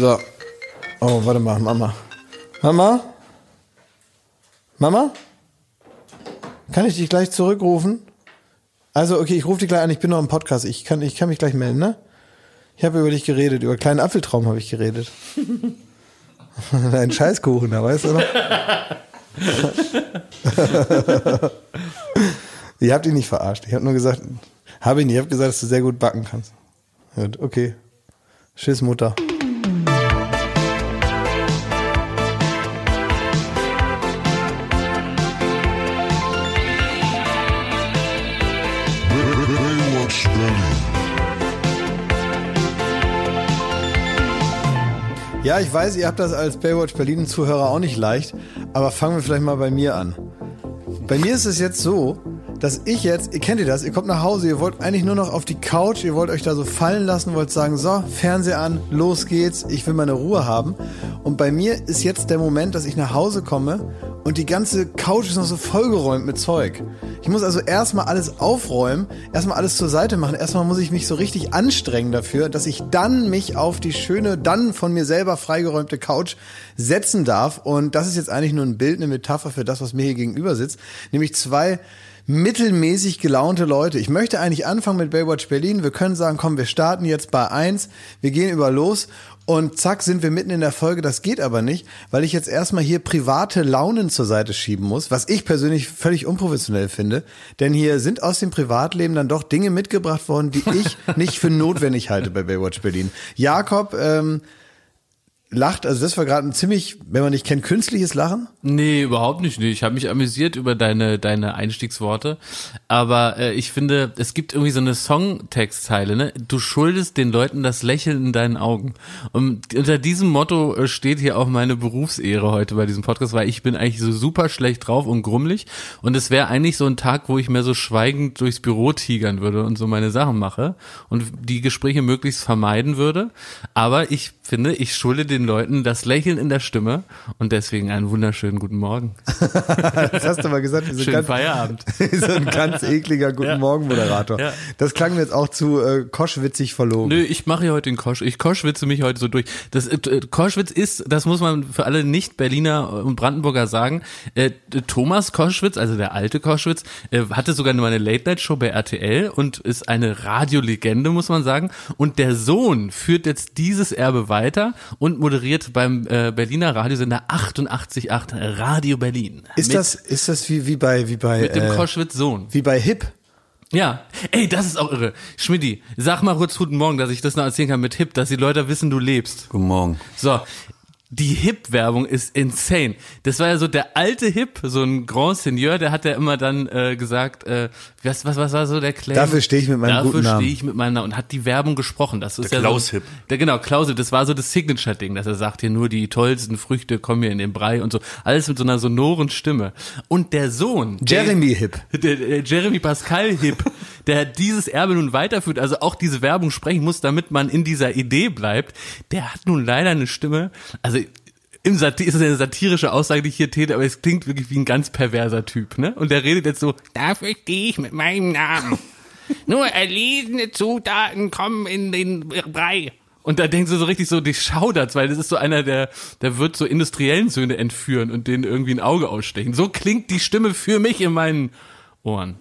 So. Oh, warte mal, Mama. Mama? Mama? Kann ich dich gleich zurückrufen? Also, okay, ich rufe dich gleich an, ich bin noch im Podcast. Ich kann, ich kann mich gleich melden, ne? Ich habe über dich geredet, über kleinen Apfeltraum habe ich geredet. Dein Scheißkuchen, da weißt du noch? Ihr habt ihn nicht verarscht. Ich habe nur gesagt, habe ich nicht. Ich habe gesagt, dass du sehr gut backen kannst. Okay. Tschüss, Mutter. Ja, ich weiß, ihr habt das als Baywatch Berlin-Zuhörer auch nicht leicht, aber fangen wir vielleicht mal bei mir an. Bei mir ist es jetzt so, dass ich jetzt, ihr kennt ihr das, ihr kommt nach Hause, ihr wollt eigentlich nur noch auf die Couch, ihr wollt euch da so fallen lassen, wollt sagen, so, Fernseher an, los geht's, ich will meine Ruhe haben. Und bei mir ist jetzt der Moment, dass ich nach Hause komme und die ganze Couch ist noch so vollgeräumt mit Zeug. Ich muss also erstmal alles aufräumen, erstmal alles zur Seite machen, erstmal muss ich mich so richtig anstrengen dafür, dass ich dann mich auf die schöne, dann von mir selber freigeräumte Couch setzen darf. Und das ist jetzt eigentlich nur ein Bild, eine Metapher für das, was mir hier gegenüber sitzt. Nämlich zwei mittelmäßig gelaunte Leute. Ich möchte eigentlich anfangen mit Baywatch Berlin. Wir können sagen, komm, wir starten jetzt bei eins, wir gehen über los und zack sind wir mitten in der Folge. Das geht aber nicht, weil ich jetzt erstmal hier private Launen zur Seite schieben muss, was ich persönlich völlig unprofessionell finde. Denn hier sind aus dem Privatleben dann doch Dinge mitgebracht worden, die ich nicht für notwendig halte bei Baywatch Berlin. Jakob ähm, lacht, also das war gerade ein ziemlich, wenn man nicht kennt, künstliches Lachen. Nee, überhaupt nicht. Nee. Ich habe mich amüsiert über deine, deine Einstiegsworte. Aber äh, ich finde, es gibt irgendwie so eine Songtextzeile, ne? Du schuldest den Leuten das Lächeln in deinen Augen. Und unter diesem Motto äh, steht hier auch meine Berufsehre heute bei diesem Podcast, weil ich bin eigentlich so super schlecht drauf und grummelig. Und es wäre eigentlich so ein Tag, wo ich mehr so schweigend durchs Büro tigern würde und so meine Sachen mache und die Gespräche möglichst vermeiden würde. Aber ich finde, ich schulde den Leuten das Lächeln in der Stimme und deswegen einen wunderschönen guten Morgen. Das hast du mal gesagt. so ein Schönen ganz- Feierabend. so ein ganz ekliger Guten Ja. Morgen Moderator. Ja. Das klang mir jetzt auch zu äh, koschwitzig verlogen. Nö, ich mache hier heute den Kosch. Ich koschwitze mich heute so durch. Das äh, äh, Koschwitz ist, das muss man für alle Nicht-Berliner und Brandenburger sagen. Äh, Thomas Koschwitz, also der alte Koschwitz, äh, hatte sogar nur eine Late-Night-Show bei RTL und ist eine Radiolegende, muss man sagen. Und der Sohn führt jetzt dieses Erbe weiter und moderiert beim äh, Berliner Radiosender 88.8 Radio Berlin. Ist mit, das ist das wie wie bei wie bei mit dem äh, Koschwitz-Sohn. wie bei Hip? Ja, ey, das ist auch irre. Schmidti, sag mal kurz guten Morgen, dass ich das noch erzählen kann mit Hip, dass die Leute wissen, du lebst. Guten Morgen. So, die Hip-Werbung ist insane. Das war ja so der alte Hip, so ein Grand Seigneur, der hat ja immer dann äh, gesagt, äh, was, was, was war so der Claim? Dafür stehe ich mit meinem Dafür guten Namen. stehe ich mit meinem Namen und hat die Werbung gesprochen. Das ist Der ja Klaus so, Hip. Der, genau, Klaus Hip, das war so das Signature-Ding, dass er sagt, hier nur die tollsten Früchte kommen hier in den Brei und so. Alles mit so einer sonoren Stimme. Und der Sohn, Jeremy Hip. der, der Jeremy Pascal Hip, der dieses Erbe nun weiterführt, also auch diese Werbung sprechen muss, damit man in dieser Idee bleibt, der hat nun leider eine Stimme, also im Satir ist das eine satirische Aussage, die ich hier täte, aber es klingt wirklich wie ein ganz perverser Typ, ne? Und der redet jetzt so, dafür stehe ich mit meinem Namen. Nur erlesene Zutaten kommen in den Brei. Und da denkst du so richtig so, die schaudert's, weil das ist so einer, der, der wird so industriellen Söhne entführen und denen irgendwie ein Auge ausstechen. So klingt die Stimme für mich in meinen Ohren.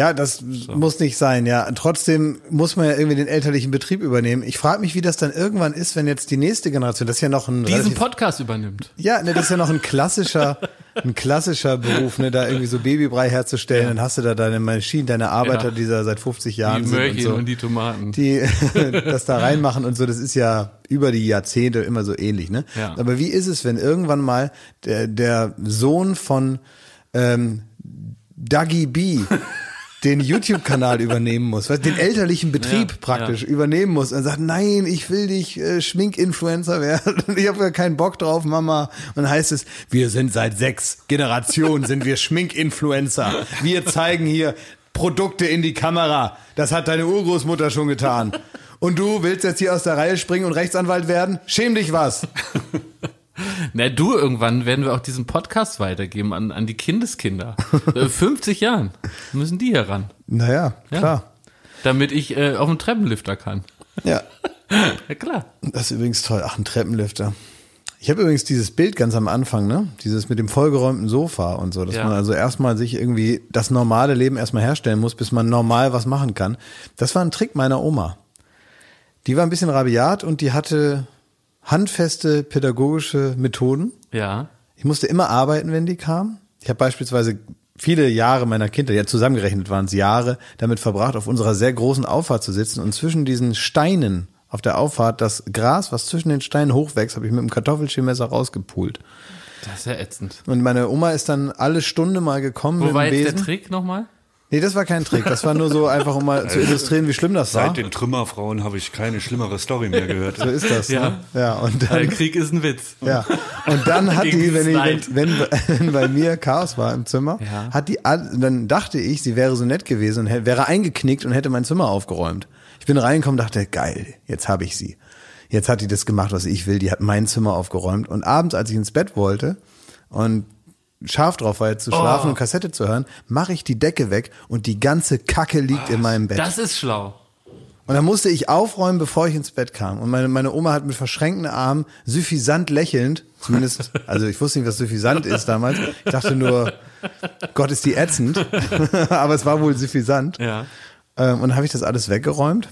Ja, das muss nicht sein, ja. Trotzdem muss man ja irgendwie den elterlichen Betrieb übernehmen. Ich frage mich, wie das dann irgendwann ist, wenn jetzt die nächste Generation, das ist ja noch ein Diesen Podcast übernimmt. ja, ne, das ist ja noch ein klassischer, ein klassischer Beruf, ne, da irgendwie so Babybrei herzustellen, dann hast du da deine Maschinen, deine Arbeiter, Ja. die da seit 50 Die Jahren sind und Möhrchen so. und die Tomaten. die das da reinmachen und so, das ist ja über die Jahrzehnte immer so ähnlich, ne? Ja. Aber wie ist es, wenn irgendwann mal der, der Sohn von ähm, Dougie B den YouTube-Kanal übernehmen muss, weißt, den elterlichen Betrieb Ja, praktisch ja. übernehmen muss und sagt, nein, ich will dich äh, Schminkinfluencer werden, ich habe ja keinen Bock drauf, Mama. Und dann heißt es, wir sind seit sechs Generationen, sind wir Schminkinfluencer. Wir zeigen hier Produkte in die Kamera. Das hat deine Urgroßmutter schon getan. Und du willst jetzt hier aus der Reihe springen und Rechtsanwalt werden? Schäm dich was. Na, du, irgendwann werden wir auch diesen Podcast weitergeben an, an die Kindeskinder. Äh, 50 Jahren müssen die hier ran. Naja, Ja. klar. Damit ich äh, auf den Treppenlifter kann. Ja. Ja, klar. Das ist übrigens toll. Ach, ein Treppenlifter. Ich habe übrigens dieses Bild ganz am Anfang, ne? Dieses mit dem vollgeräumten Sofa und so, dass Ja. man also erstmal sich irgendwie das normale Leben erstmal herstellen muss, bis man normal was machen kann. Das war ein Trick meiner Oma. Die war ein bisschen rabiat und die hatte handfeste pädagogische Methoden. Ja. Ich musste immer arbeiten, wenn die kam. Ich habe beispielsweise viele Jahre meiner Kindheit, ja zusammengerechnet waren es Jahre, damit verbracht, auf unserer sehr großen Auffahrt zu sitzen und zwischen diesen Steinen auf der Auffahrt das Gras, was zwischen den Steinen hochwächst, habe ich mit dem Kartoffelschälmesser rausgepult. Das ist ja ätzend. Und meine Oma ist dann alle Stunde mal gekommen Wo mit war jetzt der. Trick nochmal? Nee, das war kein Trick. Das war nur so einfach, um mal zu illustrieren, wie schlimm das war. Seit den Trümmerfrauen habe ich keine schlimmere Story mehr gehört. So ist das. Ja. Ne? Ja, und Der dann, Krieg ist ein Witz. Ja. Und dann hat die, wenn, ich, wenn, wenn, wenn bei mir Chaos war im Zimmer, Ja. hat die, dann dachte ich, sie wäre so nett gewesen und hätte, wäre eingeknickt und hätte mein Zimmer aufgeräumt. Ich bin reingekommen, dachte, geil, jetzt habe ich sie. Jetzt hat die das gemacht, was ich will. Die hat mein Zimmer aufgeräumt. Und abends, als ich ins Bett wollte und scharf drauf war, jetzt zu schlafen Oh. und Kassette zu hören, mache ich die Decke weg und die ganze Kacke liegt in meinem Bett. Das ist schlau. Und dann musste ich aufräumen, bevor ich ins Bett kam. Und meine, meine Oma hat mit verschränkten Armen, suffisant lächelnd, zumindest, also ich wusste nicht, was suffisant ist damals. Ich dachte nur, Gott ist die ätzend. aber es war wohl suffisant. Ja. Ähm, und dann habe ich das alles weggeräumt.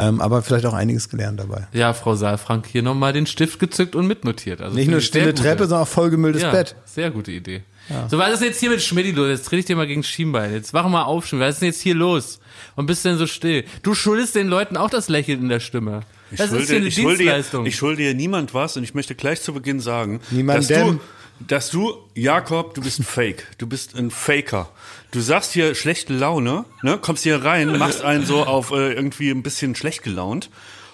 Ähm, aber vielleicht auch einiges gelernt dabei. Ja, Frau Saalfrank, hier nochmal den Stift gezückt und mitnotiert. Also Nicht nur stille Treppe, sondern auch vollgemülltes ja, Bett. Sehr gute Idee. So, was ist jetzt hier mit Schmidti los? Jetzt dreh ich dir mal gegen Schienbein. Jetzt wach mal auf, Schmidti. Was ist denn jetzt hier los? Und bist denn so still? Du schuldest den Leuten auch das Lächeln in der Stimme. Ich Das ist schulde, hier eine ich, schulde dir, Dienstleistung. ich schulde dir niemand was und ich möchte gleich zu Beginn sagen, Niemandem. dass du, dass du, Jakob, du bist ein Fake. Du bist ein Faker. Du sagst hier schlechte Laune, ne? kommst hier rein, machst einen so auf äh, irgendwie ein bisschen schlecht gelaunt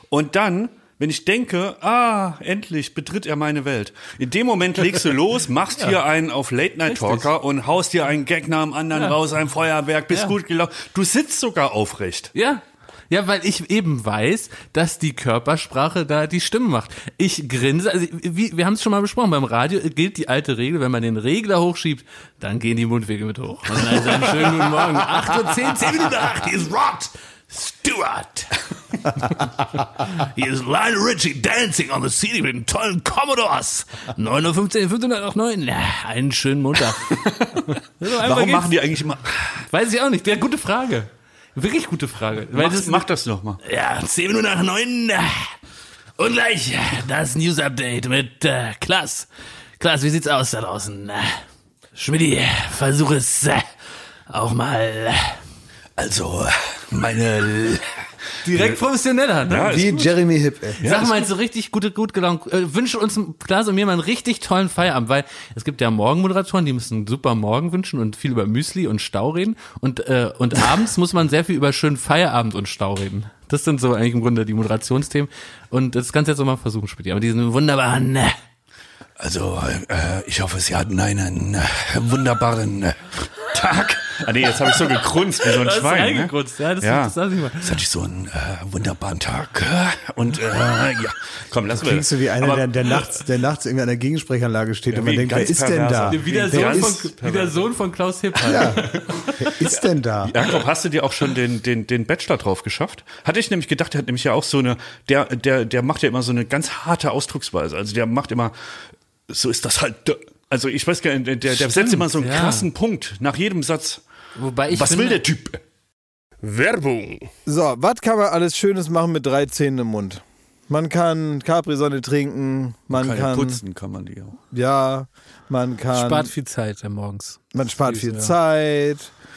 und dann wenn ich denke, ah, endlich betritt er meine Welt. In dem Moment legst du los, machst hier einen auf Late Night Talker und haust dir einen Gag nach dem anderen raus, ein Feuerwerk, bist Ja. gut gelaunt. Du sitzt sogar aufrecht. Ja. Ja, weil ich eben weiß, dass die Körpersprache da die Stimme macht. Ich grinse, also wie, wir haben es schon mal besprochen, beim Radio gilt die alte Regel, wenn man den Regler hochschiebt, dann gehen die Mundwege mit hoch. Und dann einen schönen guten Morgen. 8 Uhr 10, 10 Minuten 8, hier ist Rod Stewart. hier ist Lionel Richie dancing on the CD mit den tollen Commodores. 9.15 509, einen schönen Montag. Warum machen die eigentlich immer, Weiß ich auch nicht. Ja, gute Frage. Wirklich gute Frage. Mach, das, mach das noch mal. ja, 10 Minuten nach 9. Und gleich das News Update mit äh, Klaas. Klaas, wie sieht's aus da draußen? Schmidti, versuch es äh, auch mal Also, meine direkt professioneller. Ne? Ja, Wie gut. Jeremy Hipp. Ey. Sag mal, so richtig gute, gut gelaunt. Äh, wünsche uns, Klaas und mir mal einen richtig tollen Feierabend, weil es gibt ja Morgenmoderatoren, die müssen einen super Morgen wünschen und viel über Müsli und Stau reden. Und, äh, und abends muss man sehr viel über schönen Feierabend und Stau reden. Das sind so eigentlich im Grunde die Moderationsthemen. Und das kannst du jetzt auch mal versuchen, Spiel. Aber diesen wunderbaren, äh, Also, äh, ich hoffe, Sie hatten einen äh, wunderbaren äh, Tag. Ah nee, jetzt habe ich so gegrunzt wie so ein Das ist Schwein. eingegrunzt, ja, das- das lass ich mal. Jetzt hatte ich so einen äh, wunderbaren Tag. Und äh, ja, komm, lass mal. Klingst du wie einer, der, der nachts, der nachts irgendwie an der Gegensprechanlage steht Ja, und man denkt, wer ist denn da? wie der, Sohn ist, von, wie der Sohn von Klaus Hipp. halt. wer ist denn da? Jakob, hast du dir auch schon den, den, den Bachelor drauf geschafft? Hatte ich nämlich gedacht, der hat nämlich ja auch so eine, der, der, der macht ja immer so eine ganz harte Ausdrucksweise. Also der macht immer, so ist das halt. Also ich weiß gar nicht, der, der Stimmt, setzt immer so einen ja. krassen Punkt nach jedem Satz. Wobei ich Was finde, will der Typ? Werbung. So, was kann man alles Schönes machen mit drei Zähnen im Mund? Man kann Capri-Sonne trinken, man Kann, kann, putzen kann man die auch. ja, man kann, spart viel Zeit ja, morgens. man spart viel ja. Zeit.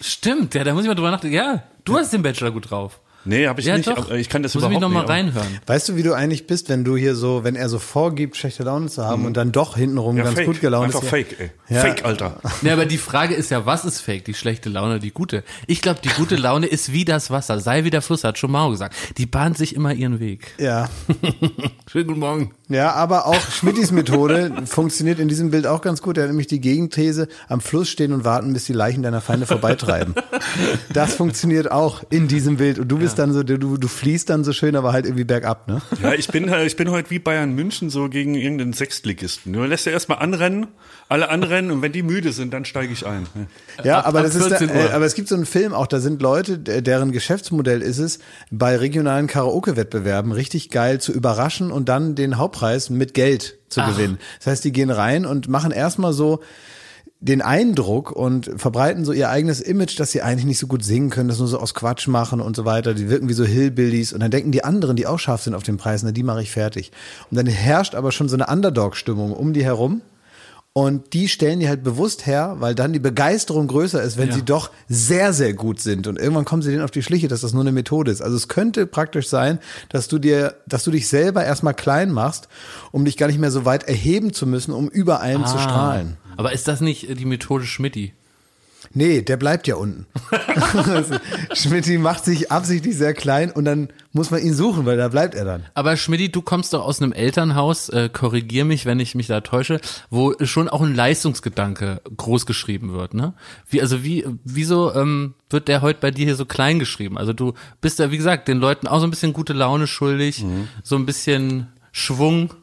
Stimmt, ja, da muss ich mal drüber nachdenken. Ja, du hast den Bachelor gut drauf. Nee, habe ich Ja, nicht. doch. aber Ich kann das muss ich mich überhaupt noch mal nicht. reinhören. Weißt du, wie du eigentlich bist, wenn du hier so, wenn er so vorgibt, schlechte Laune zu haben und dann doch hintenrum Mhm. Ja, ganz fake. gut gelaunt Einfach ist? fake, ey. Ja. Fake, Alter. Ja, aber die Frage ist ja, was ist fake? Die schlechte Laune, die gute? Ich glaube, die gute Laune ist wie das Wasser, sei wie der Fluss, hat schon Mao gesagt. Die bahnt sich immer ihren Weg. Ja. Schönen guten Morgen. Ja, aber auch Schmittis Methode funktioniert in diesem Bild auch ganz gut. Er hat nämlich die Gegenthese, am Fluss stehen und warten, bis die Leichen deiner Feinde vorbeitreiben. Das funktioniert auch in diesem Bild. Und du bist dann so, du, du fließt dann so schön, aber halt irgendwie bergab, ne? Ja, ich bin, halt- ich bin heute wie Bayern München so gegen irgendeinen Sechstligisten. Du lässt ja erstmal anrennen, alle anrennen und wenn die müde sind, dann steige ich ein. Ja, Ab- aber ab das ist, da, 14 Uhr. äh, aber es gibt so einen Film auch, da sind Leute, der- deren Geschäftsmodell ist es, bei regionalen Karaoke-Wettbewerben richtig geil zu überraschen und dann den Hauptpreis mit Geld zu gewinnen. Das heißt, die gehen rein und machen erstmal so den Eindruck und verbreiten so ihr eigenes Image, dass sie eigentlich nicht so gut singen können, das nur so aus Quatsch machen und so weiter. Die wirken wie so Hillbillies und dann denken die anderen, die auch scharf sind auf den Preis, na, die mache ich fertig. Und dann herrscht aber schon so eine Underdog-Stimmung um die herum. Und die stellen die halt bewusst her, weil dann die Begeisterung größer ist, wenn Ja. sie doch sehr, sehr gut sind. Und irgendwann kommen sie denen auf die Schliche, dass das nur eine Methode ist. Also es könnte praktisch sein, dass du dir, dass du dich selber erstmal klein machst, um dich gar nicht mehr so weit erheben zu müssen, um über allen zu strahlen. Aber ist das nicht die Methode Schmidti? Nee, der bleibt ja unten. Schmidti macht sich absichtlich sehr klein und dann muss man ihn suchen, weil da bleibt er dann. Aber Schmidti, du kommst doch aus einem Elternhaus, äh, korrigier mich, wenn ich mich da täusche, wo schon auch ein Leistungsgedanke groß geschrieben wird, ne? Wie, also wie, wieso ähm, wird der heute bei dir hier so klein geschrieben? Also du bist ja, wie gesagt, den Leuten auch so ein bisschen gute Laune schuldig, so ein bisschen Schwung.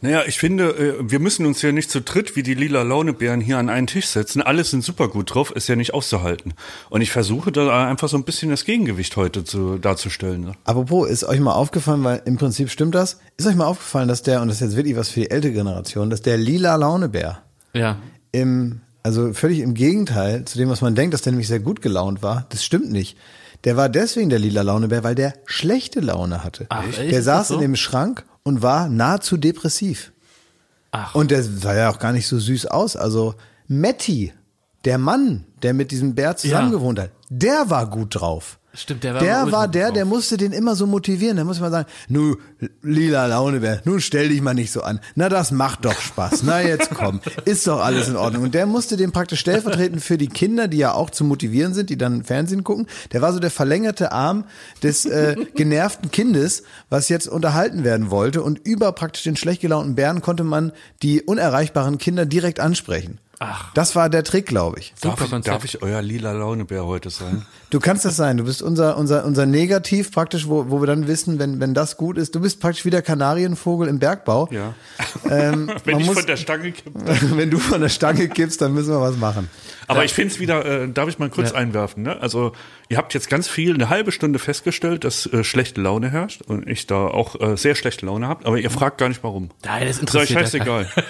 Naja, ich finde, äh, wir müssen uns ja nicht zu dritt wie die lila Launebären hier an einen Tisch setzen. Alle sind super gut drauf, ist ja nicht auszuhalten. Und ich versuche da einfach so ein bisschen das Gegengewicht heute zu, darzustellen. Ne? Apropos, ist euch mal aufgefallen, weil im Prinzip stimmt das, ist euch mal aufgefallen, dass der, und das ist jetzt wirklich was für die ältere Generation, dass der lila Launebär Ja. im, also völlig im Gegenteil zu dem, was man denkt, dass der nämlich sehr gut gelaunt war, das stimmt nicht. Der war deswegen der lila Launebär, weil der schlechte Laune hatte. Ach, echt? Der saß so? in dem Schrank und war nahezu depressiv. Ach. Und der sah ja auch gar nicht so süß aus. Also Matti, der Mann, der mit diesem Bär zusammen Ja. hat, der war gut drauf. Stimmt, der war Der war der, drauf. der musste den immer so motivieren. Der muss mal sagen, nu, lila Launebär, nun stell dich mal nicht so an. Na, das macht doch Spaß. Na, jetzt komm. Ist doch alles in Ordnung. Und der musste den praktisch stellvertretend für die Kinder, die ja auch zu motivieren sind, die dann Fernsehen gucken. Der war so der verlängerte Arm des äh, genervten Kindes, was jetzt unterhalten werden wollte. Und über praktisch den schlecht gelaunten Bären konnte man die unerreichbaren Kinder direkt ansprechen. Ach. Das war der Trick, glaube ich. Darf ich, darf ich euer lila Launebär heute sein? Du kannst das sein. Du bist unser, unser, unser Negativ praktisch, wo, wo wir dann wissen, wenn, wenn das gut ist. Du bist praktisch wie der Kanarienvogel im Bergbau. Ja. Ähm, Wenn man ich muss, von der Stange kippe. wenn du von der Stange kippst, dann müssen wir was machen. Aber ich finde es wieder, äh, darf ich mal kurz einwerfen, ne? Also, ihr habt jetzt ganz viel, eine halbe Stunde festgestellt, dass äh, schlechte Laune herrscht und ich da auch äh, sehr schlechte Laune habt, aber ihr fragt gar nicht warum. Nein, das interessiert ja keinen. scheißegal.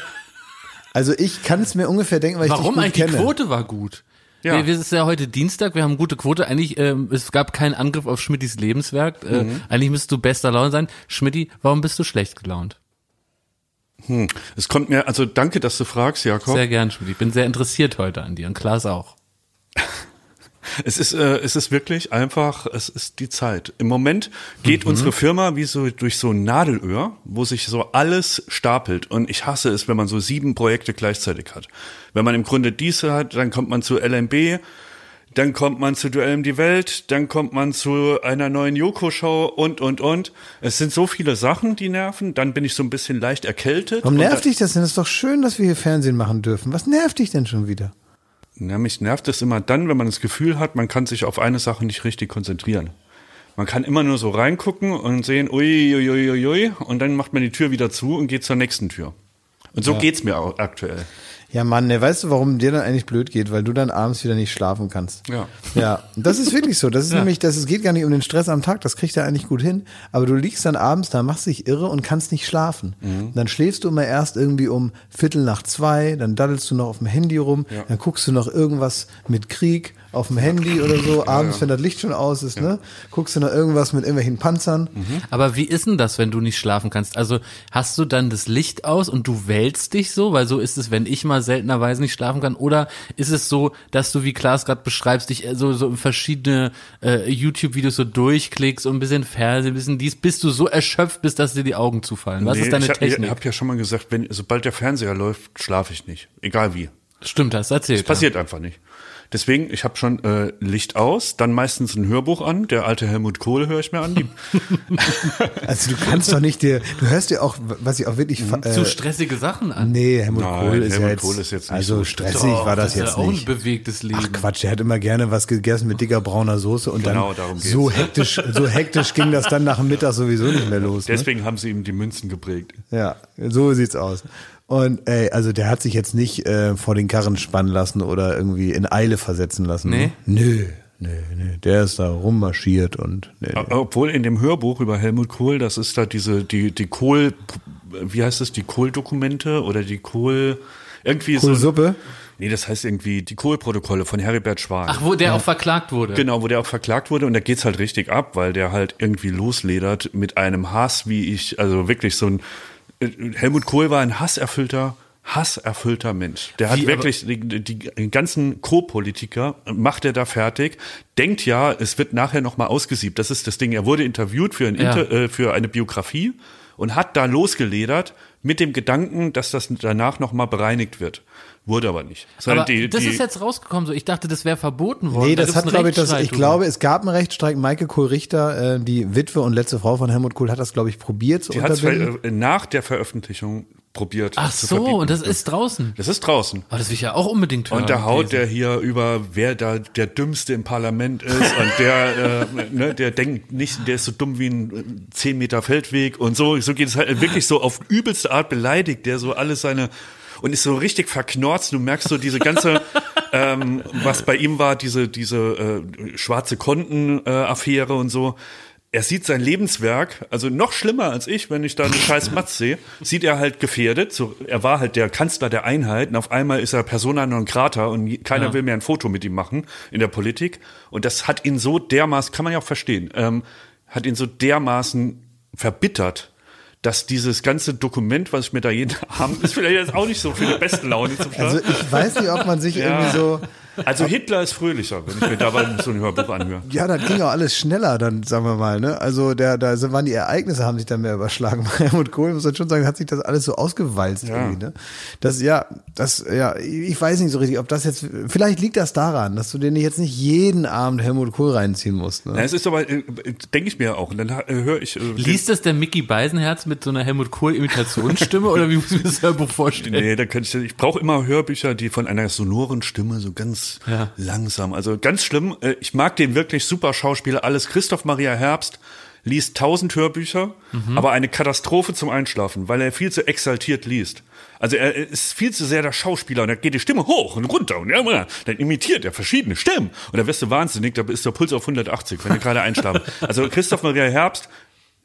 Also ich kann es mir ungefähr denken, weil ich Warum dich gut eigentlich? kenne. Die Quote war gut. Ja. Wir, wir es ist ja heute Dienstag, wir haben gute Quote. Eigentlich, ähm, es gab keinen Angriff auf Schmittis Lebenswerk. Äh, Mhm. Eigentlich müsstest du bester Laune sein. Schmidti, warum bist du schlecht gelaunt? Es kommt mir, also danke, dass du fragst, Jakob. Sehr gern, Schmidti. Ich bin sehr interessiert heute an dir und Klaas auch. Es ist, äh, es ist wirklich einfach, es ist die Zeit. Im Moment geht Mhm. unsere Firma wie so durch so ein Nadelöhr, wo sich so alles stapelt. Und ich hasse es, wenn man so sieben Projekte gleichzeitig hat. Wenn man im Grunde diese hat, dann kommt man zu LMB, dann kommt man zu Duell um die Welt, dann kommt man zu einer neuen Joko-Show und, und, und. Es sind so viele Sachen, die nerven. Dann bin ich so ein bisschen leicht erkältet. Warum nervt dich das denn? Das ist doch schön, dass wir hier Fernsehen machen dürfen. Was nervt dich denn schon wieder? Ja, mich nervt es immer dann, wenn man das Gefühl hat, man kann sich auf eine Sache nicht richtig konzentrieren. Man kann immer nur so reingucken und sehen, ui, ui, ui, ui, ui, und dann macht man die Tür wieder zu und geht zur nächsten Tür. Und so geht's mir auch aktuell. Ja, Mann, ne, weißt du, warum dir dann eigentlich blöd geht? Weil du dann abends wieder nicht schlafen kannst. Ja. Ja, das ist wirklich so. Das ist nämlich, das es geht gar nicht um den Stress am Tag, das kriegt er eigentlich gut hin. Aber du liegst dann abends da, machst dich irre und kannst nicht schlafen. Mhm. Dann schläfst du immer erst irgendwie um Viertel nach zwei, dann daddelst du noch auf dem Handy rum, dann guckst du noch irgendwas mit Krieg auf dem Handy oder so, abends, wenn das Licht schon aus ist, ne? Guckst du noch irgendwas mit irgendwelchen Panzern. Mhm. Aber wie ist denn das, wenn du nicht schlafen kannst? Also hast du dann das Licht aus und du wälzt dich so? Weil so ist es, wenn ich mal seltenerweise nicht schlafen kann. Oder ist es so, dass du, wie Klaas gerade beschreibst, dich äh, so, so verschiedene äh, YouTube-Videos so durchklickst und ein bisschen Fernsehen, ein bisschen dies, bis du so erschöpft bist, dass dir die Augen zufallen? Was Nee, ist deine ich hab, Technik? Ich habe ja schon mal gesagt, wenn, sobald der Fernseher läuft, schlafe ich nicht. Egal wie. Stimmt, hast erzählt. Passiert einfach nicht. Deswegen, ich habe schon äh, Licht aus, dann meistens ein Hörbuch an. Der alte Helmut Kohl höre ich mir an. Die, Also du kannst doch nicht dir, du hörst dir auch, was ich auch wirklich, ja. äh, Zu stressige Sachen an. nee, Helmut Nein, Kohl ist Helmut ja jetzt, Kohl ist jetzt nicht also so stressig Doch, war das, ist jetzt ja auch nicht. ein bewegtes Leben. Ach Quatsch, er hat immer gerne was gegessen mit dicker brauner Soße und Genau, dann darum geht's. so hektisch, so hektisch ging das dann nach dem Mittag sowieso nicht mehr los. Ne? deswegen haben sie ihm die Münzen geprägt. Ja, so sieht's aus. Und ey, also der hat sich jetzt nicht äh, vor den Karren spannen lassen oder irgendwie in Eile versetzen lassen. Nee? Ne? Nö, nö, nö. Der ist da rummarschiert und nee, nee. Obwohl in dem Hörbuch über Helmut Kohl, das ist da diese, die, die Kohl, wie heißt es, die Kohl-Dokumente oder die Kohl, irgendwie so. Kohlsuppe. Nee, das heißt irgendwie die Kohl-Protokolle von Heribert Schwan. Ach, wo der auch verklagt wurde. Genau, wo der auch verklagt wurde und da geht's halt richtig ab, weil der halt irgendwie losledert mit einem Hass, wie ich, also wirklich so ein, Helmut Kohl war ein hasserfüllter, hasserfüllter Mensch. Der hat Wie, wirklich die, die ganzen Co-Politiker macht er da fertig, denkt ja, es wird nachher nochmal ausgesiebt. Das ist das Ding. Er wurde interviewt für, ein Ja. Inter, äh, für eine Biografie und hat da losgeledert mit dem Gedanken, dass das danach nochmal bereinigt wird. Wurde aber nicht. Aber die- das die- ist jetzt rausgekommen so. Ich dachte, das wäre verboten worden. Nee, Da das hat, glaube ich, das, ich glaube, es gab einen Rechtsstreik. Maike Kohl-Richter, äh, die Witwe und letzte Frau von Helmut Kohl, hat das, glaube ich, probiert Die hat es nach der Veröffentlichung probiert. Ach zu so, verbieten. und das ist draußen. Das ist draußen. Aber das will ich ja auch unbedingt hören. Und da haut lesen. der hier über, wer da der Dümmste im Parlament ist und der, äh, ne, der denkt nicht, der ist so dumm wie ein äh, 10 Meter Feldweg und so. So geht es halt wirklich so auf übelste Art beleidigt, der so alles seine und ist so richtig verknorzt. Du merkst so diese ganze, ähm, was bei ihm war, diese, diese äh, schwarze Konten-Affäre und so. Er sieht sein Lebenswerk, also noch schlimmer als ich, wenn ich da einen scheiß Matz sehe, sieht er halt gefährdet. So, er war halt der Kanzler der Einheit und auf einmal ist er Persona non grata und keiner Ja. will mehr ein Foto mit ihm machen in der Politik. Und das hat ihn so dermaßen, kann man ja auch verstehen, ähm, hat ihn so dermaßen verbittert, dass dieses ganze Dokument, was ich mir da jeden Abend, ist vielleicht jetzt auch nicht so für die beste Laune zum Schlafen. Also ich weiß nicht, ob man sich Ja. irgendwie so, Also Hitler ist fröhlicher, wenn ich mir dabei so ein Hörbuch anhöre. Ja, das ging auch alles schneller, dann sagen wir mal. Ne? Also der, da waren die Ereignisse, haben sich dann mehr überschlagen. Bei Helmut Kohl muss man schon sagen, hat sich das alles so ausgewalzt Ja. irgendwie. Ne? Das ja, das ja, ich weiß nicht so richtig, ob das jetzt. Vielleicht liegt das daran, dass du dir jetzt nicht jeden Abend Helmut Kohl reinziehen musst. Ja, Ne? es ist aber, äh, denke ich mir auch. Und dann äh, höre ich. Äh, Liest das der Mickey Beisenherz mit so einer Helmut Kohl Imitationsstimme oder wie muss ich mir das Hörbuch vorstellen? Nee, da kann ich, ich brauche immer Hörbücher, die von einer sonoren Stimme so ganz Ja. langsam, also ganz schlimm. Äh, Ich mag den wirklich super Schauspieler, alles. Christoph Maria Herbst liest tausend Hörbücher, aber eine Katastrophe zum Einschlafen, weil er viel zu exaltiert liest. Also er ist viel zu sehr der Schauspieler und da geht die Stimme hoch und runter und ja, dann imitiert er verschiedene Stimmen und da wirst du wahnsinnig, da ist der Puls auf 180, wenn du gerade einschlafen. Also Christoph Maria Herbst,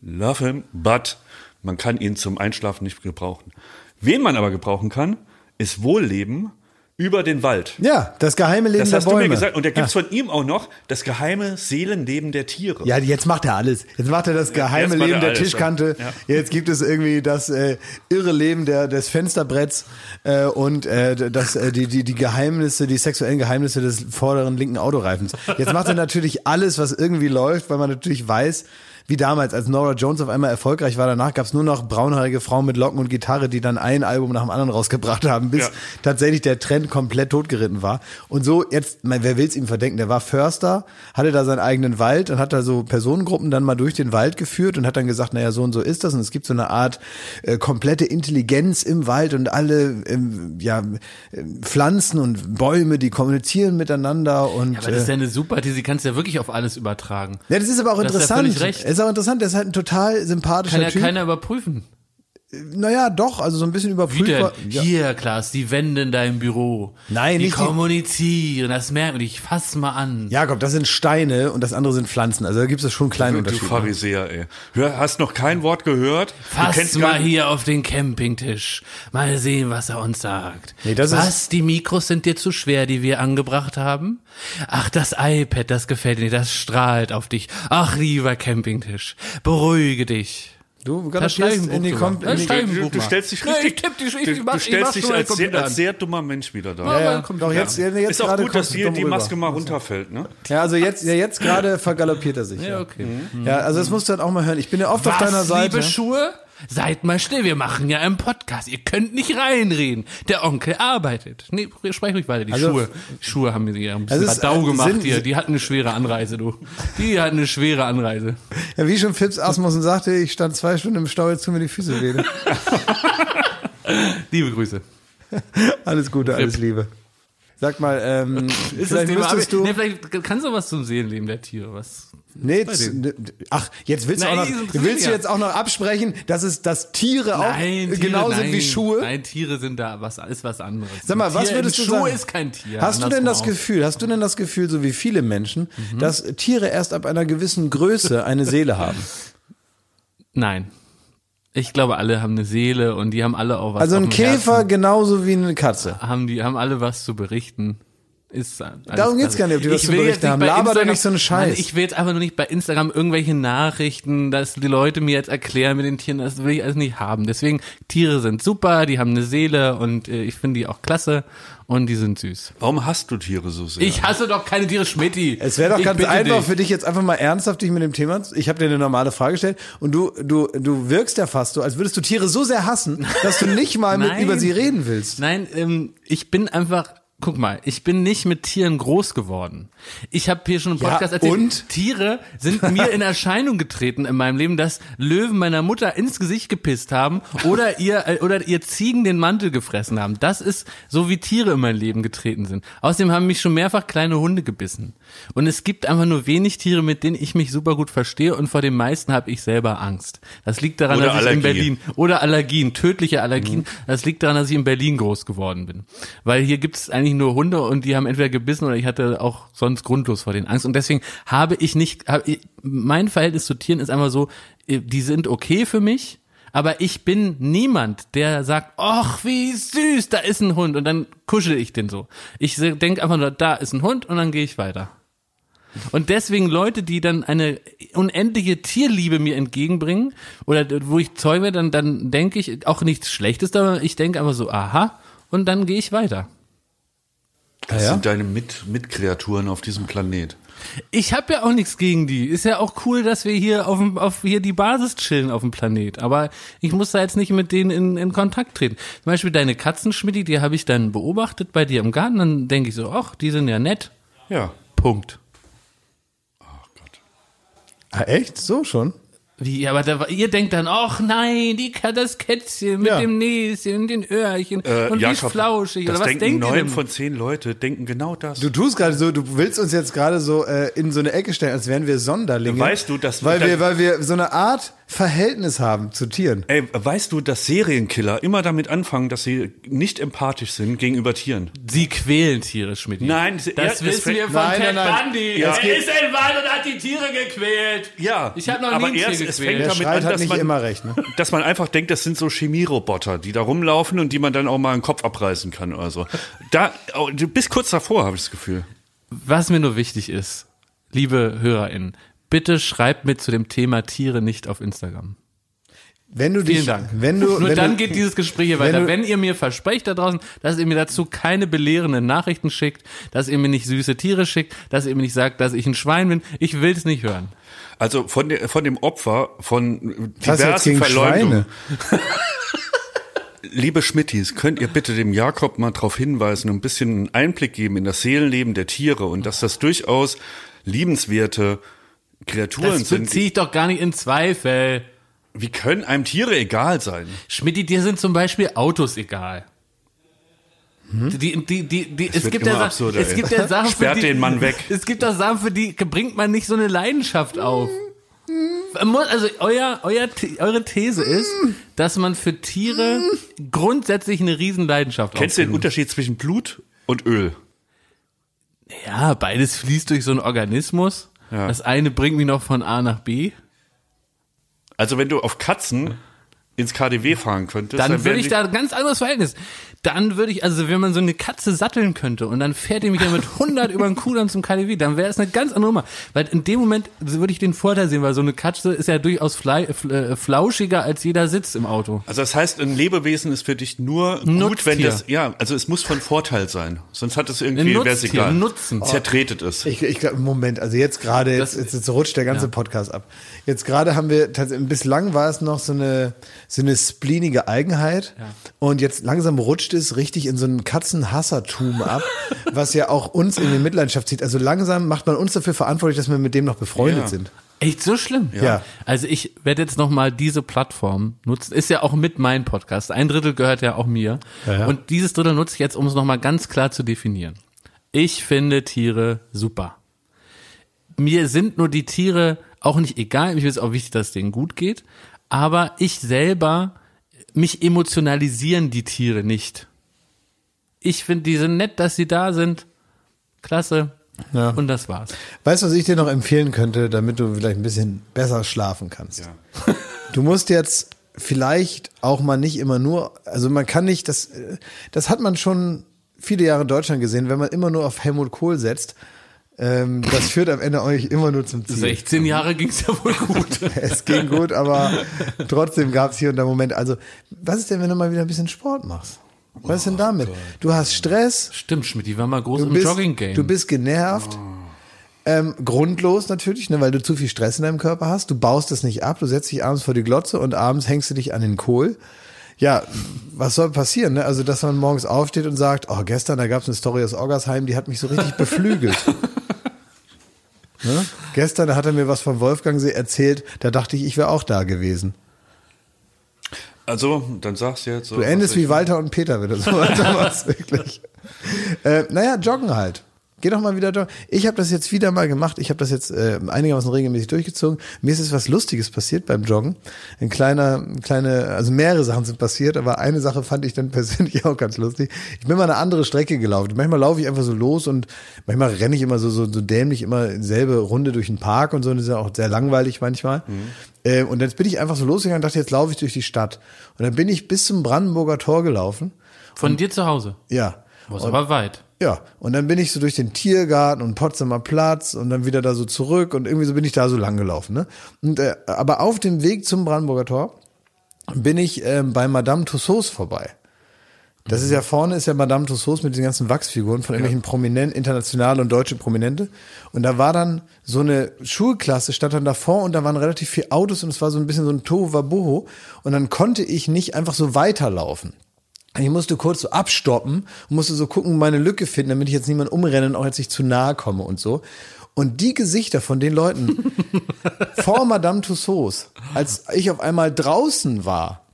love him, but man kann ihn zum Einschlafen nicht gebrauchen. Wen man aber gebrauchen kann, ist Wohlleben über den Wald. Ja, das geheime Leben Das der hast Bäume. du mir gesagt. Und da gibt's von ihm auch noch das geheime Seelenleben der Tiere. Ja, jetzt macht er alles. Jetzt macht er das geheime Leben er der alles, Tischkante. ja. Jetzt gibt es irgendwie das äh, irre Leben der, des Fensterbretts äh, und äh, das, äh, die, die, die Geheimnisse, die sexuellen Geheimnisse des vorderen linken Autoreifens. Jetzt macht er natürlich alles, was irgendwie läuft, weil man natürlich weiß, wie damals, als Nora Jones auf einmal erfolgreich war, danach gab's nur noch braunhaarige Frauen mit Locken und Gitarre, die dann ein Album nach dem anderen rausgebracht haben, bis Ja. tatsächlich der Trend komplett totgeritten war. Und so, jetzt, mein, wer will's ihm verdenken? Der war Förster, hatte da seinen eigenen Wald und hat da so Personengruppen dann mal durch den Wald geführt und hat dann gesagt, naja, so und so ist das. Und es gibt so eine Art äh, komplette Intelligenz im Wald und alle ähm, ja, äh, Pflanzen und Bäume, die kommunizieren miteinander und Aber das ist äh, ja eine super, die kannst du ja wirklich auf alles übertragen. ja, das ist aber auch Da hast du ja interessant. völlig recht. Ist auch interessant, der ist halt ein total sympathischer Kann ja Typ. keiner überprüfen. Naja, doch, also so ein bisschen überprüfbar. denn? Ja. Hier, Klaas, die Wände in deinem Büro. Nein, die nicht die- kommunizieren, das merken. Ich fass mal an. Jakob, das sind Steine und das andere sind Pflanzen. Also da gibt es schon kleine Du Unterschiede. Pharisäer, ey. Hör, hast noch kein Wort gehört? du Fass kennst mal gar hier auf den Campingtisch. Mal sehen, was er uns sagt. Nee, das ist- was, die Mikros sind dir zu schwer, die wir angebracht haben? Ach, das iPad, das gefällt dir, das strahlt auf dich. Ach, lieber Campingtisch, beruhige dich. Du galopierst ein in die, Kom in die Du, du stellst dich Nee, richtig, ich tipp die- ich du, mach- du stellst dich als sehr, als sehr dummer Mensch wieder da. Ja, ja, kommt doch jetzt, an. jetzt ist auch gut, dass hier die. Maske mal runterfällt, ne? Ja, also jetzt, ja, jetzt gerade vergaloppiert er sich. Ja, Ja, okay. ja also das musst du dann auch mal hören. Ich bin ja oft auf deiner Seite. liebe Schuhe? Seid mal still, wir machen ja einen Podcast. Ihr könnt nicht reinreden. Der Onkel arbeitet. Nee, sprech ruhig weiter. Die Also- Schuhe, Schuhe haben mir ja ein bisschen Also Radau gemacht sind- hier. Die hatten eine schwere Anreise, du. Die hatten eine schwere Anreise. Ja, wie schon Phipps Asmussen sagte, ich stand zwei Stunden im Stau, jetzt tun mir die Füße weh. Liebe Grüße. alles Gute, alles Liebe. Sag mal, ähm, vielleicht Thema- müsstest du... Nee, vielleicht kannst du was zum Seelenleben der Tiere. Was? Nee, ne- ach, jetzt willst du Nein, auch die noch, willst du jetzt auch noch absprechen, dass es, dass Tiere auch Tiere, genau sind wie nein. Schuhe? Nein, Tiere sind da was, ist was anderes. Sag mal, Ein was Tier würdest du Schuh sagen? ist kein Tier. Hast du denn das auch. Gefühl, hast du denn das Gefühl, so wie viele Menschen, Mhm. dass Tiere erst ab einer gewissen Größe eine Seele haben? Nein. Ich glaube, alle haben eine Seele und die haben alle auch was Also ein Käfer Herzen. genauso wie eine Katze. haben die haben alle was zu berichten. Ist alles Darum geht's klar. gar nicht, ob die was Ich zu will berichten jetzt nicht haben. bei Laber doch Instagram- nicht so einen Scheiß. Nein, ich will jetzt einfach nur nicht bei Instagram irgendwelche Nachrichten, dass die Leute mir jetzt erklären mit den Tieren, das will ich alles nicht haben. Deswegen, Tiere sind super, die haben eine Seele und äh, ich finde die auch klasse und die sind süß. Warum hast du Tiere so sehr? Ich hasse doch keine Tiere, Schmidti. Es wäre doch Ich ganz einfach dich. für dich jetzt einfach mal ernsthaft dich mit dem Thema. Ich habe dir eine normale Frage gestellt und du du du wirkst ja fast so, als würdest du Tiere so sehr hassen, dass du nicht mal mit über sie reden willst. Nein, ähm, ich bin einfach. Guck mal, ich bin nicht mit Tieren groß geworden. Ich habe hier schon im Ja, Podcast erzählt, und? Tiere sind mir in Erscheinung getreten in meinem Leben, dass Löwen meiner Mutter ins Gesicht gepisst haben oder ihr äh, oder ihr Ziegen den Mantel gefressen haben. Das ist so wie Tiere in mein Leben getreten sind. Außerdem haben mich schon mehrfach kleine Hunde gebissen. Und es gibt einfach nur wenig Tiere, mit denen ich mich super gut verstehe und vor den meisten habe ich selber Angst. Das liegt daran, Oder dass ich in. Berlin oder Allergien, tödliche Allergien. Mhm. Das liegt daran, dass ich in Berlin groß geworden bin. Weil hier gibt es eigentlich nur Hunde und die haben entweder gebissen oder ich hatte auch sonst grundlos vor denen Angst. Und deswegen habe ich nicht, habe ich, mein Verhältnis zu Tieren ist einfach so, äh, die sind okay für mich. Aber ich bin niemand, der sagt, ach, wie süß, da ist ein Hund und dann kuschel ich den so. Ich denke einfach nur, da ist ein Hund und dann gehe ich weiter. Und deswegen Leute, die dann eine unendliche Tierliebe mir entgegenbringen oder wo ich Zeuge dann, dann denke ich auch nichts Schlechtes, aber ich denke einfach so, aha, und dann gehe ich weiter. Das ja? sind deine Mit Mitkreaturen auf diesem Planet. Ich habe ja auch nichts gegen die. Ist ja auch cool, dass wir hier auf, dem, auf hier die Basis chillen auf dem Planet. Aber ich muss da jetzt nicht mit denen in, in Kontakt treten. Zum Beispiel deine Katzenschmiedi, die habe ich dann beobachtet bei dir im Garten. Dann denke ich so, ach, die sind ja nett. Ja. Punkt. Ah, echt? So schon? Wie, aber da, ihr denkt dann, ach nein, die, das Kätzchen mit Ja. dem Näschen und den Öhrchen Äh, und wie Jakob, flauschig. das Oder was denken denkt ihr neun von zehn Leute denken genau das. Du tust gerade so, du willst uns jetzt gerade so äh, in so eine Ecke stellen, als wären wir Sonderlinge. Weißt du, dass- weil wir, weil wir so eine Art Verhältnis haben zu Tieren. Ey, weißt du, dass Serienkiller immer damit anfangen, dass sie nicht empathisch sind gegenüber Tieren? Sie quälen Tiere, Schmidt. Nein, das ja, es wissen wir von Nein, Ted nein, nein. Bundy. Ja. Er ist in den Wald und hat die Tiere gequält. Ja, Ich habe noch aber nie ein erst, es gequält. fängt Der damit schreit an, hat dass nicht man, immer recht, ne? dass man einfach denkt, das sind so Chemieroboter, die da rumlaufen und die man dann auch mal einen Kopf abreißen kann oder so. Da, oh, du bist kurz davor, habe ich das Gefühl. Was mir nur wichtig ist, liebe HörerInnen, bitte schreibt mir zu dem Thema Tiere nicht auf Instagram. Wenn du Vielen dich, Dank. wenn du, Nur wenn dann du, geht dieses Gespräch hier wenn weiter. du- Wenn ihr mir versprecht da draußen, dass ihr mir dazu keine belehrenden Nachrichten schickt, dass ihr mir nicht süße Tiere schickt, dass ihr mir nicht sagt, dass ich ein Schwein bin, ich will's nicht hören. Also von, der, von dem Opfer von diversen Verleumdungen. Schweine? Liebe Schmittis, könnt ihr bitte dem Jakob mal darauf hinweisen und ein bisschen einen Einblick geben in das Seelenleben der Tiere und dass das durchaus liebenswerte Kreaturen Das sind. beziehe ich doch gar nicht in Zweifel. Wie können einem Tiere egal sein? Schmidt, dir sind zum Beispiel Autos egal. Die, die, die, die, es gibt ja, absurder, es ey. gibt ja Sachen, für Sperrt die, den Mann weg. Es gibt auch Sachen, für die bringt man nicht so eine Leidenschaft auf. Also euer, euer, eure These ist, dass man für Tiere grundsätzlich eine Riesenleidenschaft Kennst du den. Unterschied zwischen Blut und Öl? Ja, beides fließt durch so einen Organismus. Ja. Das eine bringt mich noch von A nach B. Also wenn du auf Katzen ins KDW fahren könntest, Dann würde wären ich da ein ganz anderes Verhältnis. Dann würde ich, also wenn man so eine Katze satteln könnte und dann fährt die mich ja mit 100 über den Kudamm zum KDW, dann wäre es eine ganz andere Nummer. Weil in dem Moment würde ich den Vorteil sehen, weil so eine Katze ist ja durchaus fl- äh, flauschiger als jeder Sitz im Auto. Also das heißt, ein Lebewesen ist für dich nur gut, Nutztier. wenn das, ja, also es muss von Vorteil sein. Sonst hat es irgendwie, wäre es egal. Nutzen. Zertretet es. Ich, ich glaube, Moment, also jetzt gerade, jetzt, jetzt, jetzt rutscht der ganze Podcast ab. Jetzt gerade haben wir, tatsächlich- bislang war es noch so eine, so eine spleenige Eigenheit und jetzt langsam rutscht es richtig in so ein Katzenhassertum ab, was ja auch uns in die Mitleidenschaft zieht. Also langsam macht man uns dafür verantwortlich, dass wir mit dem noch befreundet Ja. sind. Echt so schlimm? Ja. Also ich werde jetzt nochmal diese Plattform nutzen. Ist ja auch mit meinem Podcast. Ein Drittel gehört ja auch mir. ja. Und dieses Drittel nutze ich jetzt, um es nochmal ganz klar zu definieren. Ich finde Tiere super. Mir sind nur die Tiere auch nicht egal. Mir ist auch wichtig, dass es denen gut geht. Aber ich selber, mich emotionalisieren die Tiere nicht. Ich finde, die sind nett, dass sie da sind. Klasse. Ja. Und das war's. Weißt du, was ich dir noch empfehlen könnte, damit du vielleicht ein bisschen besser schlafen kannst? Du musst jetzt vielleicht auch mal nicht immer nur, also man kann nicht, das, äh, das hat man schon viele Jahre in Deutschland gesehen, wenn man immer nur auf Helmut Kohl setzt, ähm, das führt am Ende euch immer nur zum Ziel. 16 Jahre ging's ja wohl gut. Es ging gut, aber trotzdem gab es hier und da Momente. Also, was ist denn, wenn du mal wieder ein bisschen Sport machst? Was ist denn damit? Du hast Stress, Stimmt, Schmidt, die war mal groß du im bist, Jogging-Game. du bist genervt. Ähm, grundlos natürlich, ne, weil du zu viel Stress in deinem Körper hast. Du baust es nicht ab, du setzt dich abends vor die Glotze und abends hängst du dich an den Kohl. Ja, was soll passieren? Ne? Also, dass man morgens aufsteht und sagt, oh, gestern, da gab es eine Story aus Oggersheim, die hat mich so richtig beflügelt. ne? Gestern hat er mir was von Wolfgangsee erzählt, da dachte ich, ich wäre auch da gewesen. Also, dann sag's jetzt. So, Du endest wie Walter und Peter, wenn du so weitermachst, wirklich. Äh, naja, joggen halt. Geh doch mal wieder joggen. Ich habe das jetzt wieder mal gemacht. Ich habe das jetzt äh, einigermaßen regelmäßig durchgezogen. Mir ist jetzt was Lustiges passiert beim Joggen. Ein kleiner, ein kleine, also mehrere Sachen sind passiert, aber eine Sache fand ich dann persönlich auch ganz lustig. Ich bin mal eine andere Strecke gelaufen. Manchmal laufe ich einfach so los und manchmal renne ich immer so, so, so dämlich immer dieselbe Runde durch den Park und so. Und das ist ja auch sehr langweilig manchmal. Äh, und jetzt bin ich einfach so losgegangen und dachte, jetzt laufe ich durch die Stadt. Und dann bin ich bis zum Brandenburger Tor gelaufen. Von dir zu Hause. Ja. Was aber weit. Ja, und dann bin ich so durch den Tiergarten und Potsdamer Platz und dann wieder da so zurück und irgendwie so bin ich da so lang gelaufen. Ne? Und, äh, aber auf dem Weg zum Brandenburger Tor bin ich ähm, bei Madame Tussauds vorbei. Das ist ja vorne ist ja Madame Tussauds mit den ganzen Wachsfiguren von irgendwelchen Prominenten, internationale und deutsche Prominente. Und da war dann so eine Schulklasse, stand dann davor und da waren relativ viele Autos und es war so ein bisschen so ein Tohuwabohu. Und dann konnte ich nicht einfach so weiterlaufen. Ich musste kurz so abstoppen musste so gucken, meine Lücke finden, damit ich jetzt niemand umrenne und auch jetzt nicht zu nahe komme und so. Und die Gesichter von den Leuten vor Madame Tussauds, als ich auf einmal draußen war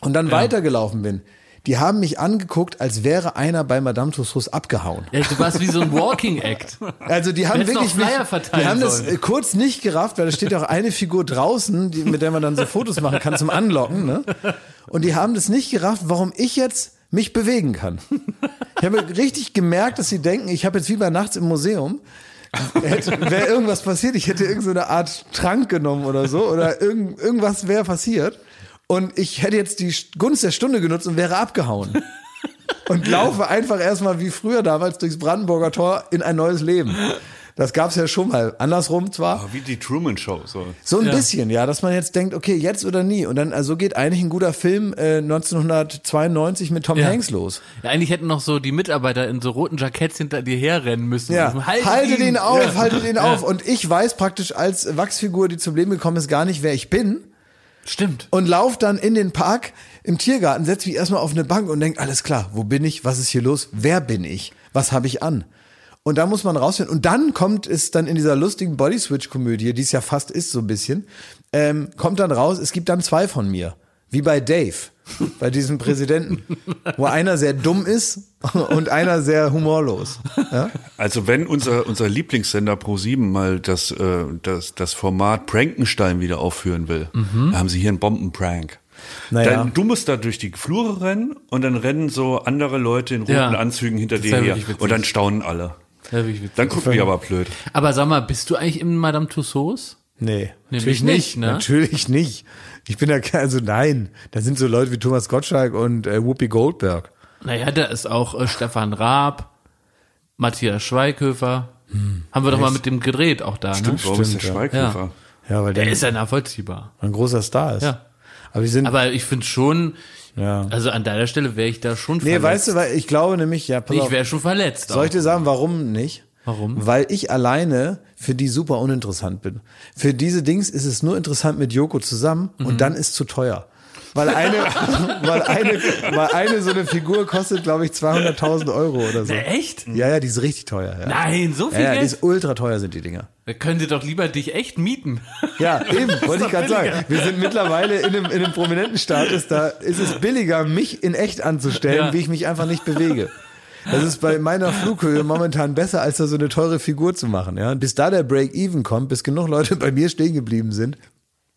und dann weitergelaufen bin, die haben mich angeguckt, als wäre einer bei Madame Tussauds abgehauen. Ja, du warst wie so ein Walking Act. Also die haben wirklich mich, die haben das sollen. äh, kurz nicht gerafft, weil da steht ja auch eine Figur draußen, die, mit der man dann so Fotos machen kann zum Anlocken. Ne? Und die haben das nicht gerafft, warum ich jetzt mich bewegen kann. Ich habe richtig gemerkt, dass sie denken, ich habe jetzt wie bei nachts im Museum. Wäre irgendwas passiert, ich hätte irgendeine so eine Art Trank genommen oder so oder irgend, irgendwas wäre passiert und ich hätte jetzt die Gunst der Stunde genutzt und wäre abgehauen und laufe einfach erstmal wie früher damals durchs Brandenburger Tor in ein neues Leben. Das gab's ja schon mal. Andersrum zwar. Ah, Wie die Truman Show. So. So ein bisschen, ja, dass man jetzt denkt, okay, jetzt oder nie. Und dann, also geht eigentlich ein guter Film äh, 1992 mit Tom Ja. Hanks los. Ja, eigentlich hätten noch so die Mitarbeiter in so roten Jacketts hinter dir herrennen müssen. Ja, Und haltet ihn, auf, Ja. haltet ihn auf. Und ich weiß praktisch als Wachsfigur, die zum Leben gekommen ist, gar nicht, wer ich bin. Stimmt. Und lauf dann in den Park im Tiergarten, setz mich erstmal auf eine Bank und denk, alles klar, wo bin ich? Was ist hier los? Wer bin ich? Was habe ich an? Und da muss man rausfinden. Und dann kommt es dann in dieser lustigen Body-Switch-Komödie, die es ja fast ist, so ein bisschen, ähm, kommt dann raus, es gibt dann zwei von mir. Wie bei Dave, bei diesem Präsidenten, wo einer sehr dumm ist und einer sehr humorlos. Ja? Also wenn unser, unser Lieblingssender Pro7 mal das, äh, das, das Format Prankenstein wieder aufführen will, dann haben sie hier einen Bombenprank. Naja. Dann, du musst da durch die Flure rennen und dann rennen so andere Leute in roten Ja. Anzügen hinter dir her. Und dann staunen alle. Dann gucken die aber blöd. Aber sag mal, bist du eigentlich im Madame Tussauds? Nee, Nämlich natürlich nicht, nicht. ne? Natürlich nicht. Ich bin ja, ke- also nein, da sind so Leute wie Thomas Gottschalk und äh, Whoopi Goldberg. Naja, da ist auch äh, Stefan Raab, Matthias Schweighöfer. Haben wir doch mal mit dem gedreht, auch da. ne? Warum ist der Stimmt, ja. Schweighöfer? Ja, weil der, Der ist ja nachvollziehbar. ein großer Star ist. Ja. Aber wir sind, Aber ich finde schon, ja. also an deiner Stelle wäre ich da schon Nee, verletzt. weißt du, weil ich glaube nämlich, ja, pass ich wäre schon verletzt. soll ich dir sagen, warum nicht? Warum? Weil ich alleine für die super uninteressant bin. Für diese Dings ist es nur interessant mit Joko zusammen Mhm. und dann ist zu teuer. Weil eine, weil eine, weil eine so eine Figur kostet, glaube ich, 200.000 Euro oder so. Echt? Ja, ja, die ist richtig teuer. Ja. Nein, so viel Ja, ja, die Geld? ist ultra teuer sind die Dinger. Wir können dir doch lieber dich echt mieten. Ja, eben, wollte ich gerade sagen. Wir sind mittlerweile in einem, in einem prominenten Status, da ist es billiger, mich in echt anzustellen, Ja. wie ich mich einfach nicht bewege. Das ist bei meiner Flughöhe momentan besser, als da so eine teure Figur zu machen. Ja? Bis da der Break-Even kommt, bis genug Leute bei mir stehen geblieben sind.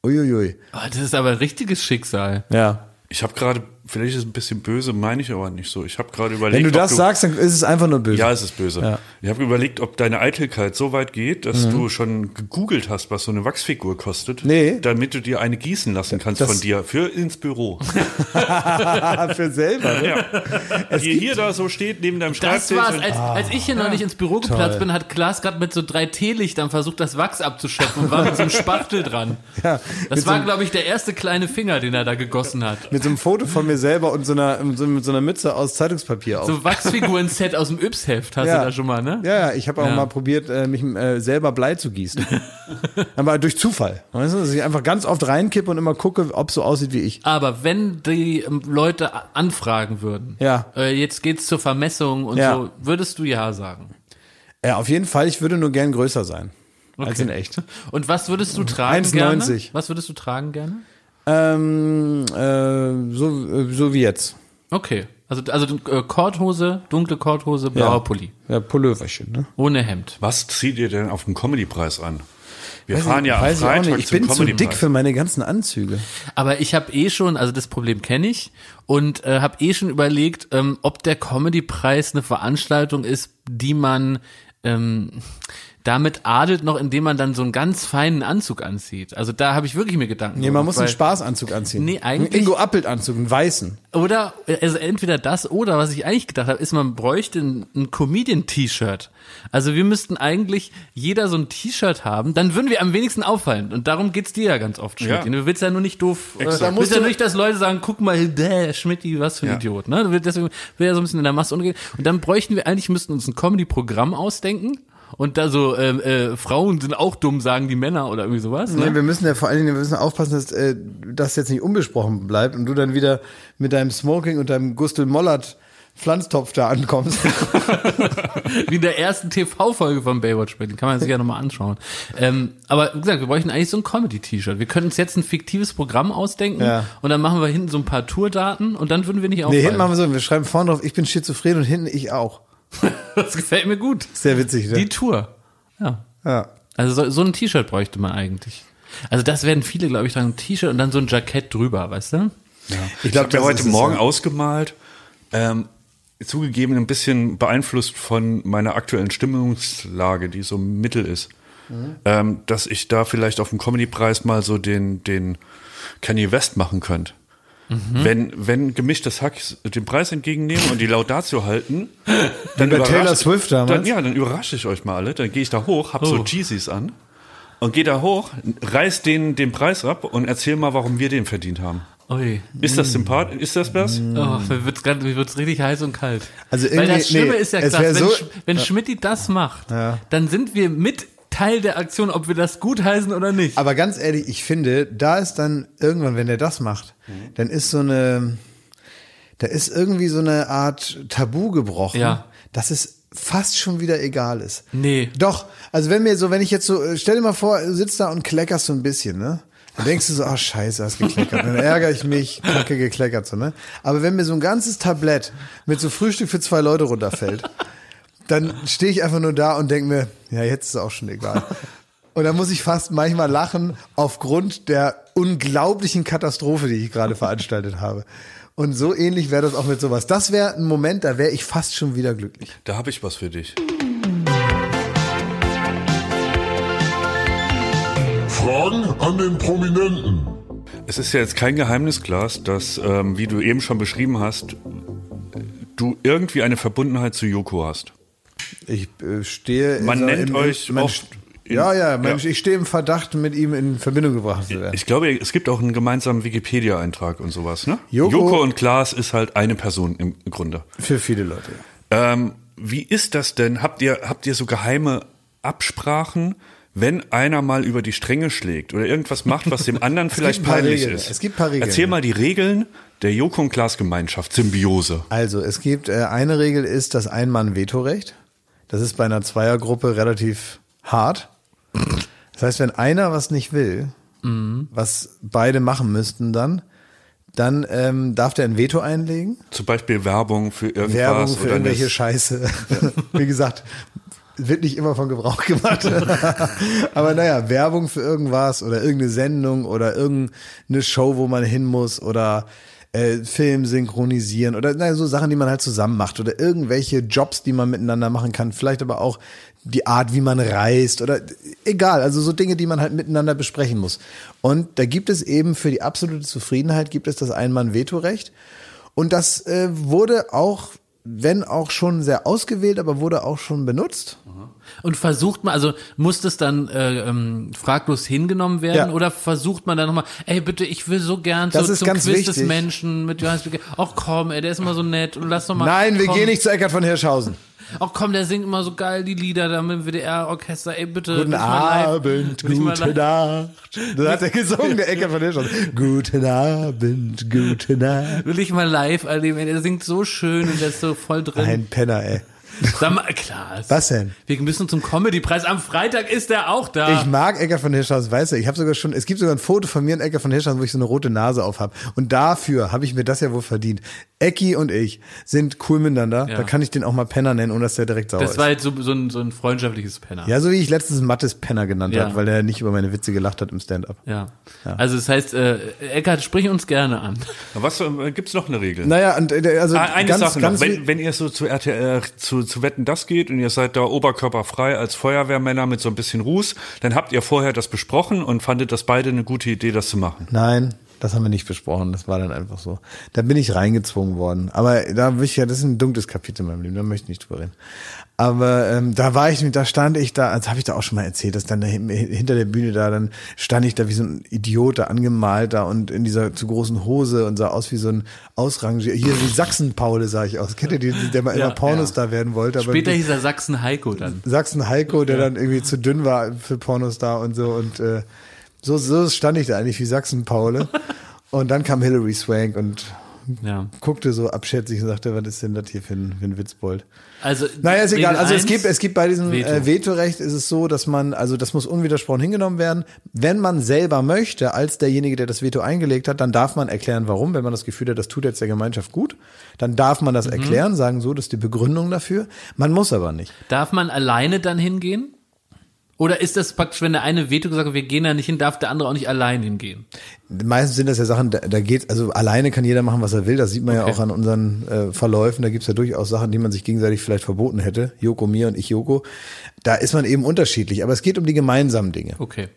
Uiuiui. Oh, das ist aber ein richtiges Schicksal. Ja. Ich habe gerade, vielleicht ist es ein bisschen böse, meine ich aber nicht so. Ich habe gerade überlegt, Wenn du ob das sagst, dann ist es einfach nur böse. Ja, es ist böse. Ja. Ich habe überlegt, ob deine Eitelkeit so weit geht, dass du schon gegoogelt hast, was so eine Wachsfigur kostet. Nee. Damit du dir eine gießen lassen kannst Das- von dir für ins Büro. für selber. Ne? ja. Die hier da so steht neben deinem Das Schreibtisch. war's. und- Als, als ich hier noch nicht ins Büro geplatzt bin, hat Klaas gerade mit so drei Teelichtern versucht, das Wachs abzuschöpfen und war mit so einem Spachtel dran. Ja, Das war, so glaube ich, der erste kleine Finger, den er da gegossen hat. Mit so einem Foto von mir selber und so einer, so, mit so einer Mütze aus Zeitungspapier auf. So Wachsfiguren-Set aus dem Yps-Heft hast Ja. du da schon mal, ne? Ja, ja, ich habe auch Ja. mal probiert, äh, mich äh, selber Blei zu gießen. Aber durch Zufall. Weißt du, dass ich einfach ganz oft reinkippe und immer gucke, ob es so aussieht wie ich. Aber wenn die ähm, Leute anfragen würden, Ja. äh, jetzt geht's zur Vermessung und Ja. so, würdest du ja sagen. Ja, auf jeden Fall, ich würde nur gern größer sein. Als Okay. in echt. Und was würdest du tragen 1,90. gerne? Was würdest du tragen gerne? Ähm, äh, so, so wie jetzt. Okay. Also, also äh, Korthose, dunkle Korthose, blauer Ja. Pulli. Ja, Pulloverchen, ne? Ohne Hemd. Was zieht ihr denn auf den Comedy-Preis an? Wir Weiß fahren ich- ja am ich Freitag. Ich zum bin zu dick für meine ganzen Anzüge. Aber ich habe eh schon, also das Problem kenne ich und äh, habe eh schon überlegt, ähm, ob der Comedy-Preis eine Veranstaltung ist, die man, ähm, damit adelt noch, indem man dann so einen ganz feinen Anzug anzieht. Also da habe ich wirklich mir Gedanken Nee, man gemacht, muss einen Spaßanzug anziehen. Nee, eigentlich- Einen Ingo Appelt-Anzug, einen weißen. Oder, also entweder das oder, was ich eigentlich gedacht habe, ist, man bräuchte ein, ein Comedian-T-Shirt. Also wir müssten eigentlich jeder so ein T-Shirt haben, dann würden wir am wenigsten auffallen. Und darum geht's dir ja ganz oft, Schmidt. Ja. Du willst ja nur nicht doof, äh, du willst ja nur nicht, dass Leute sagen, guck mal, der Schmidt, was für ein Ja. Idiot. Ne? Deswegen will ja so ein bisschen in der Masse umgehen. Und dann bräuchten wir eigentlich, müssten uns ein Comedy-Programm ausdenken. Und da so, ähm, äh, Frauen sind auch dumm, sagen die Männer oder irgendwie sowas. Ne? Nee, wir müssen ja vor allen Dingen wir müssen aufpassen, dass äh, das jetzt nicht unbesprochen bleibt und du dann wieder mit deinem Smoking und deinem Gustel Mollert Pflanztopf da ankommst. Wie in der ersten TV-Folge von Baywatch Berlin. Kann man sich ja nochmal anschauen. Ähm, aber wie gesagt, wir bräuchten eigentlich so ein Comedy-T-Shirt. Wir könnten uns jetzt ein fiktives Programm ausdenken Ja. und dann machen wir hinten so ein paar Tourdaten und dann würden wir nicht nee, auffallen. hinten machen wir so, wir schreiben vorne drauf, ich bin schizophren und hinten ich auch. das gefällt mir gut. Sehr witzig, ne? Die Tour. Ja. ja. Also so, so ein T-Shirt bräuchte man eigentlich. Also das werden viele, glaube ich, tragen. Ein T-Shirt und dann so ein Jackett drüber, weißt du? Ich Ich glaube, habe mir heute Morgen ausgemalt, ähm, zugegeben ein bisschen beeinflusst von meiner aktuellen Stimmungslage, die so mittel ist, ähm, dass ich da vielleicht auf dem Comedy-Preis mal so den, den Kanye West machen könnte. Wenn, wenn gemischtes Hack den Preis entgegennehmen und die Laudatio halten, dann bei Taylor Swift damals? Dann, ja, dann überrasche ich euch mal alle. Dann gehe ich da hoch, hab so Jeezys an und gehe da hoch, reiß den den Preis ab und erzähl mal, warum wir den verdient haben. Ui. Ist das sympathisch? Ist das was? Oh, mir wird's grad, mir wird's richtig heiß und kalt. Also Weil irgendwie- das Schlimme nee, ist ja es krass, wenn, so- Sch wenn Schmidti das macht, dann sind wir mit Teil der Aktion, ob wir das gut heißen oder nicht. Aber ganz ehrlich, ich finde, da ist dann irgendwann, wenn der das macht, dann ist so eine, da ist irgendwie so eine Art Tabu gebrochen, Ja. dass es fast schon wieder egal ist. Nee. Doch, also wenn mir so, wenn ich jetzt so, äh, stell dir mal vor, du sitzt da und kleckerst so ein bisschen, ne? Dann denkst du so, ah scheiße, hast gekleckert. Dann ärgere ich mich, kacke gekleckert, so, ne? Aber wenn mir so ein ganzes Tablett mit so Frühstück für zwei Leute runterfällt, dann stehe ich einfach nur da und denke mir, ja, jetzt ist es auch schon egal. Und dann muss ich fast manchmal lachen aufgrund der unglaublichen Katastrophe, die ich gerade veranstaltet habe. Und so ähnlich wäre das auch mit sowas. Das wäre ein Moment, da wäre ich fast schon wieder glücklich. Da habe ich was für dich. Fragen an den Prominenten. Es ist ja jetzt kein Geheimnis, Klaas, dass, ähm, wie du eben schon beschrieben hast, du irgendwie eine Verbundenheit zu Joko hast. Ich äh, stehe. Man so nennt im- euch man oft ja, ja, man, Ja. ich stehe im Verdacht, mit ihm in Verbindung gebracht zu werden. Ich glaube, es gibt auch einen gemeinsamen Wikipedia-Eintrag und sowas, ne? Joko- Joko und Klaas ist halt eine Person im Grunde. Für viele Leute. ja. Ähm, wie ist das denn? Habt ihr, habt ihr so geheime Absprachen, wenn einer mal über die Stränge schlägt oder irgendwas macht, was dem anderen vielleicht peinlich Regeln. ist? Es gibt ein paar Regeln. Erzähl mal die Regeln der Joko und Klaas Gemeinschaft, Symbiose. Also, es gibt äh, eine Regel ist das Ein-Mann-Vetorecht. Das ist bei einer Zweiergruppe relativ hart. Das heißt, wenn einer was nicht will, was beide machen müssten dann, dann ähm, darf der ein Veto einlegen. Zum Beispiel Werbung für irgendwas Werbung für oder irgendwelche eine- Scheiße. Wie gesagt, wird nicht immer von Gebrauch gemacht. Aber naja, Werbung für irgendwas oder irgendeine Sendung oder irgendeine Show, wo man hin muss oder äh, Film synchronisieren oder naja, so Sachen, die man halt zusammen macht oder irgendwelche Jobs, die man miteinander machen kann. Vielleicht aber auch die Art, wie man reist oder egal, also so Dinge, die man halt miteinander besprechen muss. Und da gibt es eben für die absolute Zufriedenheit gibt es das Ein-Mann-Vetorecht. Und das äh, wurde auch, wenn auch schon sehr ausgewählt, aber wurde auch schon benutzt. Und versucht man, also muss das dann äh, ähm, fraglos hingenommen werden Ja. oder versucht man dann nochmal, ey bitte, ich will so gern Das zu, ist zum ganz Quiz des wichtig. Menschen mit Johannes Becker. Ach komm, ey, der ist immer so nett und lass doch mal. Nein, wir komm. gehen nicht zu Eckart von Hirschhausen. Ach komm, der singt immer so geil die Lieder da mit dem WDR-Orchester. Ey bitte. Guten Abend, gute Nacht. Das hat er gesungen, der Eckart von Hirschhausen. Guten Abend, gute Nacht. Will ich mal live erleben. Ey, der singt so schön und der ist so voll drin. Ein Penner, ey. Sag mal, klar. Was denn? Wir müssen zum Comedy-Preis. Am Freitag ist der auch da. Ich mag Eckart von Hirschhausen, weißt du, ich habe sogar schon, es gibt sogar ein Foto von mir und Eckart von Hirschhausen, wo ich so eine rote Nase auf habe. Und dafür habe ich mir das ja wohl verdient. Ecki und ich sind cool miteinander. Ja. Da kann ich den auch mal Penner nennen, ohne dass der direkt sauer Das ist. war jetzt so, so, ein, so ein freundschaftliches Penner. Ja, so wie ich letztens Mattes Penner genannt Ja. habe, weil er nicht über meine Witze gelacht hat im Stand-up. Ja. Also das heißt, äh, Eckart, sprich uns gerne an. Was äh, gibt's noch eine Regel? Naja, und äh, also Ah, Eine ganz, Sache ganz noch, wenn, wenn ihr so zu RTL, zu, zu Wetten das geht und ihr seid da oberkörperfrei als Feuerwehrmänner mit so ein bisschen Ruß, dann habt ihr vorher das besprochen und fandet das beide eine gute Idee, das zu machen. Nein, das haben wir nicht besprochen. Das war dann einfach so. Da bin ich reingezwungen worden. Aber da will ich ja, das ist ein dunkles Kapitel in meinem Leben, da möchte ich nicht drüber reden. Aber ähm, da war ich, da stand ich da, das habe ich da auch schon mal erzählt, dass dann da hin- hinter der Bühne da, dann stand ich da wie so ein Idiot da angemalt da und in dieser zu großen Hose und sah aus wie so ein Ausrangier. Hier wie Sachsen-Paule sah ich aus. Kennt ihr den, der mal Ja, immer Pornostar werden wollte? Aber Später hieß er Sachsen Heiko dann. Sachsen Heiko, der dann irgendwie zu dünn war für Pornostar und so und äh, so, so stand ich da eigentlich wie Sachsen Paule. und dann kam Hilary Swank und Ja. guckte so abschätzig und sagte, was ist denn das hier für ein, für ein Witzbold? Also, Naja, ist egal. Also es gibt, es gibt bei diesem Veto. äh, Vetorecht ist es so, dass man, also das muss unwidersprochen hingenommen werden. Wenn man selber möchte, als derjenige, der das Veto eingelegt hat, dann darf man erklären, warum. Wenn man das Gefühl hat, das tut jetzt der Gemeinschaft gut, dann darf man Mhm. das erklären, sagen so, das ist die Begründung dafür. Man muss aber nicht. Darf man alleine dann hingehen? Oder ist das praktisch, wenn der eine Veto gesagt hat, wir gehen da nicht hin, darf der andere auch nicht allein hingehen? Meistens sind das ja Sachen, da, da geht, also alleine kann jeder machen, was er will. Das sieht man ja Okay. auch an unseren äh, Verläufen. Da gibt's ja durchaus Sachen, die man sich gegenseitig vielleicht verboten hätte. Joko mir und ich Joko. Da ist man eben unterschiedlich. Aber es geht um die gemeinsamen Dinge. Okay.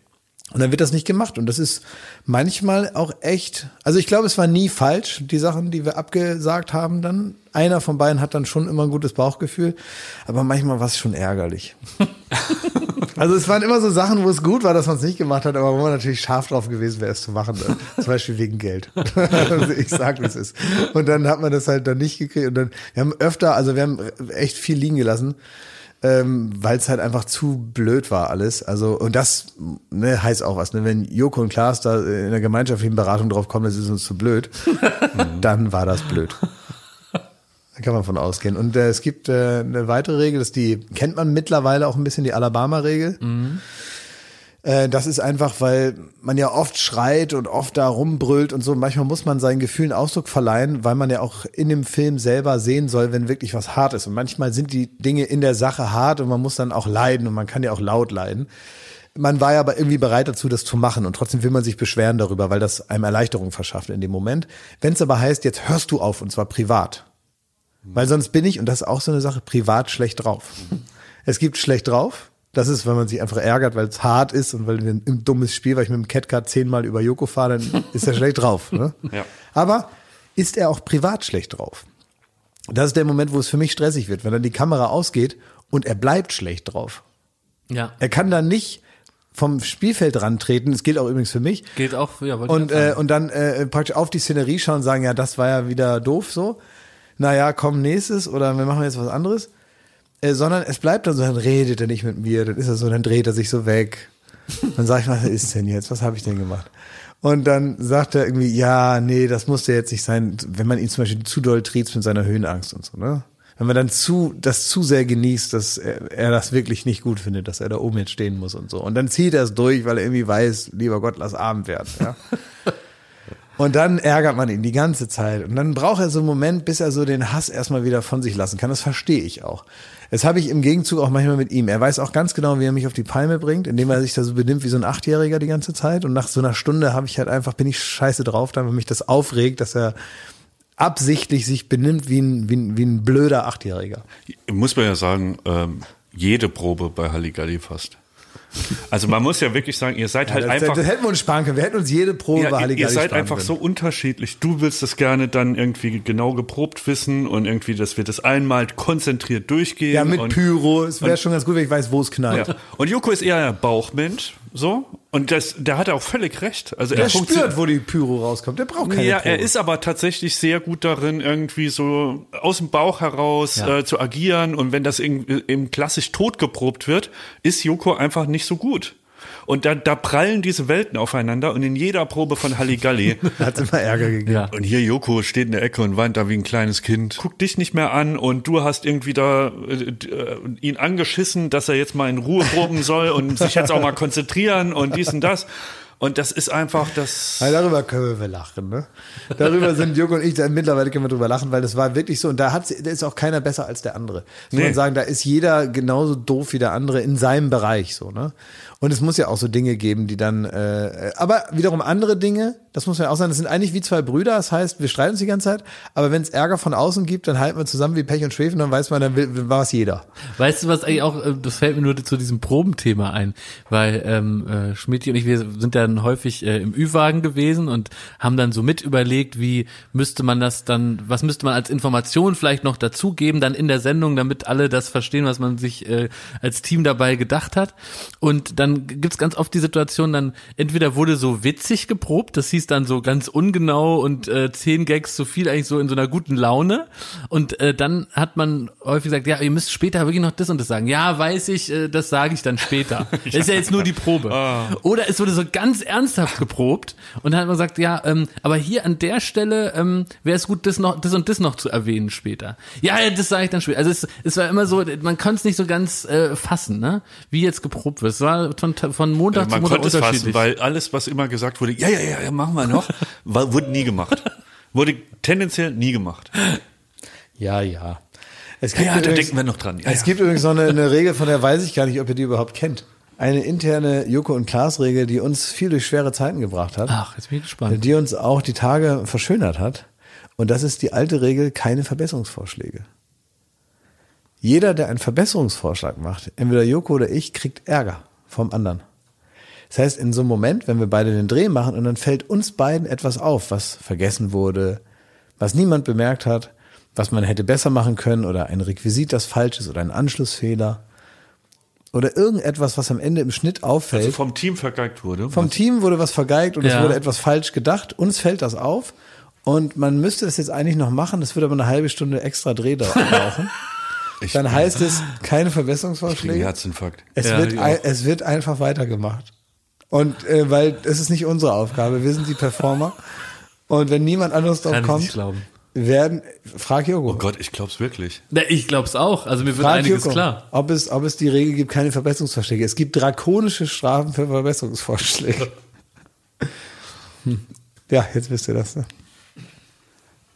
Und dann wird das nicht gemacht. Und das ist manchmal auch echt, also ich glaube, es war nie falsch, die Sachen, die wir abgesagt haben dann. Einer von beiden hat dann schon immer ein gutes Bauchgefühl, aber manchmal war es schon ärgerlich. also es waren immer so Sachen, wo es gut war, dass man es nicht gemacht hat, aber wo man natürlich scharf drauf gewesen wäre, es zu machen. Ne? Zum Beispiel wegen Geld. also ich sag, wie es ist. Und dann hat man das halt dann nicht gekriegt. Und dann, wir haben öfter, also wir haben echt viel liegen gelassen ähm, weil es halt einfach zu blöd war alles. Also und das ne, heißt auch was. Ne? Wenn Joko und Klaas da in der gemeinschaftlichen Beratung drauf kommen, das ist uns zu blöd, dann war das blöd. Da kann man von ausgehen. Und äh, es gibt äh, eine weitere Regel, das die kennt man mittlerweile auch ein bisschen die Alabama-Regel. Äh, Das ist einfach, weil man ja oft schreit und oft da rumbrüllt und so. Manchmal muss man seinen Gefühlen Ausdruck verleihen, weil man ja auch in dem Film selber sehen soll, wenn wirklich was hart ist. Und manchmal sind die Dinge in der Sache hart und man muss dann auch leiden und man kann ja auch laut leiden. Man war ja aber irgendwie bereit dazu, das zu machen und trotzdem will man sich beschweren darüber, weil das einem Erleichterung verschafft in dem Moment. Wenn es aber heißt, jetzt hörst du auf und zwar privat. Weil sonst bin ich, und das ist auch so eine Sache, privat schlecht drauf. Es gibt schlecht drauf. Das ist, wenn man sich einfach ärgert, weil es hart ist und weil wir ein dummes Spiel, weil ich mit dem Catcard zehnmal über Joko fahre, dann ist er schlecht drauf. Ne? Ja. Aber ist er auch privat schlecht drauf? Das ist der Moment, wo es für mich stressig wird, wenn dann die Kamera ausgeht und er bleibt schlecht drauf. Ja. Er kann dann nicht vom Spielfeld rantreten, das gilt auch übrigens für mich, Gilt auch, ja, wollte ich und, äh, und dann äh, praktisch auf die Szenerie schauen und sagen, ja, das war ja wieder doof so. Naja, komm nächstes oder wir machen jetzt was anderes. Äh, sondern es bleibt dann so, dann redet er nicht mit mir, dann ist er so, dann dreht er sich so weg. Dann sag ich, was ist denn jetzt? Was habe ich denn gemacht? Und dann sagt er irgendwie, ja, nee, das muss ja jetzt nicht sein, wenn man ihn zum Beispiel zu doll triezt mit seiner Höhenangst und so, ne? Wenn man dann zu, das zu sehr genießt, dass er, er das wirklich nicht gut findet, dass er da oben jetzt stehen muss und so. Und dann zieht er es durch, weil er irgendwie weiß, lieber Gott, lass Abend werden, ja. Und dann ärgert man ihn die ganze Zeit. Und dann braucht er so einen Moment, bis er so den Hass erstmal wieder von sich lassen kann. Das verstehe ich auch. Das habe ich im Gegenzug auch manchmal mit ihm. Er weiß auch ganz genau, wie er mich auf die Palme bringt, indem er sich da so benimmt wie so ein Achtjähriger die ganze Zeit. Und nach so einer Stunde habe ich halt einfach, bin ich scheiße drauf, dann, wenn mich das aufregt, dass er absichtlich sich benimmt wie ein, wie ein, wie ein blöder Achtjähriger. Muss man ja sagen, ähm, jede Probe bei Halligalli fast. Also man muss ja wirklich sagen, ihr seid halt das, einfach. das hätten wir uns sparen können. Wir hätten uns jede Probe Ja, Halligalli ihr seid einfach können. so unterschiedlich. Du willst das gerne dann irgendwie genau geprobt wissen und irgendwie, dass wir das einmal konzentriert durchgehen. Ja, mit und, Pyro. Es wäre schon ganz gut, wenn ich weiß, wo es knallt. Ja. Und Joko ist eher ein Bauchmensch, so. Und das, der hat auch völlig recht. Also Der er funktioniert- spürt, wo die Pyro rauskommt. Der braucht keine ja, Probe. er ist aber tatsächlich sehr gut darin, irgendwie so aus dem Bauch heraus Ja. äh, zu agieren. Und wenn das im klassisch totgeprobt wird, ist Joko einfach nicht so gut. Und da, da prallen diese Welten aufeinander und in jeder Probe von Halligalli. Hat immer Ärger gegeben. ja. und hier Joko steht in der Ecke und weint da wie ein kleines Kind. Guckt dich nicht mehr an und du hast irgendwie da äh, ihn angeschissen, dass er jetzt mal in Ruhe proben soll und sich jetzt auch mal konzentrieren und dies und das. Und das ist einfach das. Ja, darüber können wir lachen, ne? Darüber sind Jürgen und ich, da, mittlerweile können wir drüber lachen, weil das war wirklich so. Und da, hat, da ist auch keiner besser als der andere. Muss Nee. man sagen, da ist jeder genauso doof wie der andere in seinem Bereich, so, ne? Und es muss ja auch so Dinge geben, die dann, äh, aber wiederum andere Dinge, das muss man ja auch sagen, das sind eigentlich wie zwei Brüder, das heißt, wir streiten uns die ganze Zeit, aber wenn es Ärger von außen gibt, dann halten wir zusammen wie Pech und Schwefel, dann weiß man, dann will- war es jeder. Weißt du, was eigentlich auch, äh, das fällt mir nur zu diesem Probenthema ein, weil ähm, äh, Schmidt und ich, wir sind dann häufig äh, im Ü-Wagen gewesen und haben dann so mit überlegt, wie müsste man das dann, was müsste man als Information vielleicht noch dazugeben, dann in der Sendung, damit alle das verstehen, was man sich äh, als Team dabei gedacht hat. Und dann gibt's ganz oft die Situation, dann entweder wurde so witzig geprobt, das hieß dann so ganz ungenau und äh, zehn Gags zu viel, eigentlich so in so einer guten Laune. Und äh, dann hat man häufig gesagt, ja, ihr müsst später wirklich noch das und das sagen. Ja, weiß ich, äh, das sage ich dann später. Das ist ja jetzt nur die Probe. Oder es wurde so ganz ernsthaft geprobt und dann hat man gesagt, ja, ähm, aber hier an der Stelle ähm, wäre es gut, das noch, das und das noch zu erwähnen später. Ja, ja, das sage ich dann später. Also es, es war immer so, man konnte es nicht so ganz äh, fassen, ne? Wie jetzt geprobt wird. Es war von, von Montag zu Man Montag konnte es fassen, unterschiedlich. weil alles, was immer gesagt wurde, ja, ja, ja, ja, machen wir noch, war, wurde nie gemacht. Wurde tendenziell nie gemacht. Ja, ja. Es Ja, ja, da übrigens- denken wir noch dran. Ja, es ja. gibt übrigens so eine, eine Regel, von der weiß ich gar nicht, ob ihr die überhaupt kennt. Eine interne Joko und Klaas Regel, die uns viel durch schwere Zeiten gebracht hat. Ach, jetzt bin ich gespannt. Die uns auch die Tage verschönert hat. Und das ist die alte Regel, keine Verbesserungsvorschläge. Jeder, der einen Verbesserungsvorschlag macht, entweder Joko oder ich, kriegt Ärger vom anderen. Das heißt, in so einem Moment, wenn wir beide den Dreh machen und dann fällt uns beiden etwas auf, was vergessen wurde, was niemand bemerkt hat, was man hätte besser machen können oder ein Requisit, das falsch ist oder ein Anschlussfehler oder irgendetwas, was am Ende im Schnitt auffällt. Also vom Team vergeigt wurde. Vom Team wurde was vergeigt und es Ja. wurde etwas falsch gedacht. Uns fällt das auf und man müsste das jetzt eigentlich noch machen. Das würde aber eine halbe Stunde extra Dreh brauchen. Ich Dann heißt es keine ich kriege Verbesserungsvorschläge. Herzinfarkt. Es, Ja, wird, es wird einfach weitergemacht. Und äh, weil es ist nicht unsere Aufgabe, wir sind die Performer. Und wenn niemand anderes drauf Kann ich kommt, glauben. werden frag Joko. Oh Gott, ich glaub's wirklich. Na, ich glaub's auch. Also mir wird Frag einiges Joko, klar. Ob es, ob es die Regel gibt, keine Verbesserungsvorschläge. Es gibt drakonische Strafen für Verbesserungsvorschläge. Hm. Ja, jetzt wisst ihr das. Ne?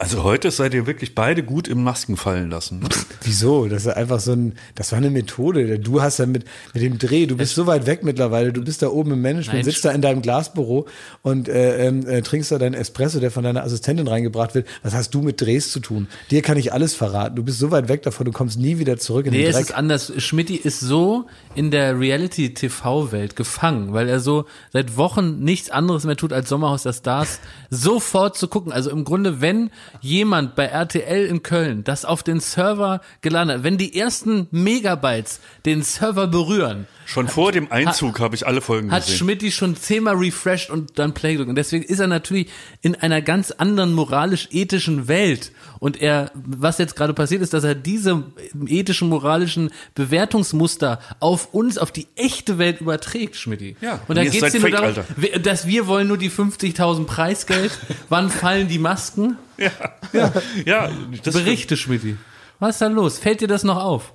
Also heute seid ihr wirklich beide gut im Masken fallen lassen. Wieso? Das ist einfach so ein, das war eine Methode. Du hast ja mit, mit dem Dreh, du bist so weit weg mittlerweile, du bist da oben im Management, Nein, sitzt da in deinem Glasbüro und äh, ähm, äh, trinkst da deinen Espresso, der von deiner Assistentin reingebracht wird. Was hast du mit Drehs zu tun? Dir kann ich alles verraten. Du bist so weit weg davon, du kommst nie wieder zurück in Nee, den es Dreck. ist anders. Schmidti ist so in der Reality-TV-Welt gefangen, weil er so seit Wochen nichts anderes mehr tut, als Sommerhaus der Stars sofort zu gucken. Also im Grunde, wenn jemand bei RTL in Köln das auf den Server gelandet hat, wenn die ersten Megabytes den Server berühren, Schon vor dem Einzug habe ich alle Folgen hat gesehen. Schmidti schon zehnmal refreshed und dann Play gedrückt. Und deswegen ist er natürlich in einer ganz anderen moralisch-ethischen Welt. Und er, was jetzt gerade passiert ist, dass er diese ethischen, moralischen Bewertungsmuster auf uns, auf die echte Welt überträgt, Schmidti. Ja, Und da seid dir nur darum, Alter. dass wir wollen nur die 50.000 Preisgeld. Wann fallen die Masken? ja, das Berichte, Schmidti. Was ist da los? Fällt dir das noch auf?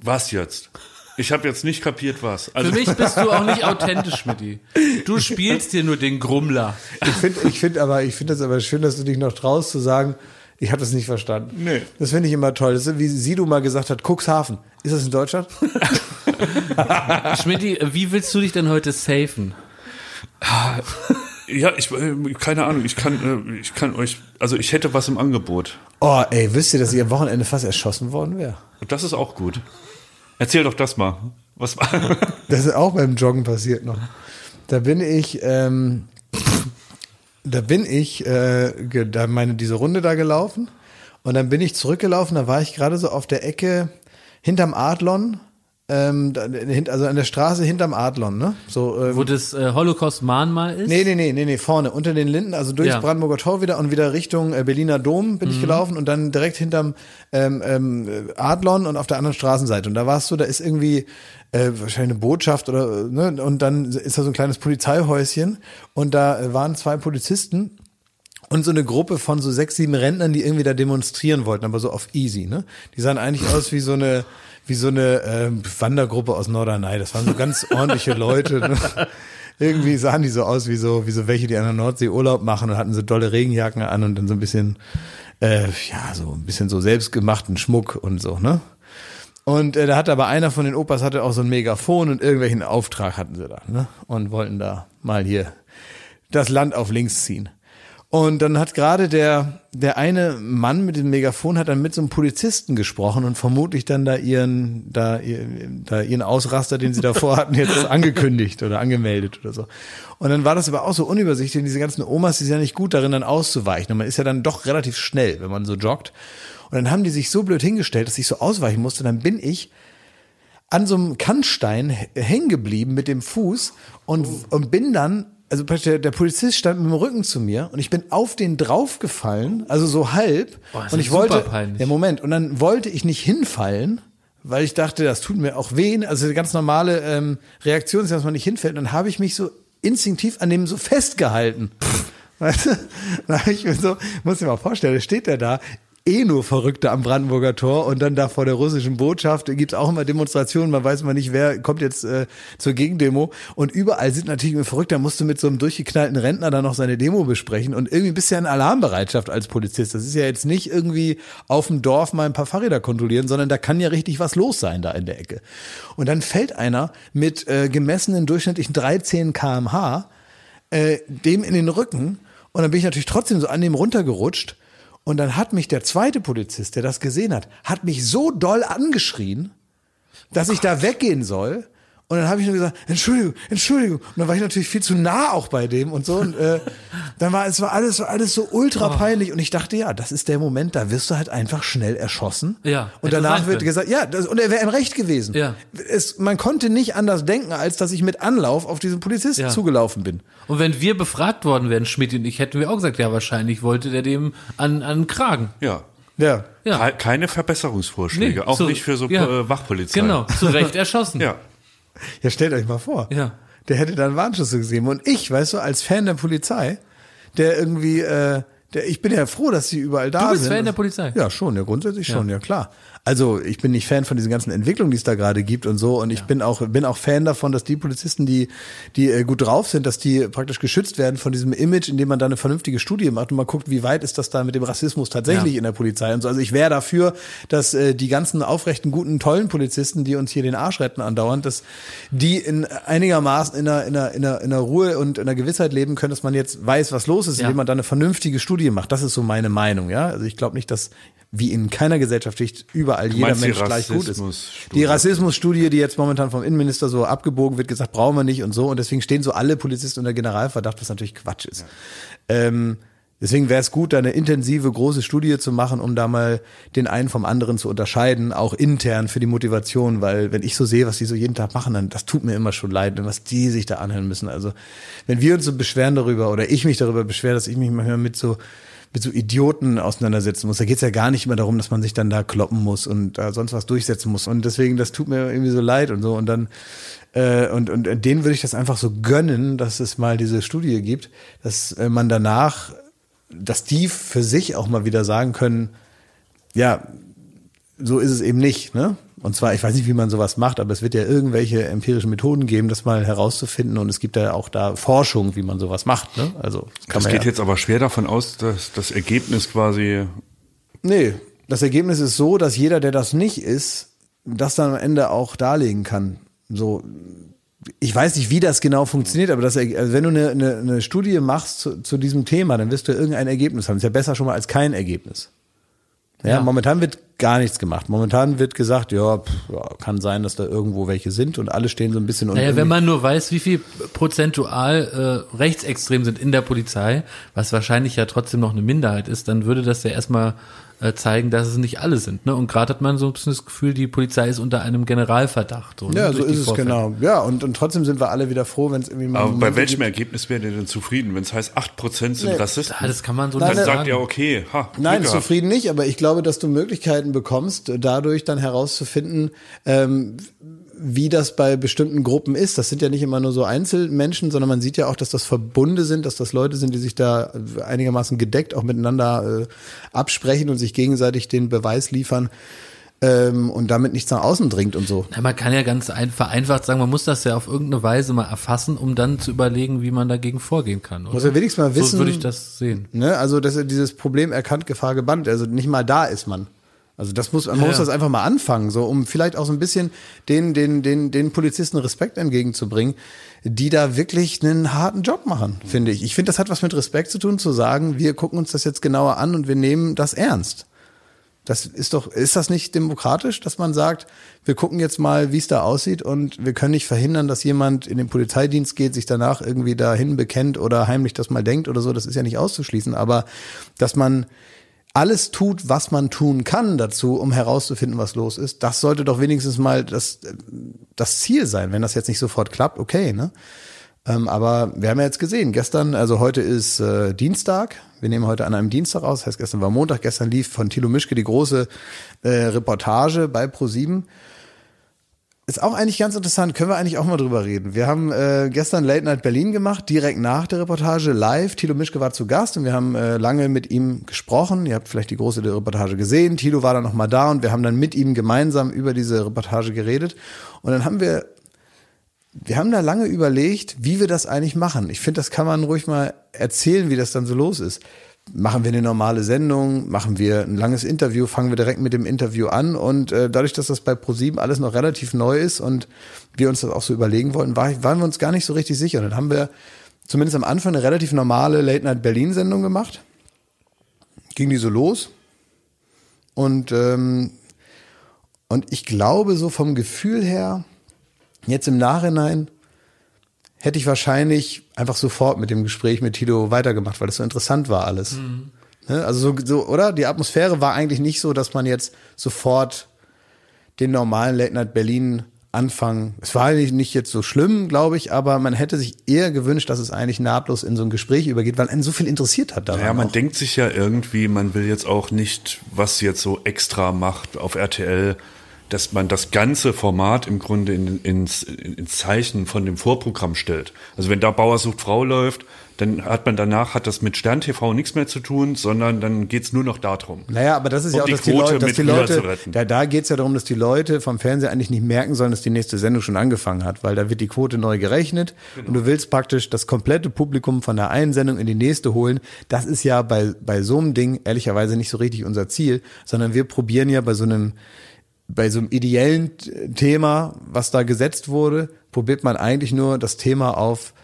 Was jetzt? Ich habe jetzt nicht kapiert, was. Also, Für mich bist du auch nicht authentisch, Schmidti. Du spielst hier nur den Grummler. Ich finde ich find aber, ich finde das aber schön, dass du dich noch traust zu sagen, ich habe das nicht verstanden. Nee. Das finde ich immer toll. Das ist, wie Sido mal gesagt hat, Cuxhaven. Ist das in Deutschland? Schmidti, wie willst du dich denn heute safen? ja, ich äh, keine Ahnung. Ich kann, äh, ich kann euch, also ich hätte was im Angebot. Oh, ey, wisst ihr, dass ich am Wochenende fast erschossen worden wäre? Und das ist auch gut. Erzähl doch das mal. Was war? Das ist auch beim Joggen passiert noch. Da bin ich, ähm, da bin ich, äh, da meine diese Runde da gelaufen und dann bin ich zurückgelaufen. Da war ich gerade so auf der Ecke hinterm Adlon, ähm, also an der Straße hinterm Adlon, ne? So, ähm, Wo das äh, Holocaust-Mahnmal ist? Nee, nee, nee, nee, nee, vorne, unter den Linden, also durchs Ja. Brandenburger Tor wieder und wieder Richtung äh, Berliner Dom bin Mhm. ich gelaufen und dann direkt hinterm ähm, ähm, Adlon und auf der anderen Straßenseite. Und da warst du, da ist irgendwie äh, wahrscheinlich eine Botschaft oder, ne, und dann ist da so ein kleines Polizeihäuschen und da äh, waren zwei Polizisten und so eine Gruppe von so sechs, sieben Rentnern, die irgendwie da demonstrieren wollten, aber so auf easy, ne? Die sahen eigentlich aus wie so eine, wie so eine ähm, Wandergruppe aus Norderney. Das waren so ganz ordentliche Leute. Ne? irgendwie sahen die so aus wie so, wie so welche, die an der Nordsee Urlaub machen und hatten so dolle Regenjacken an und dann so ein bisschen, äh, ja, so ein bisschen so selbstgemachten Schmuck und so, ne? Und äh, da hatte aber einer von den Opas hatte auch so ein Megafon und irgendwelchen Auftrag hatten sie da, ne? Und wollten da mal hier das Land auf links ziehen. Und dann hat gerade der, der eine Mann mit dem Megafon hat dann mit so einem Polizisten gesprochen und vermutlich dann da ihren, da, da ihren Ausraster, den sie davor hatten, jetzt angekündigt oder angemeldet oder so. Und dann war das aber auch so unübersichtlich, denn diese ganzen Omas, die sind ja nicht gut darin, dann auszuweichen. Und man ist ja dann doch relativ schnell, wenn man so joggt. Und dann haben die sich so blöd hingestellt, dass ich so ausweichen musste. Dann bin ich an so einem Kannstein hängen geblieben mit dem Fuß und, und bin dann, also der, der Polizist stand mit dem Rücken zu mir und ich bin auf den draufgefallen, also so halb. Boah, und ich wollte, peinlich. ja Moment, und dann wollte ich nicht hinfallen, weil ich dachte, das tut mir auch weh. Also eine ganz normale ähm, Reaktion ist, dass man nicht hinfällt. Und dann habe ich mich so instinktiv an dem so festgehalten. Weißt du? Ich mir so, muss dir mal vorstellen, da steht der da, eh nur Verrückte am Brandenburger Tor und dann da vor der russischen Botschaft gibt's auch immer Demonstrationen, man weiß mal nicht, wer kommt jetzt äh, zur Gegendemo und überall sind natürlich immer Verrückte, da musst du mit so einem durchgeknallten Rentner dann noch seine Demo besprechen und irgendwie bist du ja in Alarmbereitschaft als Polizist. Das ist ja jetzt nicht irgendwie auf dem Dorf mal ein paar Fahrräder kontrollieren, sondern da kann ja richtig was los sein da in der Ecke. Und dann fällt einer mit äh, gemessenen durchschnittlichen 13 kmh äh, dem in den Rücken und dann bin ich natürlich trotzdem so an dem runtergerutscht und dann hat mich der zweite Polizist, der das gesehen hat, hat mich so doll angeschrien, dass ich da weggehen soll. Und dann habe ich nur gesagt, Entschuldigung, Entschuldigung. Und dann war ich natürlich viel zu nah auch bei dem und so. Und äh, dann war es war alles, war alles so ultra peinlich. Und ich dachte, ja, das ist der Moment, da wirst du halt einfach schnell erschossen. Ja, Und danach wird können. gesagt, ja, das, und er wäre im Recht gewesen. Ja. Es, man konnte nicht anders denken, als dass ich mit Anlauf auf diesen Polizisten Ja. zugelaufen bin. Und wenn wir befragt worden wären, Schmidt und ich, hätten wir auch gesagt, ja, wahrscheinlich wollte der dem an, an den Kragen. Ja. Ja. Ja. Ke- Keine Verbesserungsvorschläge, Nee, auch so- nicht für so ja. äh, Wachpolizei. Genau, zu Recht erschossen. Ja. Ja, stellt euch mal vor. Ja. Der hätte dann Warnschüsse gesehen. Und ich, weißt du, als Fan der Polizei, der irgendwie, äh, der, ich bin ja froh, dass sie überall da Du bist sind. Fan der Polizei? Ja, schon, ja, grundsätzlich schon, ja klar. Also ich bin nicht Fan von diesen ganzen Entwicklungen, die es da gerade gibt und so. Und ich bin auch bin auch Fan davon, dass die Polizisten, die die äh, gut drauf sind, dass die praktisch geschützt werden von diesem Image, indem man da eine vernünftige Studie macht und mal guckt, wie weit ist das da mit dem Rassismus tatsächlich Ja. in der Polizei und so. Also ich wäre dafür, dass äh, die ganzen aufrechten, guten, tollen Polizisten, die uns hier den Arsch retten andauernd, dass die in einigermaßen in einer, in einer, in einer, in einer Ruhe und in einer Gewissheit leben können, dass man jetzt weiß, was los ist, Ja. indem man da eine vernünftige Studie macht. Das ist so meine Meinung, ja. Also ich glaube nicht, dass wie in keiner Gesellschaft nicht überall jeder Mensch gleich gut ist. Die Rassismusstudie, die jetzt momentan vom Innenminister so abgebogen wird, gesagt, brauchen wir nicht und so. Und deswegen stehen so alle Polizisten unter Generalverdacht, was natürlich Quatsch ist. Ähm, deswegen wäre es gut, da eine intensive, große Studie zu machen, um da mal den einen vom anderen zu unterscheiden, auch intern für die Motivation, weil wenn ich so sehe, was die so jeden Tag machen, dann das tut mir immer schon leid, was die sich da anhören müssen. Also wenn wir uns so beschweren darüber oder ich mich darüber beschwere, dass ich mich manchmal mit so mit so Idioten auseinandersetzen muss. Da geht's ja gar nicht mehr darum, dass man sich dann da kloppen muss und da sonst was durchsetzen muss. Und deswegen, das tut mir irgendwie so leid und so. Und dann, äh, und, und denen würde ich das einfach so gönnen, dass es mal diese Studie gibt, dass äh, man danach, dass die für sich auch mal wieder sagen können, ja, so ist es eben nicht, ne? Und zwar, ich weiß nicht, wie man sowas macht, aber es wird ja irgendwelche empirischen Methoden geben, das mal herauszufinden. Und es gibt ja auch da Forschung, wie man sowas macht, ne? Also, das kann Das man geht ja. jetzt aber schwer davon aus, dass das Ergebnis quasi Nee, das Ergebnis ist so, dass jeder, der das nicht ist, das dann am Ende auch darlegen kann. So, ich weiß nicht, wie das genau funktioniert, aber das, also wenn du eine, eine, eine Studie machst zu, zu diesem Thema, dann wirst du irgendein Ergebnis haben. ist ja besser schon mal als kein Ergebnis. Ja, Ja. momentan wird gar nichts gemacht. Momentan wird gesagt, ja, pff, kann sein, dass da irgendwo welche sind und alle stehen so ein bisschen Naja, irgendwie- wenn man nur weiß, wie viel prozentual äh, rechtsextrem sind in der Polizei, was wahrscheinlich ja trotzdem noch eine Minderheit ist, dann würde das ja erstmal äh, zeigen, dass es nicht alle sind. Ne? Und gerade hat man so ein bisschen das Gefühl, die Polizei ist unter einem Generalverdacht. So, ne? ja, so ist es Vorfälle. genau. Ja, und, und trotzdem sind wir alle wieder froh, wenn es irgendwie mal Aber bei welchem gibt- Ergebnis wäre ihr denn zufrieden? Wenn es heißt, 8% sind Rassisten, Ja, das kann man so Nein, nicht dann nein, sagt sagen. ihr, okay, ha, Nein, Glück gehabt. zufrieden nicht, aber ich glaube, dass du Möglichkeiten bekommst, dadurch dann herauszufinden, ähm, wie das bei bestimmten Gruppen ist. Das sind ja nicht immer nur so Einzelmenschen, sondern man sieht ja auch, dass das Verbunde sind, dass das Leute sind, die sich da einigermaßen gedeckt auch miteinander äh, absprechen und sich gegenseitig den Beweis liefern. ähm, und damit nichts nach außen dringt und so. Na, man kann ja ganz ein, vereinfacht sagen, man muss das ja auf irgendeine Weise mal erfassen, um dann zu überlegen, wie man dagegen vorgehen kann. Oder? Muss er wenigstens mal wissen. so würde ich das sehen. Ne? Also, dass er dieses Problem erkannt, Gefahr gebannt. Also nicht mal da ist man. Also das muss, man muss ja. das einfach mal anfangen, so um vielleicht auch so ein bisschen den, den, den, den Polizisten Respekt entgegenzubringen, die da wirklich einen harten Job machen, finde ich. Ich finde, das hat was mit Respekt zu tun, zu sagen, wir gucken uns das jetzt genauer an und wir nehmen das ernst. Das ist doch, ist das nicht demokratisch, dass man sagt, wir gucken jetzt mal, wie es da aussieht und wir können nicht verhindern, dass jemand in den Polizeidienst geht, sich danach irgendwie dahin bekennt oder heimlich das mal denkt oder so, das ist ja nicht auszuschließen, aber dass man alles tut, was man tun kann dazu, um herauszufinden, was los ist, das sollte doch wenigstens mal das, das Ziel sein. Wenn das jetzt nicht sofort klappt, okay, ne? Ähm, aber wir haben ja jetzt gesehen, gestern, also heute ist äh, Dienstag, wir nehmen heute an einem Dienstag aus, das heißt gestern war Montag, gestern lief von Thilo Mischke die große äh, Reportage bei Pro7. Ist auch eigentlich ganz interessant, können wir eigentlich auch mal drüber reden. Wir haben äh, gestern Late Night Berlin gemacht, direkt nach der Reportage live. Thilo Mischke war zu Gast und wir haben äh, lange mit ihm gesprochen. Ihr habt vielleicht die große Reportage gesehen. Thilo war dann noch mal da und wir haben dann mit ihm gemeinsam über diese Reportage geredet. Und dann haben wir wir haben da lange überlegt, wie wir das eigentlich machen. Ich finde, das kann man ruhig mal erzählen, wie das dann so los ist. Machen wir eine normale Sendung, machen wir ein langes Interview, fangen wir direkt mit dem Interview an und äh, dadurch, dass das bei ProSieben alles noch relativ neu ist und wir uns das auch so überlegen wollten, war, waren wir uns gar nicht so richtig sicher. Und dann haben wir zumindest am Anfang eine relativ normale Late Night Berlin Sendung gemacht. Ging die so los und ähm, und ich glaube so vom Gefühl her Jetzt im Nachhinein hätte ich wahrscheinlich einfach sofort mit dem Gespräch mit Tito weitergemacht, weil es so interessant war alles. Mhm. Ne? Also so, so, oder? Die Atmosphäre war eigentlich nicht so, dass man jetzt sofort den normalen Late Night Berlin anfangen. Es war eigentlich nicht jetzt so schlimm, glaube ich, aber man hätte sich eher gewünscht, dass es eigentlich nahtlos in so ein Gespräch übergeht, weil einen so viel interessiert hat daran. Ja, man auch. denkt sich ja irgendwie, man will jetzt auch nicht, was jetzt so extra macht auf RTL, dass man das ganze Format im Grunde in, ins, ins Zeichen von dem Vorprogramm stellt. Also wenn da Bauer sucht Frau läuft, dann hat man danach, hat das mit Stern TV nichts mehr zu tun, sondern dann geht's nur noch darum. Naja, aber das ist Um ja auch, die dass die Quote Leute, dass die Leute da, da geht's ja darum, dass die Leute vom Fernseher eigentlich nicht merken sollen, dass die nächste Sendung schon angefangen hat, weil da wird die Quote neu gerechnet Genau. und du willst praktisch das komplette Publikum von der einen Sendung in die nächste holen. Das ist ja bei, bei so einem Ding ehrlicherweise nicht so richtig unser Ziel, sondern wir probieren ja bei so einem bei so einem ideellen Thema, was da gesetzt wurde, probiert man eigentlich nur das Thema auf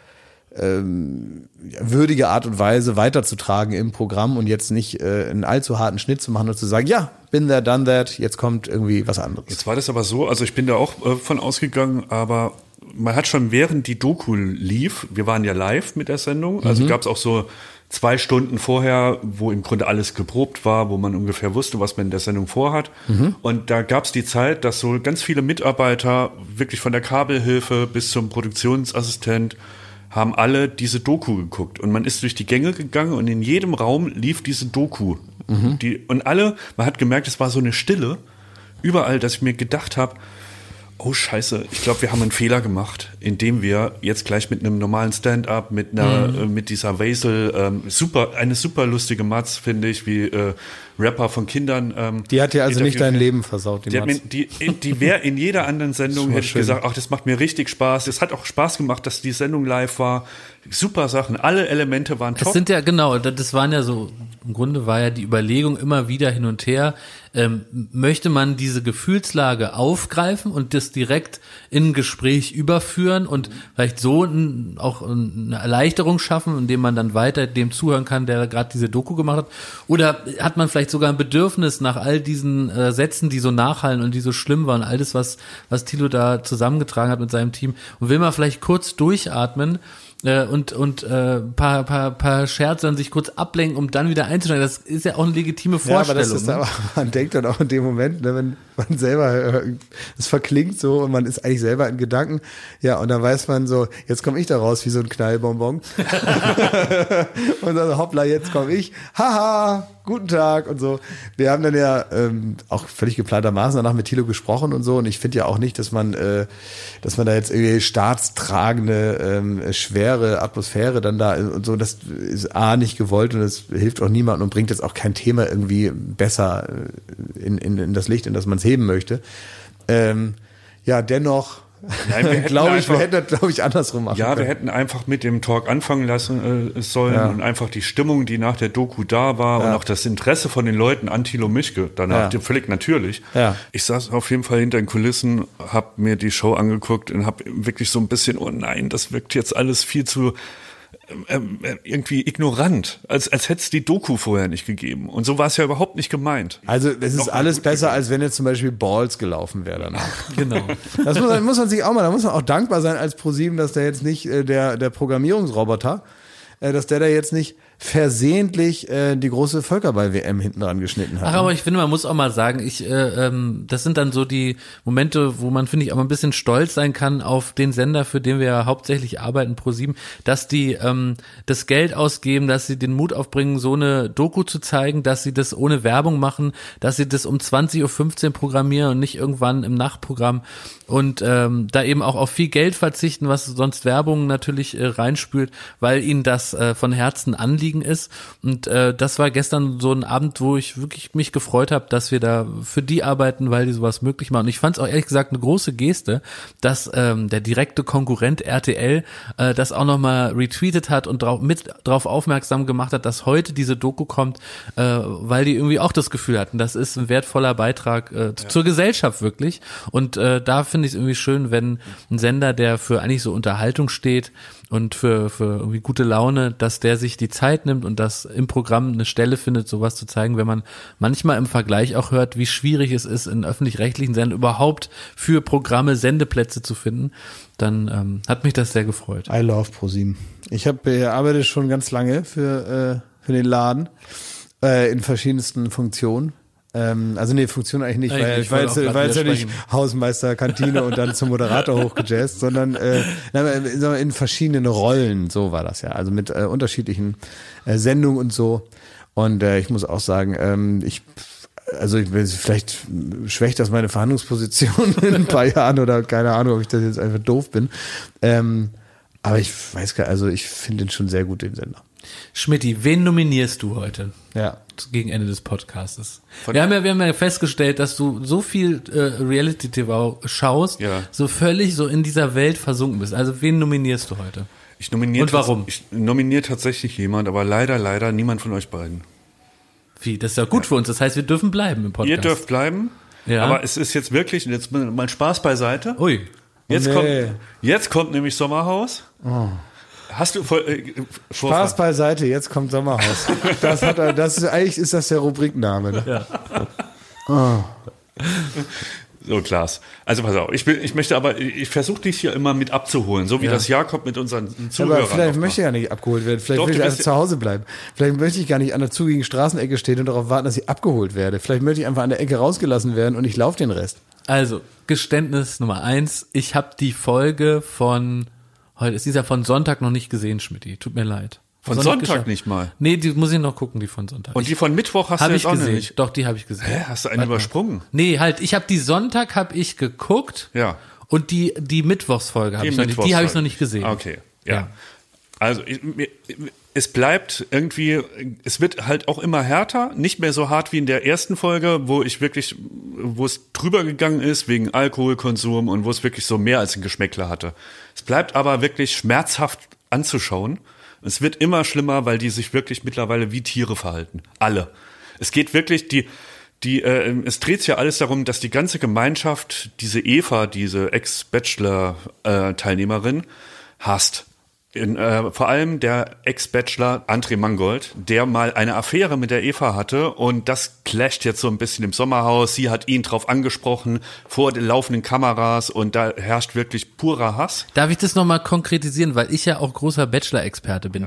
ähm, würdige Art und Weise weiterzutragen im Programm und jetzt nicht äh, einen allzu harten Schnitt zu machen und zu sagen, ja, bin there, done that, jetzt kommt irgendwie was anderes. Jetzt war das aber so, also ich bin da auch äh, von ausgegangen, aber man hat schon während die Doku lief, wir waren ja live mit der Sendung, also gab es auch so zwei Stunden vorher, wo im Grunde alles geprobt war, wo man ungefähr wusste, was man in der Sendung vorhat. Und da gab es die Zeit, dass so ganz viele Mitarbeiter, wirklich von der Kabelhilfe bis zum Produktionsassistent, haben alle diese Doku geguckt. Und man ist durch die Gänge gegangen und in jedem Raum lief diese Doku. Die, und alle, man hat gemerkt, es war so eine Stille überall, dass ich mir gedacht habe, oh scheiße, ich glaube, wir haben einen Fehler gemacht, indem wir jetzt gleich mit einem normalen Stand-up, mit einer, Mhm. äh, mit dieser Wesel, ähm, super, eine super lustige Matz, finde ich, wie äh, Rapper von Kindern. Ähm, Die hat dir also nicht dein. Leben versaut, die, Die, hat mir, Matz. die, die wäre in jeder anderen Sendung, hätte ich gesagt, ach, das macht mir richtig Spaß. Es hat auch Spaß gemacht, dass die Sendung live war. Super Sachen, alle Elemente waren Das top. sind ja, genau, das das waren ja so, im Grunde war ja die Überlegung immer wieder hin und her, ähm, möchte man diese Gefühlslage aufgreifen und das direkt in ein Gespräch überführen und vielleicht so ein, auch eine Erleichterung schaffen, indem man dann weiter dem zuhören kann, der gerade diese Doku gemacht hat? Oder hat man vielleicht sogar ein Bedürfnis nach all diesen äh, Sätzen, die so nachhallen und die so schlimm waren, all das, was, was Thilo da zusammengetragen hat mit seinem Team und will man vielleicht kurz durchatmen äh, und und äh, paar paar paar Scherze an sich kurz ablenken, um dann wieder einzusteigen. Das ist ja auch eine legitime Ja, aber Vorstellung. das ist ne? aber, man denkt dann auch in dem Moment, ne, wenn man selber, äh, es verklingt so und man ist eigentlich selber in Gedanken, ja, und dann weiß man so, jetzt komme ich da raus wie so ein Knallbonbon. und dann hoppla, jetzt komme ich, haha, guten Tag und so. Wir haben dann ja ähm, auch völlig geplantermaßen danach mit Thilo gesprochen und so und ich finde ja auch nicht, dass man, äh, dass man da jetzt irgendwie staatstragende ähm, Schwer familiäre Atmosphäre dann da und so, das ist A nicht gewollt und das hilft auch niemandem und bringt jetzt auch kein Thema irgendwie besser äh, in, in, in das Licht, in das man es heben möchte. Ähm, ja, dennoch Nein, wir hätten glaube ich, wir einfach- hätten das, glaube ich, andersrum machen Ja, wir können. hätten einfach mit dem Talk anfangen lassen äh, sollen Ja. und einfach die Stimmung, die nach der Doku da war und Ja. auch das Interesse von den Leuten an Thilo Mischke danach, Ja. völlig natürlich. Ich saß auf jeden Fall hinter den Kulissen, hab mir die Show angeguckt und hab wirklich so ein bisschen, oh nein, das wirkt jetzt alles viel zu irgendwie ignorant, als, als hätte es die Doku vorher nicht gegeben. Und so war es ja überhaupt nicht gemeint. Also es ist alles besser, als wenn jetzt zum Beispiel Balls gelaufen wäre danach. Genau. Das muss, muss man sich auch mal, da muss man auch dankbar sein als ProSieben, dass der jetzt nicht äh, der der Programmierungsroboter, äh, dass der da jetzt nicht versehentlich äh, die große Völkerball-WM hinten dran geschnitten hat. Ach, aber ich finde, man muss auch mal sagen, ich, äh, ähm, das sind dann so die Momente, wo man, finde ich, auch mal ein bisschen stolz sein kann auf den Sender, für den wir ja hauptsächlich arbeiten, Pro7, dass die ähm, das Geld ausgeben, dass sie den Mut aufbringen, so eine Doku zu zeigen, dass sie das ohne Werbung machen, dass sie das um 20.15 Uhr programmieren und nicht irgendwann im Nachtprogramm und ähm, da eben auch auf viel Geld verzichten, was sonst Werbung natürlich äh, reinspült, weil ihnen das äh, von Herzen Anliegen ist. Und äh, das war gestern so ein Abend, wo ich wirklich mich gefreut habe, dass wir da für die arbeiten, weil die sowas möglich machen. Und ich fand es auch ehrlich gesagt eine große Geste, dass ähm, der direkte Konkurrent RTL äh, das auch nochmal retweetet hat und drauf, mit darauf aufmerksam gemacht hat, dass heute diese Doku kommt, äh, weil die irgendwie auch das Gefühl hatten, das ist ein wertvoller Beitrag äh, zur Gesellschaft wirklich. Und äh, da finde ich es irgendwie schön, wenn ein Sender, der für eigentlich so Unterhaltung steht und für, für irgendwie gute Laune, dass der sich die Zeit nimmt und das im Programm eine Stelle findet, sowas zu zeigen, wenn man manchmal im Vergleich auch hört, wie schwierig es ist, in öffentlich-rechtlichen Sendern überhaupt für Programme Sendeplätze zu finden, dann ähm, hat mich das sehr gefreut. I love ProSieben. Ich habe äh, arbeite schon ganz lange für äh, für den Laden äh, in verschiedensten Funktionen. Ähm, also nee, Funktion eigentlich nicht, Eigentlich weil auch grad war jetzt ja nicht. Hausmeister, Kantine und dann zum Moderator hochgejazzt, sondern äh, na, in, verschiedenen Rollen, so war das ja. Also mit äh, unterschiedlichen äh, Sendungen und so. Und äh, ich muss auch sagen, ähm, ich also ich weiß, vielleicht schwächt das meine Verhandlungsposition in ein paar Jahren oder keine Ahnung, ob ich das jetzt einfach doof bin. Ähm, aber ich weiß gar also ich finde den schon sehr gut, den Sender. Schmidti, wen nominierst du heute? Ja. gegen Ende des Podcastes. Wir haben, ja, wir haben ja festgestellt, dass du so viel äh, Reality-TV schaust, Ja. so völlig so in dieser Welt versunken bist. Also wen nominierst du heute? Ich nominiere Und warum? Ich nominiere tatsächlich jemand, aber leider, leider niemand von euch beiden. Wie? Das ist ja gut für uns. Das heißt, wir dürfen bleiben im Podcast. Ihr dürft bleiben, Ja. aber es ist jetzt wirklich, jetzt mal Spaß beiseite. Ui. Jetzt, Nee. kommt, jetzt kommt nämlich Sommerhaus. Hast du vor, äh, Spaß beiseite, jetzt kommt Sommerhaus. Das hat er, das ist eigentlich ist das der Rubrikname. Ne? So, Klaas. Also pass auf, ich, will, ich möchte aber, ich versuche dich hier immer mit abzuholen, so wie das Jakob mit unseren Zuhörern. Aber vielleicht möchte ich ja nicht abgeholt werden. Vielleicht Doch, möchte du ich einfach zu Hause bleiben. Vielleicht möchte ich gar nicht an der zugigen Straßenecke stehen und darauf warten, dass ich abgeholt werde. Vielleicht möchte ich einfach an der Ecke rausgelassen werden und ich laufe den Rest. Also, Geständnis Nummer eins. Ich habe die Folge von, heute ist dieser von Sonntag noch nicht gesehen, Schmidti. Tut mir leid. Von Sonntag geschafft. nicht mal. Nee, die muss ich noch gucken, die von Sonntag. Und die von Mittwoch hast habe du ich jetzt auch noch gesehen. nicht. Doch, die habe ich gesehen. Hä, hast du einen übersprungen? Nee, halt, ich habe die Sonntag habe ich geguckt. Ja. Und die die Mittwochsfolge habe ich noch nicht, die habe ich noch nicht gesehen. Okay, ja. Ja. Also ich, mir, es bleibt irgendwie, es wird halt auch immer härter, nicht mehr so hart wie in der ersten Folge, wo ich wirklich, wo es drüber gegangen ist wegen Alkoholkonsum und wo es wirklich so mehr als ein Geschmäckler hatte. Es bleibt aber wirklich schmerzhaft anzuschauen. Es wird immer schlimmer, weil die sich wirklich mittlerweile wie Tiere verhalten. Alle. Es geht wirklich, die, die, äh, es dreht sich ja alles darum, dass die ganze Gemeinschaft diese Eva, diese Ex-Bachelor-Teilnehmerin, hasst. In, äh, vor allem der Ex-Bachelor André Mangold, der mal eine Affäre mit der Eva hatte und das clasht jetzt so ein bisschen im Sommerhaus. Sie hat ihn drauf angesprochen vor den laufenden Kameras und da herrscht wirklich purer Hass. Darf ich das nochmal konkretisieren, weil ich ja auch großer Bachelor-Experte bin.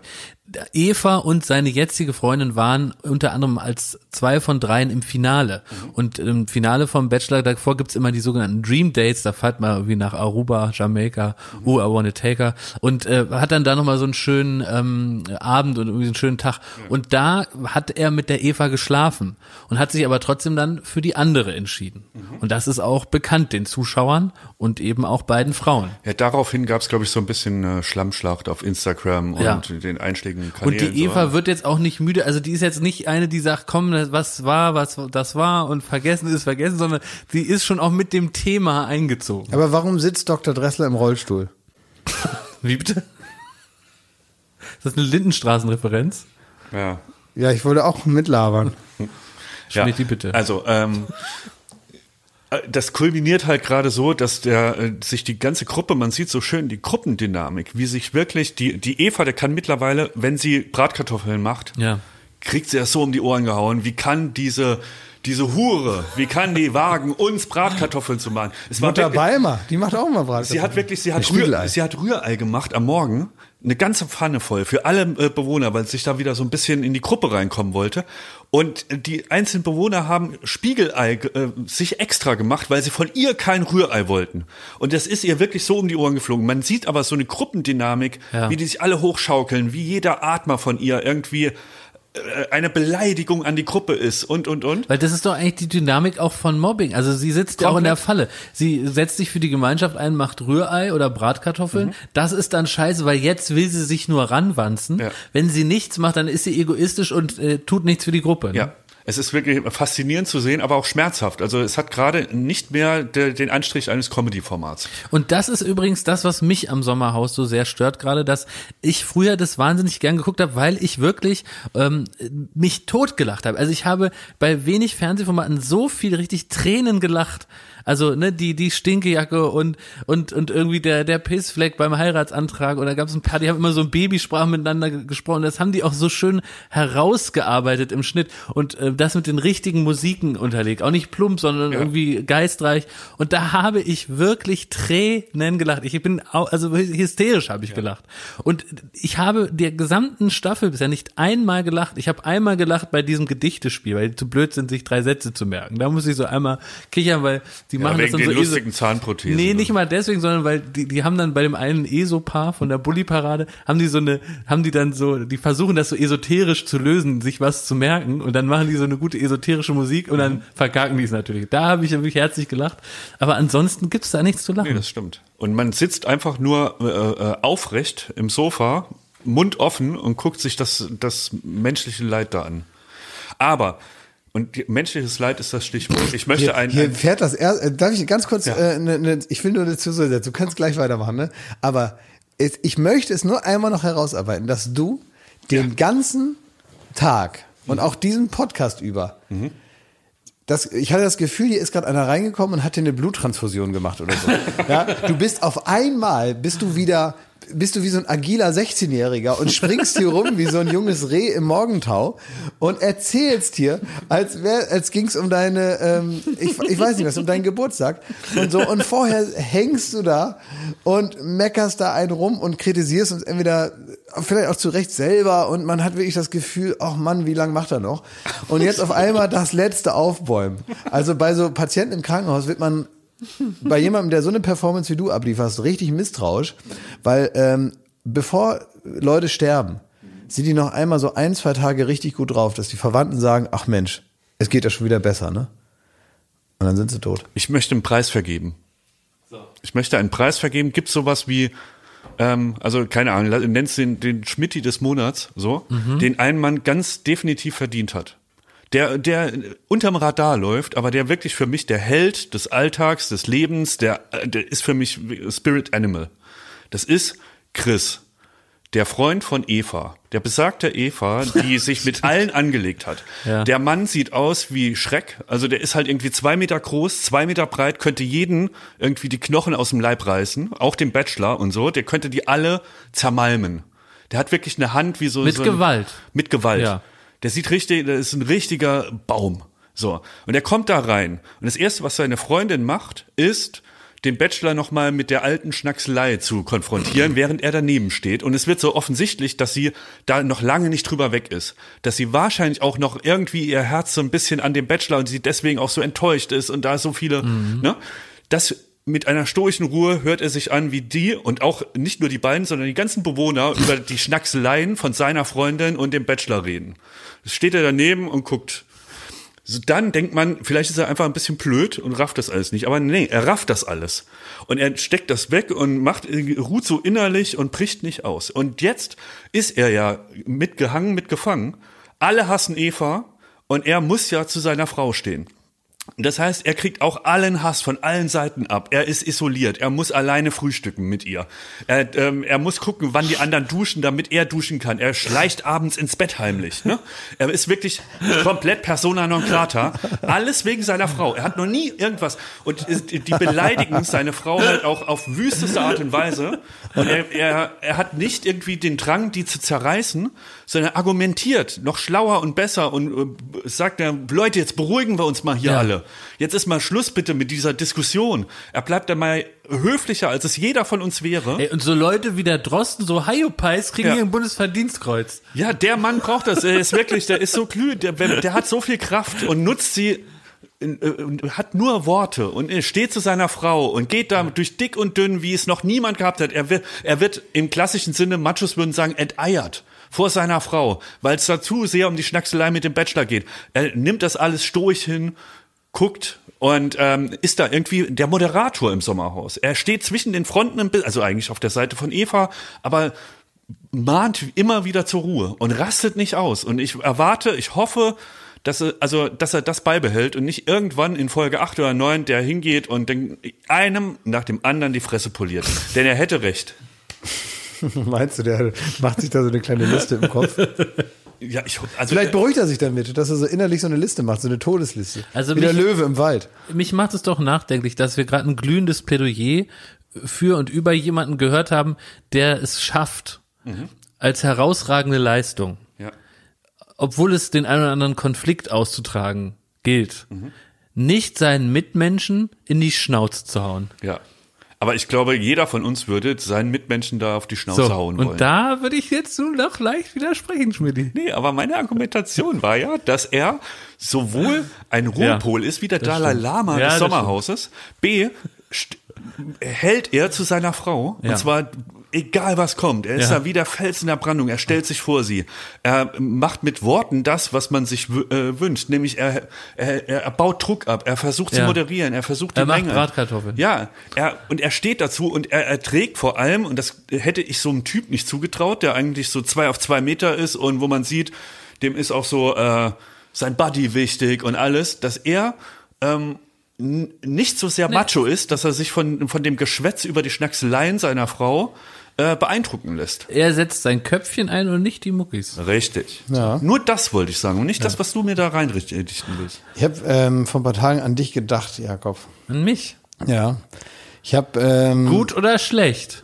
Eva und seine jetzige Freundin waren unter anderem als zwei von dreien im Finale. Und im Finale vom Bachelor, davor gibt's immer die sogenannten Dream Dates, da fährt man irgendwie nach Aruba, Jamaika, oh, I wanna take her. Und äh, hat dann da nochmal so einen schönen ähm, Abend und irgendwie einen schönen Tag. Und da hat er mit der Eva geschlafen und hat sich aber trotzdem dann für die andere entschieden. Und das ist auch bekannt den Zuschauern und eben auch beiden Frauen. Ja, daraufhin gab es, glaube ich, so ein bisschen äh, Schlammschlacht auf Instagram und Ja. den einschlägigen Und Kanälen. die Eva so. wird jetzt auch nicht müde, also die ist jetzt nicht eine, die sagt, komm, was war, was das war und vergessen ist vergessen, sondern sie ist schon auch mit dem Thema eingezogen. Aber warum sitzt Dr. Dressler im Rollstuhl? Wie bitte? Ist das eine Lindenstraßenreferenz? Ja. Ja, ich wollte auch mitlabern. Schmidt, die bitte. Also, ähm, äh, das kulminiert halt gerade so, dass der äh, sich die ganze Gruppe, man sieht so schön die Gruppendynamik, wie sich wirklich die die Eva, der kann mittlerweile, wenn sie Bratkartoffeln macht, Ja. kriegt sie das so um die Ohren gehauen. Wie kann diese diese Hure, wie kann die wagen, uns Bratkartoffeln zu machen? Es war Mutter wirklich- Balmer, die macht auch mal Brat. Sie hat wirklich, sie hat, Spiegelei. Rühr, sie hat Rührei gemacht am Morgen, eine ganze Pfanne voll für alle äh, Bewohner, weil sie sich da wieder so ein bisschen in die Gruppe reinkommen wollte. Und die einzelnen Bewohner haben Spiegelei äh, sich extra gemacht, weil sie von ihr kein Rührei wollten. Und das ist ihr wirklich so um die Ohren geflogen. Man sieht aber so eine Gruppendynamik, Ja. wie die sich alle hochschaukeln, wie jeder Atmer von ihr irgendwie eine Beleidigung an die Gruppe ist und, und, und. Weil das ist doch eigentlich die Dynamik auch von Mobbing. Also sie sitzt ja auch in der Falle. Sie setzt sich für die Gemeinschaft ein, macht Rührei oder Bratkartoffeln. Das ist dann scheiße, weil jetzt will sie sich nur ranwanzen. Ja. Wenn sie nichts macht, dann ist sie egoistisch und äh, tut nichts für die Gruppe. Ne? Ja. Es ist wirklich faszinierend zu sehen, aber auch schmerzhaft. Also es hat gerade nicht mehr de, den Anstrich eines Comedy-Formats. Und das ist übrigens das, was mich am Sommerhaus so sehr stört, gerade, dass ich früher das wahnsinnig gern geguckt habe, weil ich wirklich ähm, mich totgelacht habe. Also ich habe bei wenig Fernsehformaten so viel richtig Tränen gelacht. Also ne, die die Stinkejacke und und und irgendwie der der Pissfleck beim Heiratsantrag oder gab es ein paar, die haben immer so ein Babysprachen miteinander ge- gesprochen. Das haben die auch so schön herausgearbeitet im Schnitt und äh, das mit den richtigen Musiken unterlegt, auch nicht plump, sondern irgendwie geistreich. Und da habe ich wirklich Tränen gelacht. Ich bin au- also hysterisch habe ich gelacht. Und ich habe der gesamten Staffel bisher nicht einmal gelacht. Ich habe einmal gelacht bei diesem Gedichtespiel, weil die zu blöd sind, sich drei Sätze zu merken. Da muss ich so einmal kichern, weil die machen das wegen dann den so lustigen Zahnprothesen. Nee, nicht mal deswegen, sondern weil die, die haben dann bei dem einen ESO-Paar von der Bulli-Parade, haben die so eine, haben die dann so, die versuchen das so esoterisch zu lösen, sich was zu merken und dann machen die so eine gute esoterische Musik und dann verkacken die es natürlich. Da habe ich wirklich herzlich gelacht. Aber ansonsten gibt's da nichts zu lachen. Nee, das stimmt. Und man sitzt einfach nur äh, äh, aufrecht im Sofa, Mund offen und guckt sich das, das menschliche Leid da an. Aber, und menschliches Leid ist das Stichwort. Ich möchte Hier, ein, hier ein fährt das erst, äh, darf ich ganz kurz, äh, ne, ne, ich will nur eine Zusatz du kannst gleich weitermachen, ne? Aber es, ich möchte es nur einmal noch herausarbeiten, dass du den ganzen Tag und auch diesen Podcast über, das, ich hatte das Gefühl, hier ist gerade einer reingekommen und hat dir eine Bluttransfusion gemacht oder so. ja, du bist auf einmal, bist du wieder, bist du wie so ein agiler 16-Jähriger und springst hier rum wie so ein junges Reh im Morgentau und erzählst hier, als wär, als ging's um deine, ähm, ich, ich weiß nicht was, um deinen Geburtstag und so und vorher hängst du da und meckerst da einen rum und kritisierst uns entweder vielleicht auch zu Recht selber und man hat wirklich das Gefühl, ach Mann, wie lange macht er noch? Und jetzt auf einmal das letzte aufbäumen. Also bei so Patienten im Krankenhaus wird man bei jemandem, der so eine Performance wie du ablieferst, richtig misstrauisch, weil ähm, bevor Leute sterben, sind die noch einmal so ein, zwei Tage richtig gut drauf, dass die Verwandten sagen, ach Mensch, es geht ja schon wieder besser, ne? Und dann sind sie tot. ich möchte einen Preis vergeben. Ich möchte einen Preis vergeben. Gibt sowas wie, ähm, also keine Ahnung, nennst den, den Schmitti des Monats, so, den ein Mann ganz definitiv verdient hat. Der, der unterm Radar läuft, aber der wirklich für mich der Held des Alltags, des Lebens, der, äh, der ist für mich Spirit Animal. Das ist Chris, der Freund von Eva, der besagte Eva, die sich mit allen angelegt hat. Ja. Der Mann sieht aus wie Schreck, also der ist halt irgendwie zwei Meter groß, zwei Meter breit, könnte jeden irgendwie die Knochen aus dem Leib reißen, auch den Bachelor und so, der könnte die alle zermalmen. Der hat wirklich eine Hand wie so Mit so ein, Gewalt. Mit Gewalt. Ja. Der sieht richtig, der ist ein richtiger Baum. So. Und er kommt da rein. Und das erste, was seine Freundin macht, ist, den Bachelor nochmal mit der alten Schnackselei zu konfrontieren, während er daneben steht. Und es wird so offensichtlich, dass sie da noch lange nicht drüber weg ist. Dass sie wahrscheinlich auch noch irgendwie ihr Herz so ein bisschen an dem Bachelor und sie deswegen auch so enttäuscht ist und da so viele, ne? Das mit einer stoischen Ruhe hört er sich an, wie die und auch nicht nur die beiden, sondern die ganzen Bewohner über die Schnackseleien von seiner Freundin und dem Bachelor reden. Jetzt steht er daneben und guckt. So, dann denkt man, vielleicht ist er einfach ein bisschen blöd und rafft das alles nicht. Aber nee, er rafft das alles. Und er steckt das weg und macht, ruht so innerlich und bricht nicht aus. Und jetzt ist er ja mitgehangen, mitgefangen. Alle hassen Eva und er muss ja zu seiner Frau stehen. Das heißt, er kriegt auch allen Hass von allen Seiten ab. Er ist isoliert. Er muss alleine frühstücken mit ihr. Er, ähm, er muss gucken, wann die anderen duschen, damit er duschen kann. Er schleicht abends ins Bett heimlich. Ne? Er ist wirklich komplett persona non grata. Alles wegen seiner Frau. Er hat noch nie irgendwas. Und die beleidigen seine Frau halt auch auf wüsteste Art und Weise. Und er, er, er hat nicht irgendwie den Drang, die zu zerreißen, sondern er argumentiert noch schlauer und besser und äh, sagt er, Leute, jetzt beruhigen wir uns mal hier Ja. alle. Jetzt ist mal Schluss bitte mit dieser Diskussion. Er bleibt dann mal höflicher, als es jeder von uns wäre. Ey, und so Leute wie der Drosten, so Hyopies, kriegen Ja. hier ein Bundesverdienstkreuz. Ja, der Mann braucht das. Er ist wirklich, der ist so glühend, der, der hat so viel Kraft und nutzt sie hat nur Worte und steht zu seiner Frau und geht da durch dick und dünn, wie es noch niemand gehabt hat. Er wird, er wird im klassischen Sinne, Machos würden sagen, enteiert vor seiner Frau, weil es dazu sehr um die Schnackselei mit dem Bachelor geht. Er nimmt das alles stoisch hin, guckt und ähm, ist da irgendwie der Moderator im Sommerhaus. Er steht zwischen den Fronten, also eigentlich auf der Seite von Eva, aber mahnt immer wieder zur Ruhe und rastet nicht aus. Und ich erwarte, ich hoffe, dass er, also, dass er das beibehält und nicht irgendwann in Folge 8 oder 9 der hingeht und den, einem nach dem anderen die Fresse poliert. Denn er hätte recht. Meinst du, der macht sich da so eine kleine Liste im Kopf? Ja, ich, also, Vielleicht beruhigt er sich damit, dass er so innerlich so eine Liste macht, so eine Todesliste. Also Wie der mich- Löwe im Wald. Mich macht es doch nachdenklich, dass wir gerade ein glühendes Plädoyer für und über jemanden gehört haben, der es schafft, als herausragende Leistung. Obwohl es den einen oder anderen Konflikt auszutragen gilt, nicht seinen Mitmenschen in die Schnauze zu hauen. ja. Aber ich glaube, jeder von uns würde seinen Mitmenschen da auf die Schnauze So, hauen wollen. und da würde ich jetzt nur noch leicht widersprechen, Schmidti. Nee, aber meine Argumentation war ja, dass er sowohl ein Ruhepol ist wie der Dalai stimmt. Lama Ja, des Sommerhauses. B, hält er zu seiner Frau. Ja. Und zwar egal was kommt. Er ist Ja. da wie der Fels in der Brandung. Er stellt sich vor sie. Er macht mit Worten das, was man sich äh, wünscht. Nämlich er, er, er baut Druck ab. Er versucht zu Ja. moderieren. Er versucht die Er macht Menge. Bratkartoffeln. Ja, er, und er steht dazu und er, er trägt vor allem, und das hätte ich so einem Typ nicht zugetraut, der eigentlich so zwei auf zwei Meter ist und wo man sieht, dem ist auch so äh, sein Buddy wichtig und alles, dass er ähm, nicht so sehr macho ist, dass er sich von, von dem Geschwätz über die Schnackseleien seiner Frau äh, beeindrucken lässt. Er setzt sein Köpfchen ein und nicht die Muckis. Richtig. Ja. Nur das wollte ich sagen und nicht das, was du mir da reinrichten willst. Ich habe ähm, vor ein paar Tagen an dich gedacht, Jakob. An mich. Ja. Ich habe, ähm, Gut oder schlecht?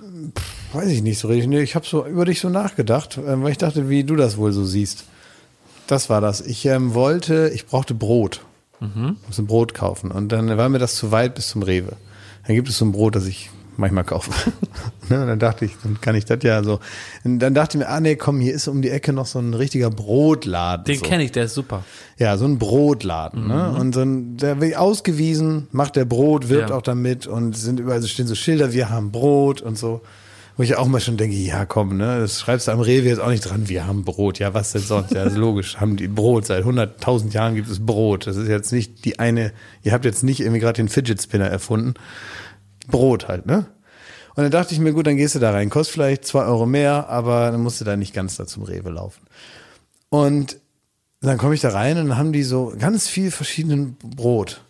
weiß ich nicht so richtig. Nee, ich habe so über dich so nachgedacht, ähm, weil ich dachte, wie du das wohl so siehst. Das war das. Ich ähm, wollte, ich brauchte Brot. Mhm. Muss ein Brot kaufen. Und dann war mir das zu weit bis zum Rewe. Dann gibt es so ein Brot, das ich manchmal kaufe. ne? Und dann dachte ich, dann kann ich das ja so. Und dann dachte ich mir, ah nee, komm, hier ist um die Ecke noch so ein richtiger Brotladen. Den so. kenne ich, der ist super. Ja, so ein Brotladen, ne? Und so ein, der wird ausgewiesen, macht der Brot, wirbt Ja. auch damit und sind überall so stehen so Schilder, wir haben Brot und so. Wo ich auch mal schon denke, ja komm, ne, das schreibst du am Rewe jetzt auch nicht dran, wir haben Brot. Ja, was denn sonst? Ja, ist logisch, haben die Brot. Seit 100.000 Jahren gibt es Brot. Das ist jetzt nicht die eine, ihr habt jetzt nicht irgendwie gerade den Fidget Spinner erfunden. Brot halt, ne? Und dann dachte ich mir, gut, dann gehst du da rein. Kostet vielleicht zwei Euro mehr, aber dann musst du da nicht ganz da zum Rewe laufen. Und dann komme ich da rein und dann haben die so ganz viel verschiedenen Brot.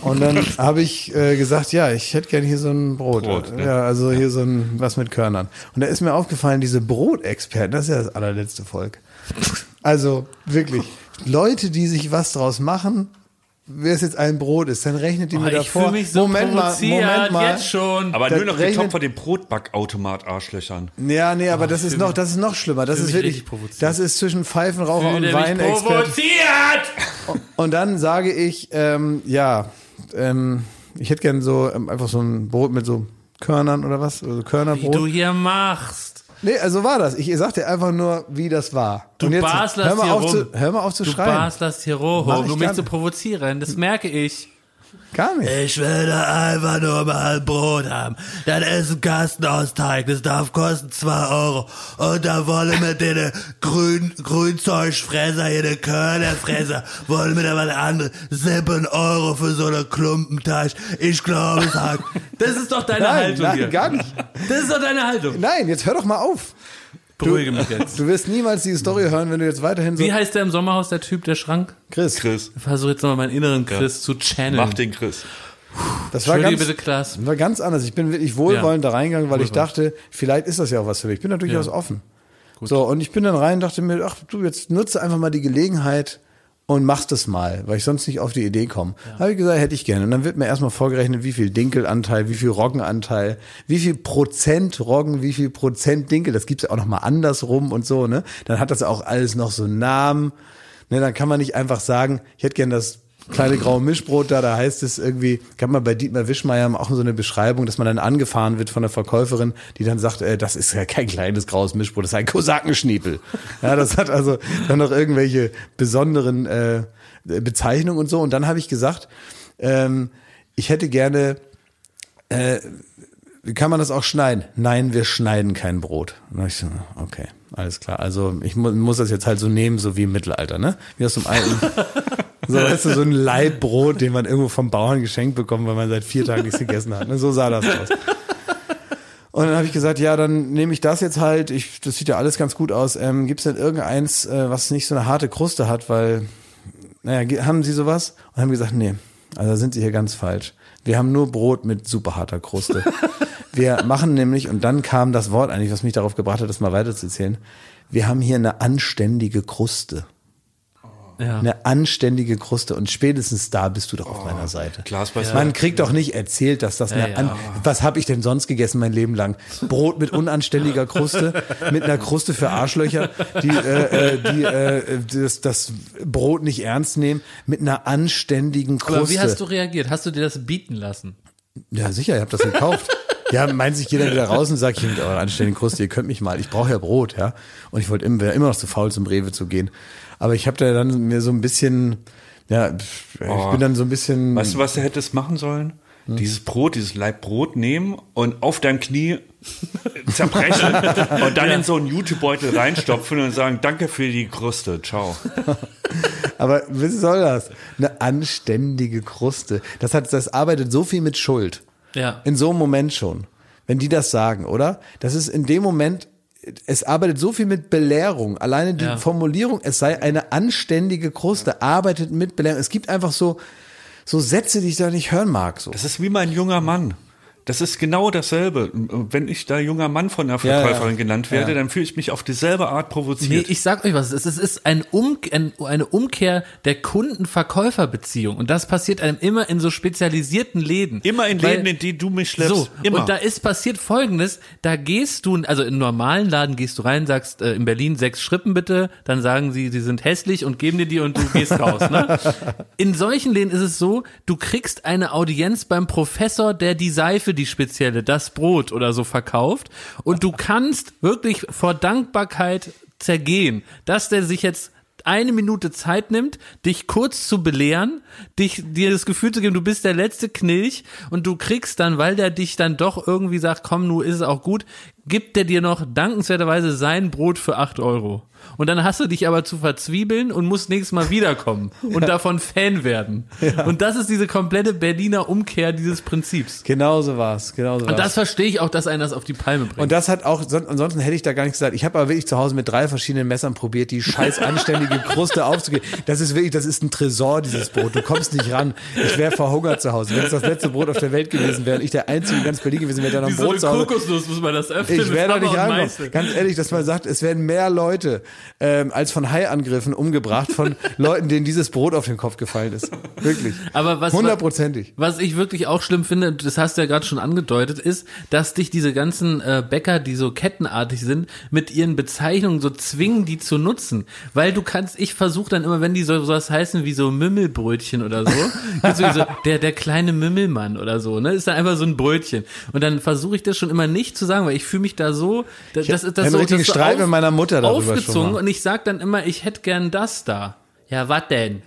Und dann habe ich äh, gesagt, ja, ich hätte gerne hier so ein Brot. Brot, ne? Ja, also hier so ein was mit Körnern. Und da ist mir aufgefallen, diese Brotexperten, das ist ja das allerletzte Volk. Also wirklich, Leute, die sich was draus machen, wer es jetzt ein Brot ist, dann rechnet die mir Oh, ich davor. fühle mich so Moment mal, Moment mal. jetzt schon. Aber Das nur noch rechnet- getoppt von dem Brotbackautomat-Arschlöchern. Ja, nee, aber das ist noch, das ist noch schlimmer. Das ist wirklich, das ist zwischen Pfeifenraucher und Weinexperten. provoziert! Und dann sage ich, ähm, ja, ähm, Ich hätte gern so ähm, einfach so ein Brot mit so Körnern oder was? Also Wie Körnerbrot. du hier machst. Nee, also war das. Ich sag dir einfach nur, wie das war. Du Und jetzt, baslerst hör mal hier auf rum. zu, hör mal auf zu Du schreien. baslerst hier ich um mich zu provozieren. Das merke ich. Gar nicht. Ich will da einfach nur mal ein Brot haben. Das ist ein Kasten aus Teig. Das darf kosten zwei Euro. Und da wollen wir den Grün, Grünzeugfresser hier, den Körnerfresser, wollen wir da was anderes. Sieben Euro für so einen Klumpenteig. Ich glaube, es hat. Das ist doch deine Nein, Haltung nein, hier. gar nicht. Das ist doch deine Haltung. Nein, jetzt hör doch mal auf. Beruhige mich jetzt. Du wirst niemals die Story hören, wenn du jetzt weiterhin so. Wie heißt der im Sommerhaus, der Typ, der Schrank? Chris. Chris, Ich versuche jetzt nochmal meinen inneren Chris zu channeln. mach den Chris. Das war ganz, bitte, Klaas. war ganz anders. Ich bin wirklich wohlwollend da reingegangen, weil ich dachte, vielleicht ist das ja auch was für mich. Ich bin da durchaus offen. So, und ich bin dann rein und dachte mir, ach du, jetzt nutze einfach mal die Gelegenheit und machst es mal, weil ich sonst nicht auf die Idee komme. Habe ich gesagt, hätte ich gerne. Und dann wird mir erstmal vorgerechnet, wie viel Dinkelanteil, wie viel Roggenanteil, wie viel Prozent Roggen, wie viel Prozent Dinkel. Das gibt's ja auch noch mal andersrum und so, ne? Dann hat das auch alles noch so einen Namen. Ne, dann kann man nicht einfach sagen, ich hätte gern das kleine graue Mischbrot da, da heißt es irgendwie, kann man bei Dietmar Wischmeier auch so eine Beschreibung, dass man dann angefahren wird von der Verkäuferin, die dann sagt, äh, das ist ja kein kleines graues Mischbrot, das ist ein Kosakenschniepel. Ja, das hat also dann noch irgendwelche besonderen äh, Bezeichnungen und so. Und dann habe ich gesagt, ähm, ich hätte gerne äh, wie kann man das auch schneiden? Nein, wir schneiden kein Brot. Und ich so, okay, alles klar. Also ich mu muss das jetzt halt so nehmen, so wie im Mittelalter, ne? Wie aus dem alten, so, weißt du, so ein Leibbrot, den man irgendwo vom Bauern geschenkt bekommt, weil man seit vier Tagen nichts gegessen hat. Ne? So sah das aus. Und dann habe ich gesagt, ja, dann nehme ich das jetzt halt. Ich, das sieht ja alles ganz gut aus. Ähm, Gibt es denn irgendeins, äh, was nicht so eine harte Kruste hat? Weil, naja, haben Sie sowas? Und haben gesagt, nee, also da sind Sie hier ganz falsch. Wir haben nur Brot mit super harter Kruste. Wir machen nämlich, und dann kam das Wort eigentlich, was mich darauf gebracht hat, das mal weiterzuzählen. Wir haben hier eine anständige Kruste. Ja. Eine anständige Kruste. Und spätestens da bist du doch auf meiner Seite. Du- Man kriegt doch nicht erzählt, dass das eine, ja. an, was habe ich denn sonst gegessen mein Leben lang? Brot mit unanständiger Kruste, mit einer Kruste für Arschlöcher, die, äh, äh, die äh, das, das Brot nicht ernst nehmen, mit einer anständigen Kruste. Aber wie hast du reagiert? Hast du dir das bieten lassen? Ja, sicher, ich habe das gekauft. Ja, meint sich jeder wieder raus und sagt, hier mit eurer anständigen Kruste, ihr könnt mich mal, ich brauche ja Brot, ja. Und ich wollte immer, immer noch zu faul, zum Rewe zu gehen. Aber ich habe da dann mir so ein bisschen, ja, ich Oh. bin dann so ein bisschen. Weißt du, was du hättest machen sollen? Dieses Brot, dieses Laib Brot nehmen und auf dein Knie zerbrechen und dann in so einen YouTube-Beutel reinstopfen und sagen, danke für die Kruste, ciao. Aber was soll das? Eine anständige Kruste. Das hat, das arbeitet so viel mit Schuld. Ja. In so einem Moment schon. Wenn die das sagen, oder? Das ist in dem Moment, es arbeitet so viel mit Belehrung. Alleine die Ja. Formulierung, es sei eine anständige Kruste, arbeitet mit Belehrung. Es gibt einfach so, so Sätze, die ich da nicht hören mag, so. Das ist wie mein junger Mann. Das ist genau dasselbe. Wenn ich da junger Mann von der Ja, ja. Verkäuferin genannt werde, Ja. dann fühle ich mich auf dieselbe Art Nee, provoziert. ich sag euch was, es ist- es ist ein um, ein, eine Umkehr der Kunden-Verkäufer-Beziehung und das passiert einem immer in so spezialisierten Läden. Immer in Läden, in die du mich schleppst. So, Immer. und da ist passiert folgendes, da gehst du, also in normalen Laden gehst du rein, sagst äh, in Berlin sechs Schrippen bitte, dann sagen sie, sie sind hässlich und geben dir die und du gehst raus. Ne? In solchen Läden ist es so, du kriegst eine Audienz beim Professor, der die Seife, die spezielle, das Brot oder so verkauft und du kannst wirklich vor Dankbarkeit zergehen, dass der sich jetzt eine Minute Zeit nimmt, dich kurz zu belehren, dich dir das Gefühl zu geben, du bist der letzte Knilch und du kriegst dann, weil der dich dann doch irgendwie sagt, komm, nu ist es auch gut, gibt der dir noch dankenswerterweise sein Brot für acht Euro. Und dann hast du dich aber zu verzwiebeln und musst nächstes Mal wiederkommen und davon Fan werden. Und das ist diese komplette Berliner Umkehr dieses Prinzips. Genau so war's, genau so Und das verstehe ich auch, dass einer das auf die Palme bringt. Und das hat auch, son- ansonsten hätte ich da gar nichts gesagt. Ich habe aber wirklich zu Hause mit drei verschiedenen Messern probiert, die scheiß anständige Kruste aufzugehen. Das ist wirklich, das ist ein Tresor, dieses Brot. Du kommst nicht ran. Ich wäre verhungert zu Hause. Wenn es das letzte Brot auf der Welt gewesen wäre und ich der Einzige in ganz Berlin gewesen wäre, der noch ein Brot zu Hause. Kokosnuss muss man das öffnen. wer da Hammer nicht. Meißel. Ganz ehrlich, dass man sagt, es werden mehr Leute ähm, als von Haiangriffen umgebracht von Leuten, denen dieses Brot auf den Kopf gefallen ist. Wirklich. Aber was, Hundertprozentig. Was ich wirklich auch schlimm finde, das hast du ja gerade schon angedeutet, ist, dass dich diese ganzen äh, Bäcker, die so kettenartig sind, mit ihren Bezeichnungen so zwingen, die zu nutzen. Weil du kannst, ich versuche dann immer, wenn die so sowas heißen wie so Mümmelbrötchen oder so, so, so der, der kleine Mümmelmann oder so, ne, ist dann einfach so ein Brötchen. Und dann versuche ich das schon immer nicht zu sagen, weil ich fühle mich da so, das, das ist das einen so, das so Streit mit meiner Mutter darüber schon mal. und ich sag dann immer, ich hätte gern das da. Ja, was denn?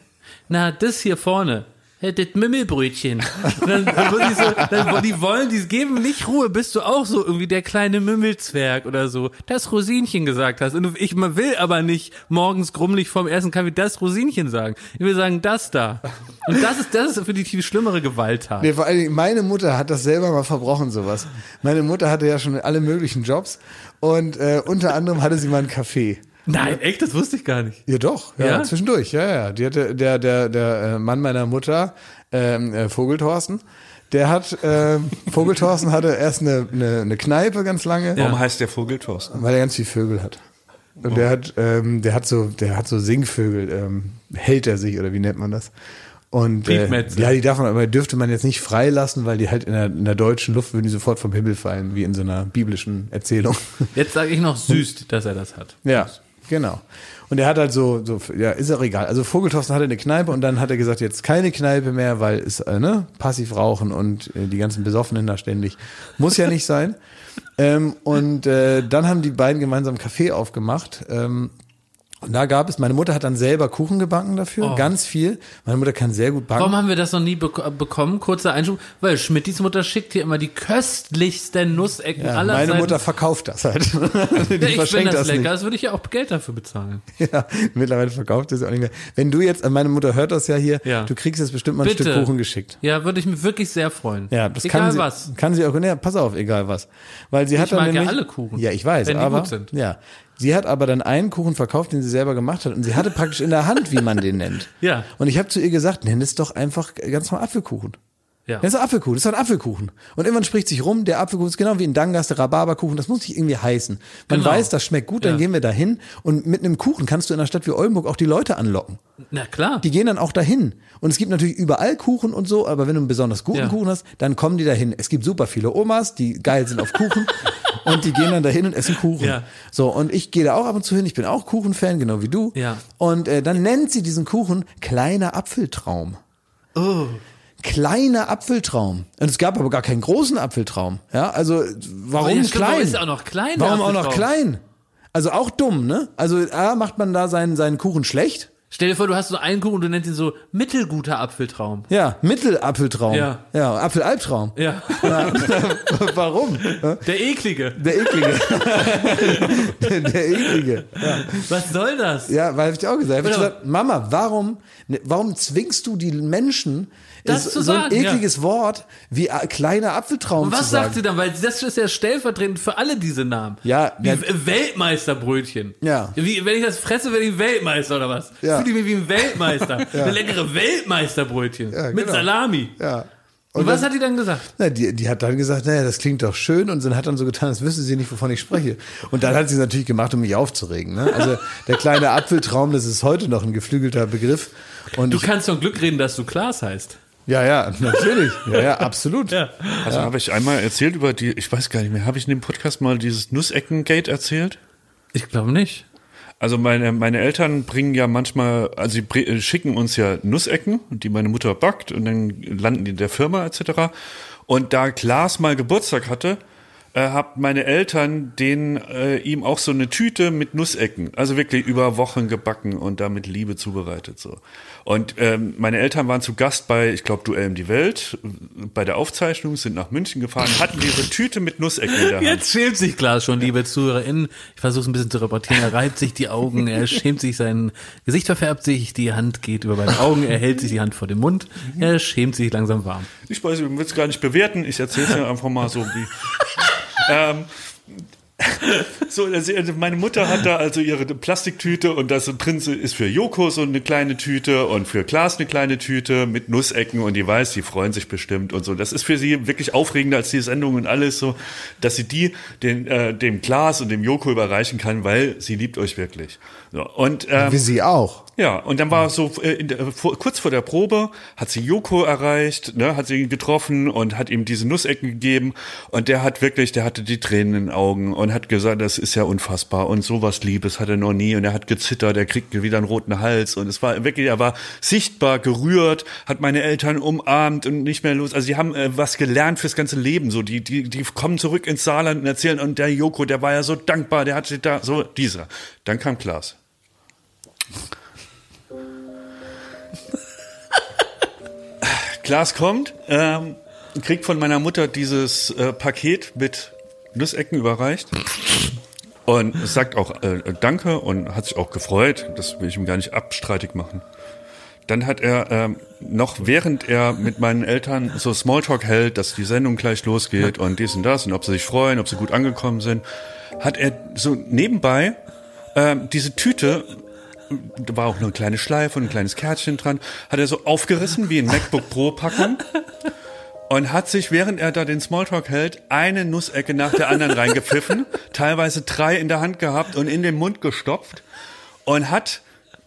Na, das hier vorne. Ja, das Mümmelbrötchen. Und dann, dann, so, dann, die wollen, die geben nicht Ruhe, bist du auch so irgendwie der kleine Mümmelzwerg oder so. Das Rosinchen gesagt hast. Und ich will aber nicht morgens grummelig vorm ersten Kaffee das Rosinchen sagen. Ich will sagen, das da. Und das ist, das ist für die viel schlimmere Gewalttat. Nee, vor allen Dingen, meine Mutter hat das selber mal verbrochen, sowas. Meine Mutter hatte ja schon alle möglichen Jobs und äh, unter anderem hatte sie mal einen Café. Nein, echt, das wusste ich gar nicht. Ja, doch, ja, Ja? zwischendurch, ja, ja. Die hatte, der, der, der äh, Mann meiner Mutter, ähm, äh, Vogelthorsten, der hat, ähm, Vogelthorsten hatte erst eine, eine, eine Kneipe ganz lange, Warum heißt der Vogel Thorsten? weil er ganz viel Vögel hat. Und der hat, ähm, der hat so, der hat so Singvögel, ähm, hält er sich oder wie nennt man das? Und äh, ja, die darf man, aber dürfte man jetzt nicht freilassen, weil die halt in der, in der deutschen Luft würden die sofort vom Himmel fallen, wie in so einer biblischen Erzählung. Jetzt sage ich noch süß, dass er das hat. Ja, genau. Und er hat halt so, so, ja, ist auch egal. Also Vogelthorsten hatte eine Kneipe und dann hat er gesagt, jetzt keine Kneipe mehr, weil es, äh, ne, passiv rauchen und äh, die ganzen Besoffenen da ständig. Muss ja nicht sein. ähm, und äh, dann haben die beiden gemeinsam Café aufgemacht. Ähm, und da gab es, meine Mutter hat dann selber Kuchen gebacken dafür, ganz viel. Meine Mutter kann sehr gut backen. Warum haben wir das noch nie bek bekommen? Kurzer Einschub. Weil Schmittis Mutter schickt hier immer die köstlichsten Nussecken ja, aller meine Zeiten. Mutter verkauft das halt. die ja, ich verschenkt das, das lecker. nicht. Das würde ich ja auch Geld dafür bezahlen. Ja, mittlerweile verkauft es auch nicht mehr. Wenn du jetzt, meine Mutter hört das ja hier, Ja. du kriegst jetzt bestimmt mal ein Bitte. Stück Kuchen geschickt. Ja, würde ich mich wirklich sehr freuen. Ja, das Egal kann sie, was. kann sie auch, ne, pass auf, egal was. Weil sie hat dann mag ja nämlich, alle Kuchen, Ja, ich weiß, wenn die aber, gut sind. ja. Sie hat aber dann einen Kuchen verkauft, den sie selber gemacht hat und sie hatte praktisch in der Hand, wie man den nennt. Ja. Und ich habe zu ihr gesagt, nenn es doch einfach ganz normal Apfelkuchen. Ja. Das ist ein Apfelkuchen, das ist ein Apfelkuchen. Und irgendwann spricht sich rum, der Apfelkuchen ist genau wie in Dangas, der Rhabarberkuchen, das muss nicht irgendwie heißen. Man Genau. weiß, das schmeckt gut, dann Ja. gehen wir dahin und mit einem Kuchen kannst du in einer Stadt wie Oldenburg auch die Leute anlocken. Na klar. Die gehen dann auch dahin. Und es gibt natürlich überall Kuchen und so, aber wenn du einen besonders guten Ja. Kuchen hast, dann kommen die dahin. Es gibt super viele Omas, die geil sind auf Kuchen und die gehen dann dahin und essen Kuchen. Ja. So, und ich gehe da auch ab und zu hin. Ich bin auch Kuchenfan, genau wie du. Ja. Und äh, dann nennt sie diesen Kuchen kleiner Apfeltraum. Oh. Kleiner Apfeltraum. Und es gab aber gar keinen großen Apfeltraum. Ja, also warum Oh ja, stimmt, klein? ist auch noch klein, Warum auch noch klein? Also auch dumm, ne? Also A, macht man da seinen, seinen Kuchen schlecht. Stell dir vor, du hast so einen Kuchen und du nennst ihn so mittelguter Apfeltraum. Ja, Mittelapfeltraum. Ja. Ja, Apfelalbtraum. Ja. Warum? Der eklige. Der eklige. der, der eklige. Ja. Was soll das? ja, weil hab ich auch gesagt. Hab ich gesagt, Mama, warum, ne, warum zwingst du die Menschen, Das ist zu so ein sagen, ekliges Wort wie kleiner Apfeltraum Und was sagt sie dann? Weil das ist ja stellvertretend für alle diese Namen. Ja, Wie ja. Weltmeisterbrötchen. Ja. Wie, wenn ich das fresse, werde ich Weltmeister oder was? Ja. Fühle ich mich wie ein Weltmeister. Eine leckere Weltmeisterbrötchen. Ja, Mit genau. Salami. Ja. Und, was hat die dann gesagt? Na, die, die hat dann gesagt, naja, das klingt doch schön und dann hat dann so getan, als wüsste sie nicht, wovon ich spreche. Und dann hat sie es natürlich gemacht, um mich aufzuregen. Ne? Also der kleine Apfeltraum, das ist heute noch ein geflügelter Begriff. Und Du ich, kannst von Glück reden, dass du Klaas heißt. Ja, ja, natürlich. Ja, ja, absolut. Ja. Also habe ich einmal erzählt über die, ich weiß gar nicht mehr, habe ich in dem Podcast mal dieses Nussecken-Gate erzählt? Ich glaube nicht. Also meine, meine Eltern bringen ja manchmal, also sie schicken uns ja Nussecken, die meine Mutter backt und dann landen die in der Firma etc. Und da Klaas mal Geburtstag hatte, äh, haben meine Eltern den äh, ihm auch so eine Tüte mit Nussecken, also wirklich über Wochen gebacken und da mit Liebe zubereitet so. Und ähm, meine Eltern waren zu Gast bei, ich glaube, Duell um die Welt, bei der Aufzeichnung, sind nach München gefahren, hatten diese Tüte mit Nussecken in der Hand. Jetzt schämt sich Klaas schon, liebe ZuhörerInnen. Ich versuche es ein bisschen zu reportieren. Er reibt sich die Augen, er schämt sich, sein Gesicht verfärbt sich, die Hand geht über beide Augen, er hält sich die Hand vor den Mund, er schämt sich langsam warm. Ich weiß, ich will es gar nicht bewerten. Ich erzähle es ja einfach mal so wie. Ähm, So, also also meine Mutter hat da also ihre Plastiktüte und das drin ist für Joko so eine kleine Tüte und für Klaas eine kleine Tüte mit Nussecken und die weiß, die freuen sich bestimmt und so. Das ist für sie wirklich aufregender als die Sendung und alles so, dass sie die den, äh, dem Klaas und dem Joko überreichen kann, weil sie liebt euch wirklich. So, und ähm, Wie sie auch. ja, und dann war so äh, der, vor, kurz vor der Probe hat sie Joko erreicht, ne, hat sie ihn getroffen und hat ihm diese Nussecken gegeben. Und der hat wirklich, der hatte die Tränen in den Augen und hat gesagt, das ist ja unfassbar. Und sowas Liebes hat er noch nie. Und er hat gezittert, er kriegt wieder einen roten Hals. Und es war wirklich, er war sichtbar gerührt, hat meine Eltern umarmt und nicht mehr los, also sie haben äh, was gelernt fürs ganze Leben, so die die die kommen zurück ins Saarland und erzählen. Und der Joko, der war ja so dankbar, der hat sich da so dieser. Dann kam Klaas. Klaas kommt, ähm, kriegt von meiner Mutter dieses äh, Paket mit Nussecken überreicht und sagt auch äh, Danke und hat sich auch gefreut. Das will ich ihm gar nicht abstreitig machen. Dann hat er ähm, noch, während er mit meinen Eltern so Smalltalk hält, dass die Sendung gleich losgeht und dies und das und ob sie sich freuen, ob sie gut angekommen sind, hat er so nebenbei ähm, diese Tüte da war auch nur eine kleine Schleife und ein kleines Kärtchen dran, hat er so aufgerissen wie ein MacBook Pro Packung und hat sich, während er da den Smalltalk hält, eine Nussecke nach der anderen reingepfiffen, teilweise drei in der Hand gehabt und in den Mund gestopft und hat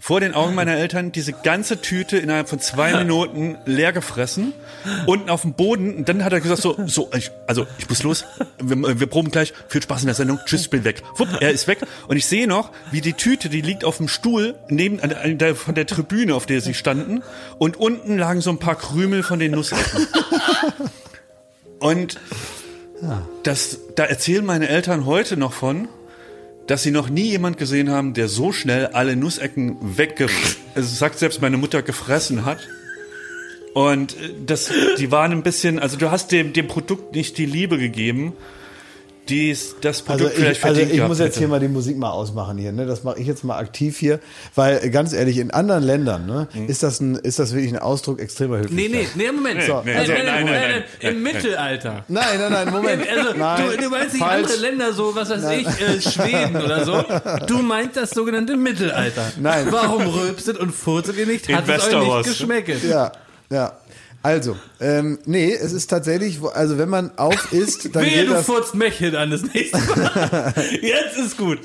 vor den Augen meiner Eltern diese ganze Tüte innerhalb von zwei Minuten leer gefressen, unten auf dem Boden. Und dann hat er gesagt so, so, ich, also ich muss los, wir, wir proben gleich, viel Spaß in der Sendung, tschüss, ich bin weg. Wupp, er ist weg. Und ich sehe noch, wie die Tüte, die liegt auf dem Stuhl neben an der- an der, von der Tribüne, auf der sie standen. Und unten lagen so ein paar Krümel von den Nussecken. Und das, da erzählen meine Eltern heute noch von, dass sie noch nie jemand gesehen haben, der so schnell alle Nussecken wegge... Also sagt selbst meine Mutter gefressen hat. Und äh, das, die waren ein bisschen, also du hast dem, dem Produkt nicht die Liebe gegeben, die es- das Also Produkt vielleicht ich, also ich muss jetzt hätte. hier mal die Musik mal ausmachen hier, ne? Das mache ich jetzt mal aktiv hier, weil ganz ehrlich, in anderen Ländern, ne, Mhm. ist das ein, ist das wirklich ein Ausdruck extremer Nee, Höflichkeit. nee, nee, Moment. Nee, So, nee, also, nee, nein, nein, nein, nein, nein, nein, Im nein. Mittelalter. Nein, nein, nein, Moment. Also, nein, du, du meinst nicht falsch. andere Länder so, was weiß ich, äh, Schweden oder so. Du meinst das sogenannte Mittelalter. Nein. Warum rülpset und furzet ihr nicht? In Hat es euch nicht geschmeckt? Ja, ja. Also, ähm, nee, es ist tatsächlich, also wenn man auf isst, dann Wehe, geht du das, furzt Mächchen an das nächste Mal. Jetzt ist gut.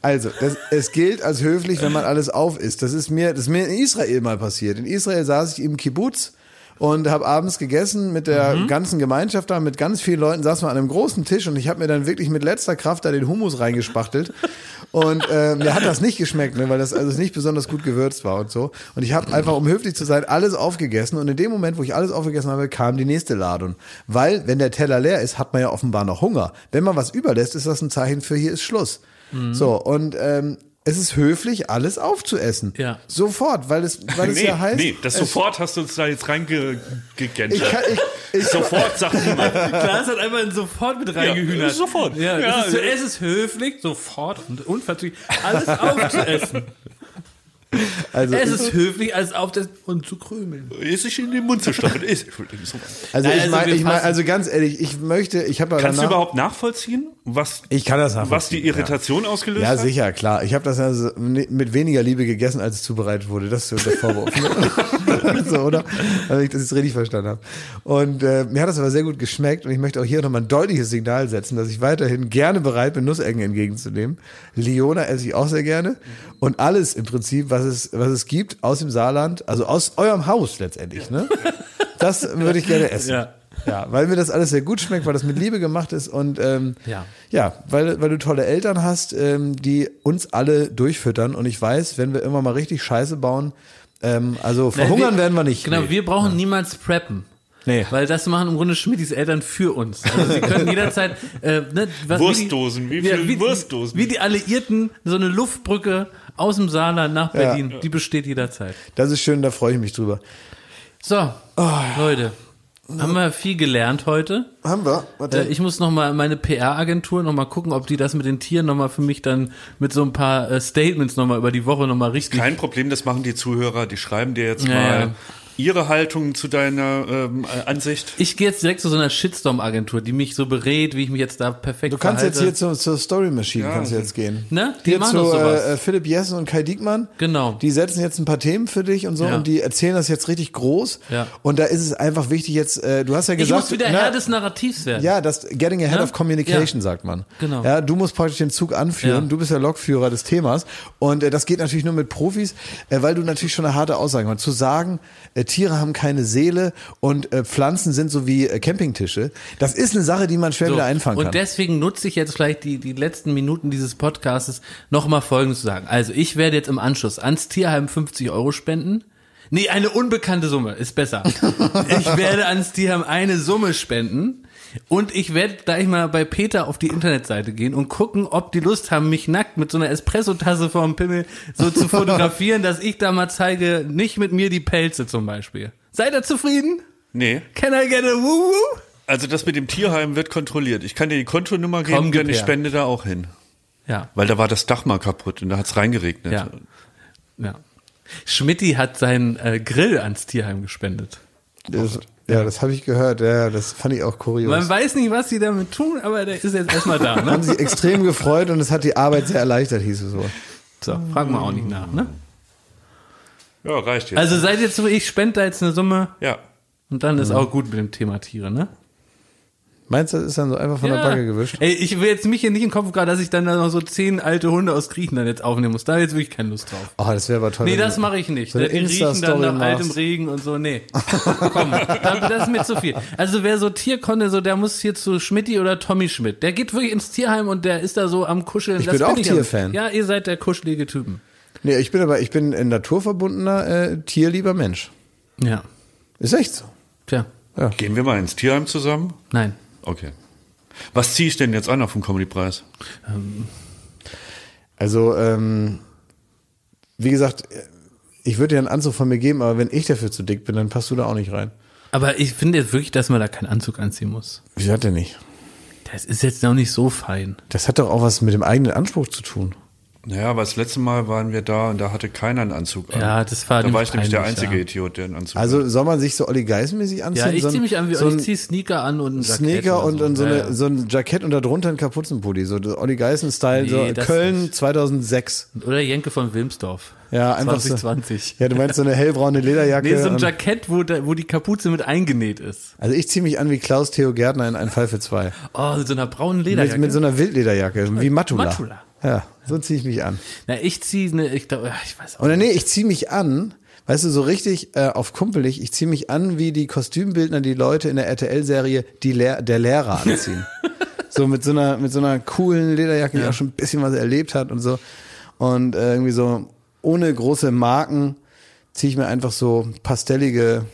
also, das, es gilt als höflich, wenn man alles auf isst. Das ist mir, das ist mir in Israel mal passiert. In Israel saß ich im Kibbutz und habe abends gegessen mit der Mhm. ganzen Gemeinschaft da, mit ganz vielen Leuten, saßen wir an einem großen Tisch und ich habe mir dann wirklich mit letzter Kraft da den Hummus reingespachtelt und äh, mir hat das nicht geschmeckt, ne, weil das also nicht besonders gut gewürzt war und so. Und ich habe einfach, um höflich zu sein, alles aufgegessen und in dem Moment, wo ich alles aufgegessen habe, kam die nächste Ladung. Weil, wenn der Teller leer ist, hat man ja offenbar noch Hunger. Wenn man was überlässt, ist das ein Zeichen für hier ist Schluss. Mhm. So, und ähm, es ist höflich, alles aufzuessen. Ja. Sofort, weil es, weil es nee, ja heißt. nee, das es- sofort hast du uns da jetzt reingegenscht. Ich kann, ich, ich, Sofort sagt niemand. Klaas hat einfach ein sofort mit reingehühnert. Ja, sofort. Ja, Ja, es, ist, es ist höflich, sofort und unverzüglich alles aufzuessen. also, Es ist höflich, alles aufzuessen und zu krümeln. Ist sich in den Mund zu stopfen. Ist, also, Nein, ich also meine, wir ich mein, also ganz ehrlich, ich möchte, ich habe ja Kannst du überhaupt nachvollziehen, was, ich kann das was die Irritation ausgelöst Ja, hat? sicher, klar. Ich habe das ja so mit weniger Liebe gegessen, als es zubereitet wurde. Das ist so der Vorwurf. so, oder? Also ich das jetzt richtig verstanden habe. Und äh, mir hat das aber sehr gut geschmeckt und ich möchte auch hier nochmal ein deutliches Signal setzen, dass ich weiterhin gerne bereit bin, Nussecken entgegenzunehmen. Liona esse ich auch sehr gerne. Und alles im Prinzip, was es, was es gibt aus dem Saarland, also aus eurem Haus letztendlich, ne? Das würde ich gerne essen. Ja. Ja, weil mir das alles sehr gut schmeckt, weil das mit Liebe gemacht ist und ähm, Ja. ja, weil, weil du tolle Eltern hast, ähm, die uns alle durchfüttern und ich weiß, wenn wir immer mal richtig Scheiße bauen, ähm, also verhungern werden wir nicht. Genau, Nee. wir brauchen niemals preppen. Nee. Weil das machen im Grunde Schmidtis Eltern für uns. Also sie können jederzeit äh, ne, was, Wurstdosen, wie die, viele Wurstdosen? Wie die Alliierten, so eine Luftbrücke aus dem Saarland nach Berlin, die besteht jederzeit. Das ist schön, da freue ich mich drüber. So, Leute, haben wir viel gelernt heute. Haben wir? Äh, ich muss noch mal meine PR-Agentur noch mal gucken, ob die das mit den Tieren noch mal für mich dann mit so ein paar äh, Statements noch mal über die Woche noch mal richtig. Kein Problem, das machen die Zuhörer, die schreiben dir jetzt Ja, mal, ja. Ihre Haltung zu deiner ähm, äh, Ansicht? Ich gehe jetzt direkt zu so einer Shitstorm-Agentur, die mich so berät, wie ich mich jetzt da perfekt Du kannst verhalte. jetzt hier zur, zur Story Machine kannst du jetzt gehen. Ne? Die Hier machen zu doch sowas. äh, Philipp Jessen und Kai Diekmann. Genau. Die setzen jetzt ein paar Themen für dich und so Ja. und die erzählen das jetzt richtig groß. Ja. Und da ist es einfach wichtig jetzt, äh, du hast ja ich gesagt. muss wieder na, Herr des Narrativs werden. Ja, das Getting Ahead Ne? of Communication, Ja. sagt man. Genau. Ja, du musst praktisch den Zug anführen. Ja. Du bist der Lokführer des Themas. Und äh, das geht natürlich nur mit Profis, äh, weil du natürlich schon eine harte Aussage hast. Zu sagen, äh, Tiere haben keine Seele und äh, Pflanzen sind so wie äh, Campingtische, das ist eine Sache, die man schwer So, wieder einfangen und kann. deswegen nutze ich jetzt vielleicht die, die letzten Minuten dieses Podcasts nochmal Folgendes zu sagen. Also ich werde jetzt im Anschluss ans Tierheim 50 Euro spenden. Nee, eine unbekannte Summe ist besser. ich werde ans Tierheim eine Summe spenden. Und ich werde gleich mal bei Peter auf die Internetseite gehen und gucken, ob die Lust haben, mich nackt mit so einer Espressotasse vorm Pimmel so zu fotografieren, dass ich da mal zeige, nicht mit mir die Pelze zum Beispiel. Seid ihr zufrieden? Nee. Can I get a woo woo? Also das mit dem Tierheim wird kontrolliert. Ich kann dir die Kontonummer geben, Komm, denn ich spende da auch hin. Ja. Weil da war das Dach mal kaputt und da hat's reingeregnet. Ja. Ja. Schmidti hat seinen äh, Grill ans Tierheim gespendet. Das, ja, das habe ich gehört. Ja, das fand ich auch kurios. Man weiß nicht, was sie damit tun, aber der ist jetzt erstmal da. haben Ne? sich extrem gefreut und es hat die Arbeit sehr erleichtert, hieß es so. So, fragen wir auch nicht nach. Ne? Ja, reicht jetzt. Also seid jetzt so, ich spende da jetzt eine Summe ja. und dann ist auch gut mit dem Thema Tiere, ne? Meinst du, das ist dann so einfach von der Backe gewischt? Ey, ich will jetzt mich hier nicht im Kopf gerade, dass ich dann da noch so zehn alte Hunde aus Griechenland jetzt aufnehmen muss. Da habe ich jetzt wirklich keine Lust drauf. Oh, das wäre aber toll. Nee, das mache ich nicht. so die riechen dann nach altem machst. Regen und so. Nee. Komm, da- das ist mir zu viel. Also wer so Tierkonne, so der muss hier zu Schmidti oder Tommy Schmidt. Der geht wirklich ins Tierheim und der ist da so am Kuscheln. Ich Das bin auch. Tierfan. Ja, ihr seid der kuschelige Typen. Nee, ich bin aber, ich bin ein naturverbundener, äh, tierlieber Mensch. Ja. Ist echt so. Tja. Gehen wir mal ins Tierheim zusammen? Nein. Okay. Was ziehe ich denn jetzt an auf dem Comedy-Preis? Also, ähm, wie gesagt, ich würde dir einen Anzug von mir geben, aber wenn ich dafür zu dick bin, dann passt du da auch nicht rein. Aber ich finde jetzt wirklich, dass man da keinen Anzug anziehen muss. Wieso hat der nicht? Das ist jetzt noch nicht so fein. Das hat doch auch was mit dem eigenen Anspruch zu tun. Naja, aber das letzte Mal waren wir da und da hatte keiner einen Anzug an. Ja, das war Da war ich nämlich der peinlich, einzige ja. Idiot, der einen Anzug Also soll man sich so Olli Geis-mäßig anziehen? Ja, ich so ein- ziehe mich an wie so ich ein ziehe Sneaker an und ein Jackett Sneaker oder und, und so, Ja, eine, ja. so ein Jackett und darunter ein Kapuzenpulli. So Olli Geißen-Style, Nee, so das Köln nicht. 2006. Oder Jenke von Wilmsdorf. Ja, einfach 2020. So, ja, du meinst so eine hellbraune Lederjacke. Nee, so ein Jackett, wo, da, wo die Kapuze mit eingenäht ist. also ich ziehe mich an wie Klaus Theo Gärtner in Ein Fall für zwei. Oh, mit so einer braunen Mit, Lederjacke. mit so einer Wildlederjacke, wie Matula. Matula. Ja, so ziehe ich mich an. Na, ich ziehe eine, ich glaube, ich weiß auch Oder nee, ich ziehe mich an, weißt du, so richtig äh, auf kumpelig, ich ziehe mich an, wie die Kostümbildner die Leute in der RTL-Serie die Lehr der Lehrer anziehen. so mit so einer, mit so einer coolen Lederjacke, die auch schon ein bisschen was erlebt hat und so. Und äh, irgendwie so ohne große Marken ziehe ich mir einfach so pastellige,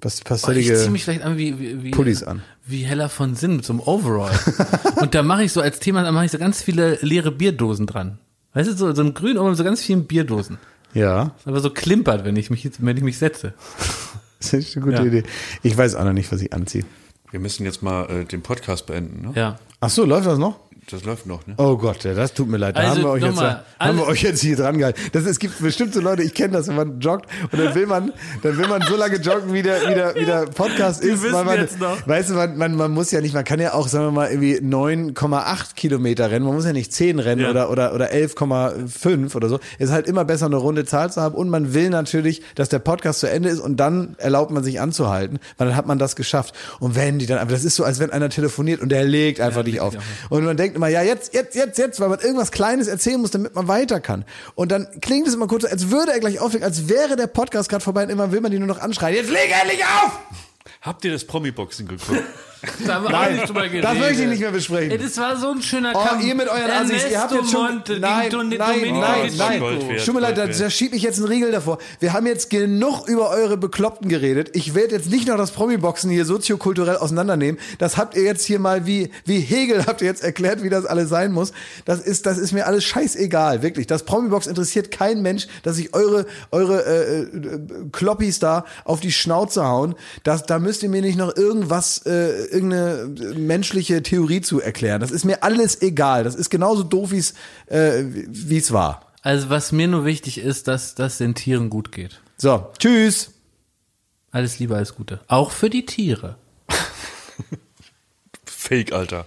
pas Oh, ich pastellige ziehe mich vielleicht an wie, wie, wie Pullis an. Wie Heller von Sinn mit so einem Overall. und da mache ich so als Thema, da mache ich so ganz viele leere Bierdosen dran. Weißt du, so, so ein grün mit so ganz vielen Bierdosen. Ja, Aber so klimpert, wenn ich mich, wenn ich mich setze. das ist eine gute Ja. Idee. Ich weiß auch noch nicht, was ich anziehe. Wir müssen jetzt mal äh, den Podcast beenden, ne? Ja. Ach so, läuft das noch? Das läuft noch, ne? Oh Gott, ja, das tut mir leid. Da Also, haben, wir euch jetzt, haben wir alle- euch jetzt hier dran gehalten. Das, es gibt bestimmt so Leute, ich kenne das, wenn man joggt und dann will man, dann will man so lange joggen, wie der, wie der, wie der Podcast ist. weil man, jetzt noch. Weißt du, man, man, man muss ja nicht, man kann ja auch, sagen wir mal, irgendwie 9,8 Kilometer rennen. Man muss ja nicht 10 rennen Ja. oder, oder, oder 11,5 oder so. Es ist halt immer besser, eine runde Zahl zu haben und man will natürlich, dass der Podcast zu Ende ist und dann erlaubt man sich anzuhalten, weil dann hat man das geschafft. Und wenn die dann, aber das ist so, als wenn einer telefoniert und der legt einfach nicht auf. Und man denkt immer, ja, jetzt, jetzt, jetzt, jetzt, weil man irgendwas Kleines erzählen muss, damit man weiter kann. Und dann klingt es immer kurz, als würde er gleich auflegen, als wäre der Podcast gerade vorbei und immer will man die nur noch anschreien. Jetzt leg endlich auf! Habt ihr das Promi-Boxen geguckt? Da haben wir auch nicht drüber geredet. Das möchte ich nicht mehr besprechen. Ey, das war so ein schöner Oh, Kampf. ihr mit euren Assis, ihr habt jetzt schon, Monte nein, nein, Domenico nein, das nein, wert, Tut mir leid, da, da schiebe ich jetzt einen Riegel davor. Wir haben jetzt genug über eure Bekloppten geredet. Ich werde jetzt nicht noch das Promi-Boxen hier soziokulturell auseinandernehmen. Das habt ihr jetzt hier mal wie, wie Hegel habt ihr jetzt erklärt, wie das alles sein muss. Das ist, das ist mir alles scheißegal, wirklich. Das Promi-Box interessiert kein Mensch, dass ich eure, eure, äh, äh, Kloppis da auf die Schnauze hauen. Das, da müsst ihr mir nicht noch irgendwas, äh, irgendeine äh, menschliche Theorie zu erklären. Das ist mir alles egal. Das ist genauso doof, wie's, äh, wie es war. Also was mir nur wichtig ist, dass das den Tieren gut geht. So, tschüss. Alles Liebe, alles Gute. Auch für die Tiere. Fake, Alter.